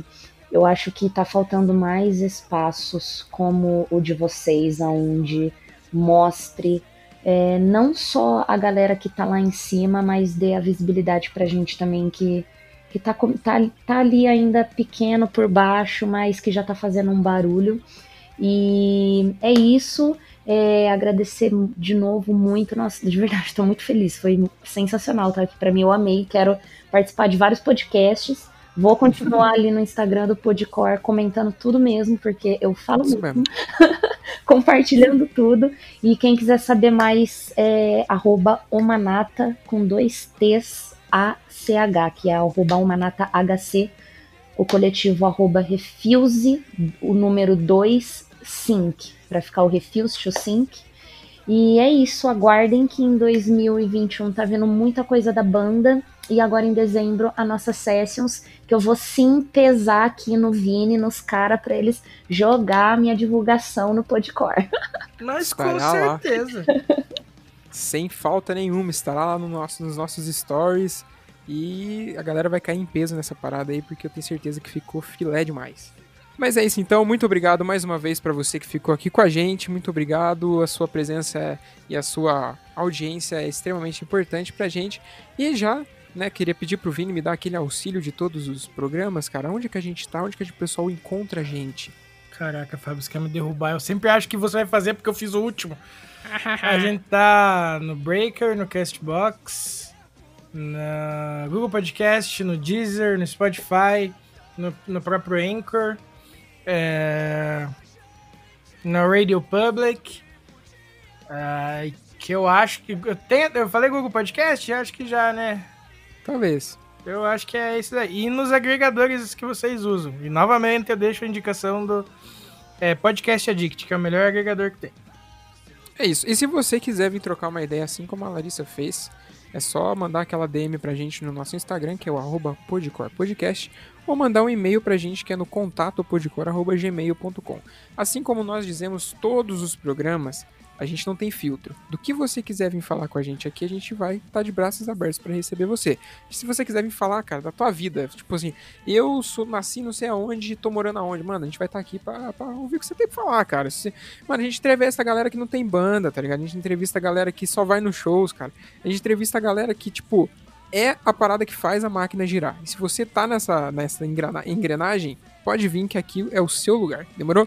eu acho que está faltando mais espaços como o de vocês, onde mostre é, não só a galera que está lá em cima, mas dê a visibilidade para a gente também que que tá, tá, tá ali ainda pequeno por baixo, mas que já está fazendo um barulho. E é isso. É, agradecer de novo muito. Nossa, de verdade, *laughs* estou muito feliz. Foi sensacional estar aqui para mim. Eu amei. Quero participar de vários podcasts. Vou continuar ali no Instagram do Podcore comentando tudo mesmo, porque eu falo Isso mesmo. *laughs* compartilhando tudo. E quem quiser saber mais é omanata com dois T's A-C-H, que é arroba o coletivo arroba Refuse, o número 2, Sync, para ficar o Refuse to Sync. E é isso, aguardem que em 2021 tá vindo muita coisa da banda. E agora em dezembro a nossa Sessions, que eu vou sim pesar aqui no Vini, nos caras, para eles jogar a minha divulgação no Podcore. *laughs* Mas com certeza. Sem falta nenhuma, estará lá no nosso, nos nossos stories e a galera vai cair em peso nessa parada aí, porque eu tenho certeza que ficou filé demais. Mas é isso então, muito obrigado mais uma vez para você que ficou aqui com a gente, muito obrigado, a sua presença e a sua audiência é extremamente importante pra gente. E já, né, queria pedir pro Vini me dar aquele auxílio de todos os programas, cara, onde que a gente tá, onde que o pessoal encontra a gente? Caraca, Fábio, você quer me derrubar, eu sempre acho que você vai fazer porque eu fiz o último. *laughs* a gente tá no Breaker, no Castbox, na Google Podcast, no Deezer, no Spotify, no, no próprio Anchor, é, na Radio Public, uh, que eu acho que eu tenho, eu falei Google Podcast, acho que já, né? Talvez. Eu acho que é isso aí. E nos agregadores que vocês usam. E novamente eu deixo a indicação do é, Podcast Addict, que é o melhor agregador que tem. É isso. E se você quiser vir trocar uma ideia assim como a Larissa fez, é só mandar aquela DM pra gente no nosso Instagram, que é o arroba podcorpodcast, ou mandar um e-mail pra gente que é no contato. Assim como nós dizemos todos os programas, a gente não tem filtro. Do que você quiser vir falar com a gente aqui, a gente vai estar tá de braços abertos para receber você. E se você quiser vir falar, cara, da tua vida, tipo assim, eu sou, nasci não sei aonde, tô morando aonde, mano, a gente vai estar tá aqui pra, ouvir o que você tem pra falar, cara. Se, mano, a gente entrevista a galera que não tem banda, tá ligado? A gente entrevista a galera que só vai nos shows, cara. A gente entrevista a galera que, tipo, é a parada que faz a máquina girar. E se você tá nessa, nessa engrenagem, pode vir que aqui é o seu lugar, demorou?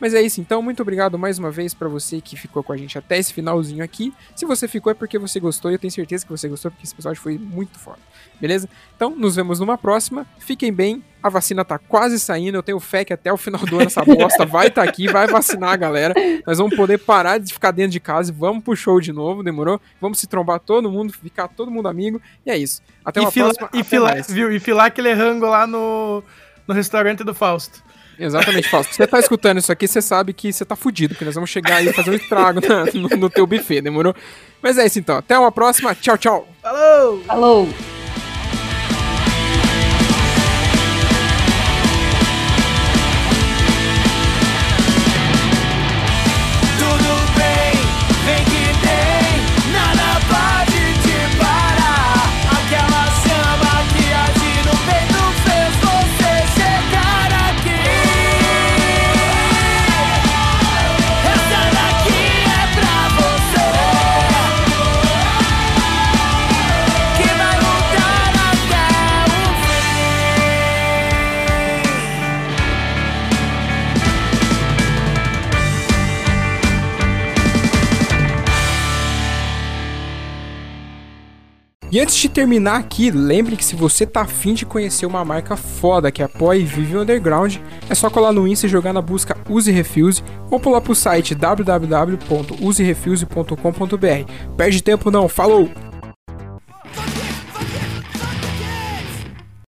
Mas é isso, então, muito obrigado mais uma vez para você que ficou com a gente até esse finalzinho aqui. Se você ficou é porque você gostou, e eu tenho certeza que você gostou, porque esse episódio foi muito foda. Beleza? Então, nos vemos numa próxima. Fiquem bem. A vacina tá quase saindo. Eu tenho fé que até o final do ano essa *laughs* bosta vai estar tá aqui, vai vacinar a galera. Nós vamos poder parar de ficar dentro de casa vamos pro show de novo, demorou? Vamos se trombar todo mundo, ficar todo mundo amigo. E é isso. Até uma e fila, próxima. E filar, viu? E filar aquele rango lá no, no restaurante do Fausto. Exatamente, Fausto. Você tá escutando isso aqui, você sabe que você tá fudido, porque nós vamos chegar aí e fazer um estrago na, no, no teu buffet, demorou? Mas é isso então. Até uma próxima. Tchau, tchau. Falou! Falou! E antes de terminar aqui, lembre que se você tá afim de conhecer uma marca foda que apoia e vive o underground, é só colar no Insta e jogar na busca Use Refuse ou pular pro site www.userefuse.com.br. Perde tempo não, falou!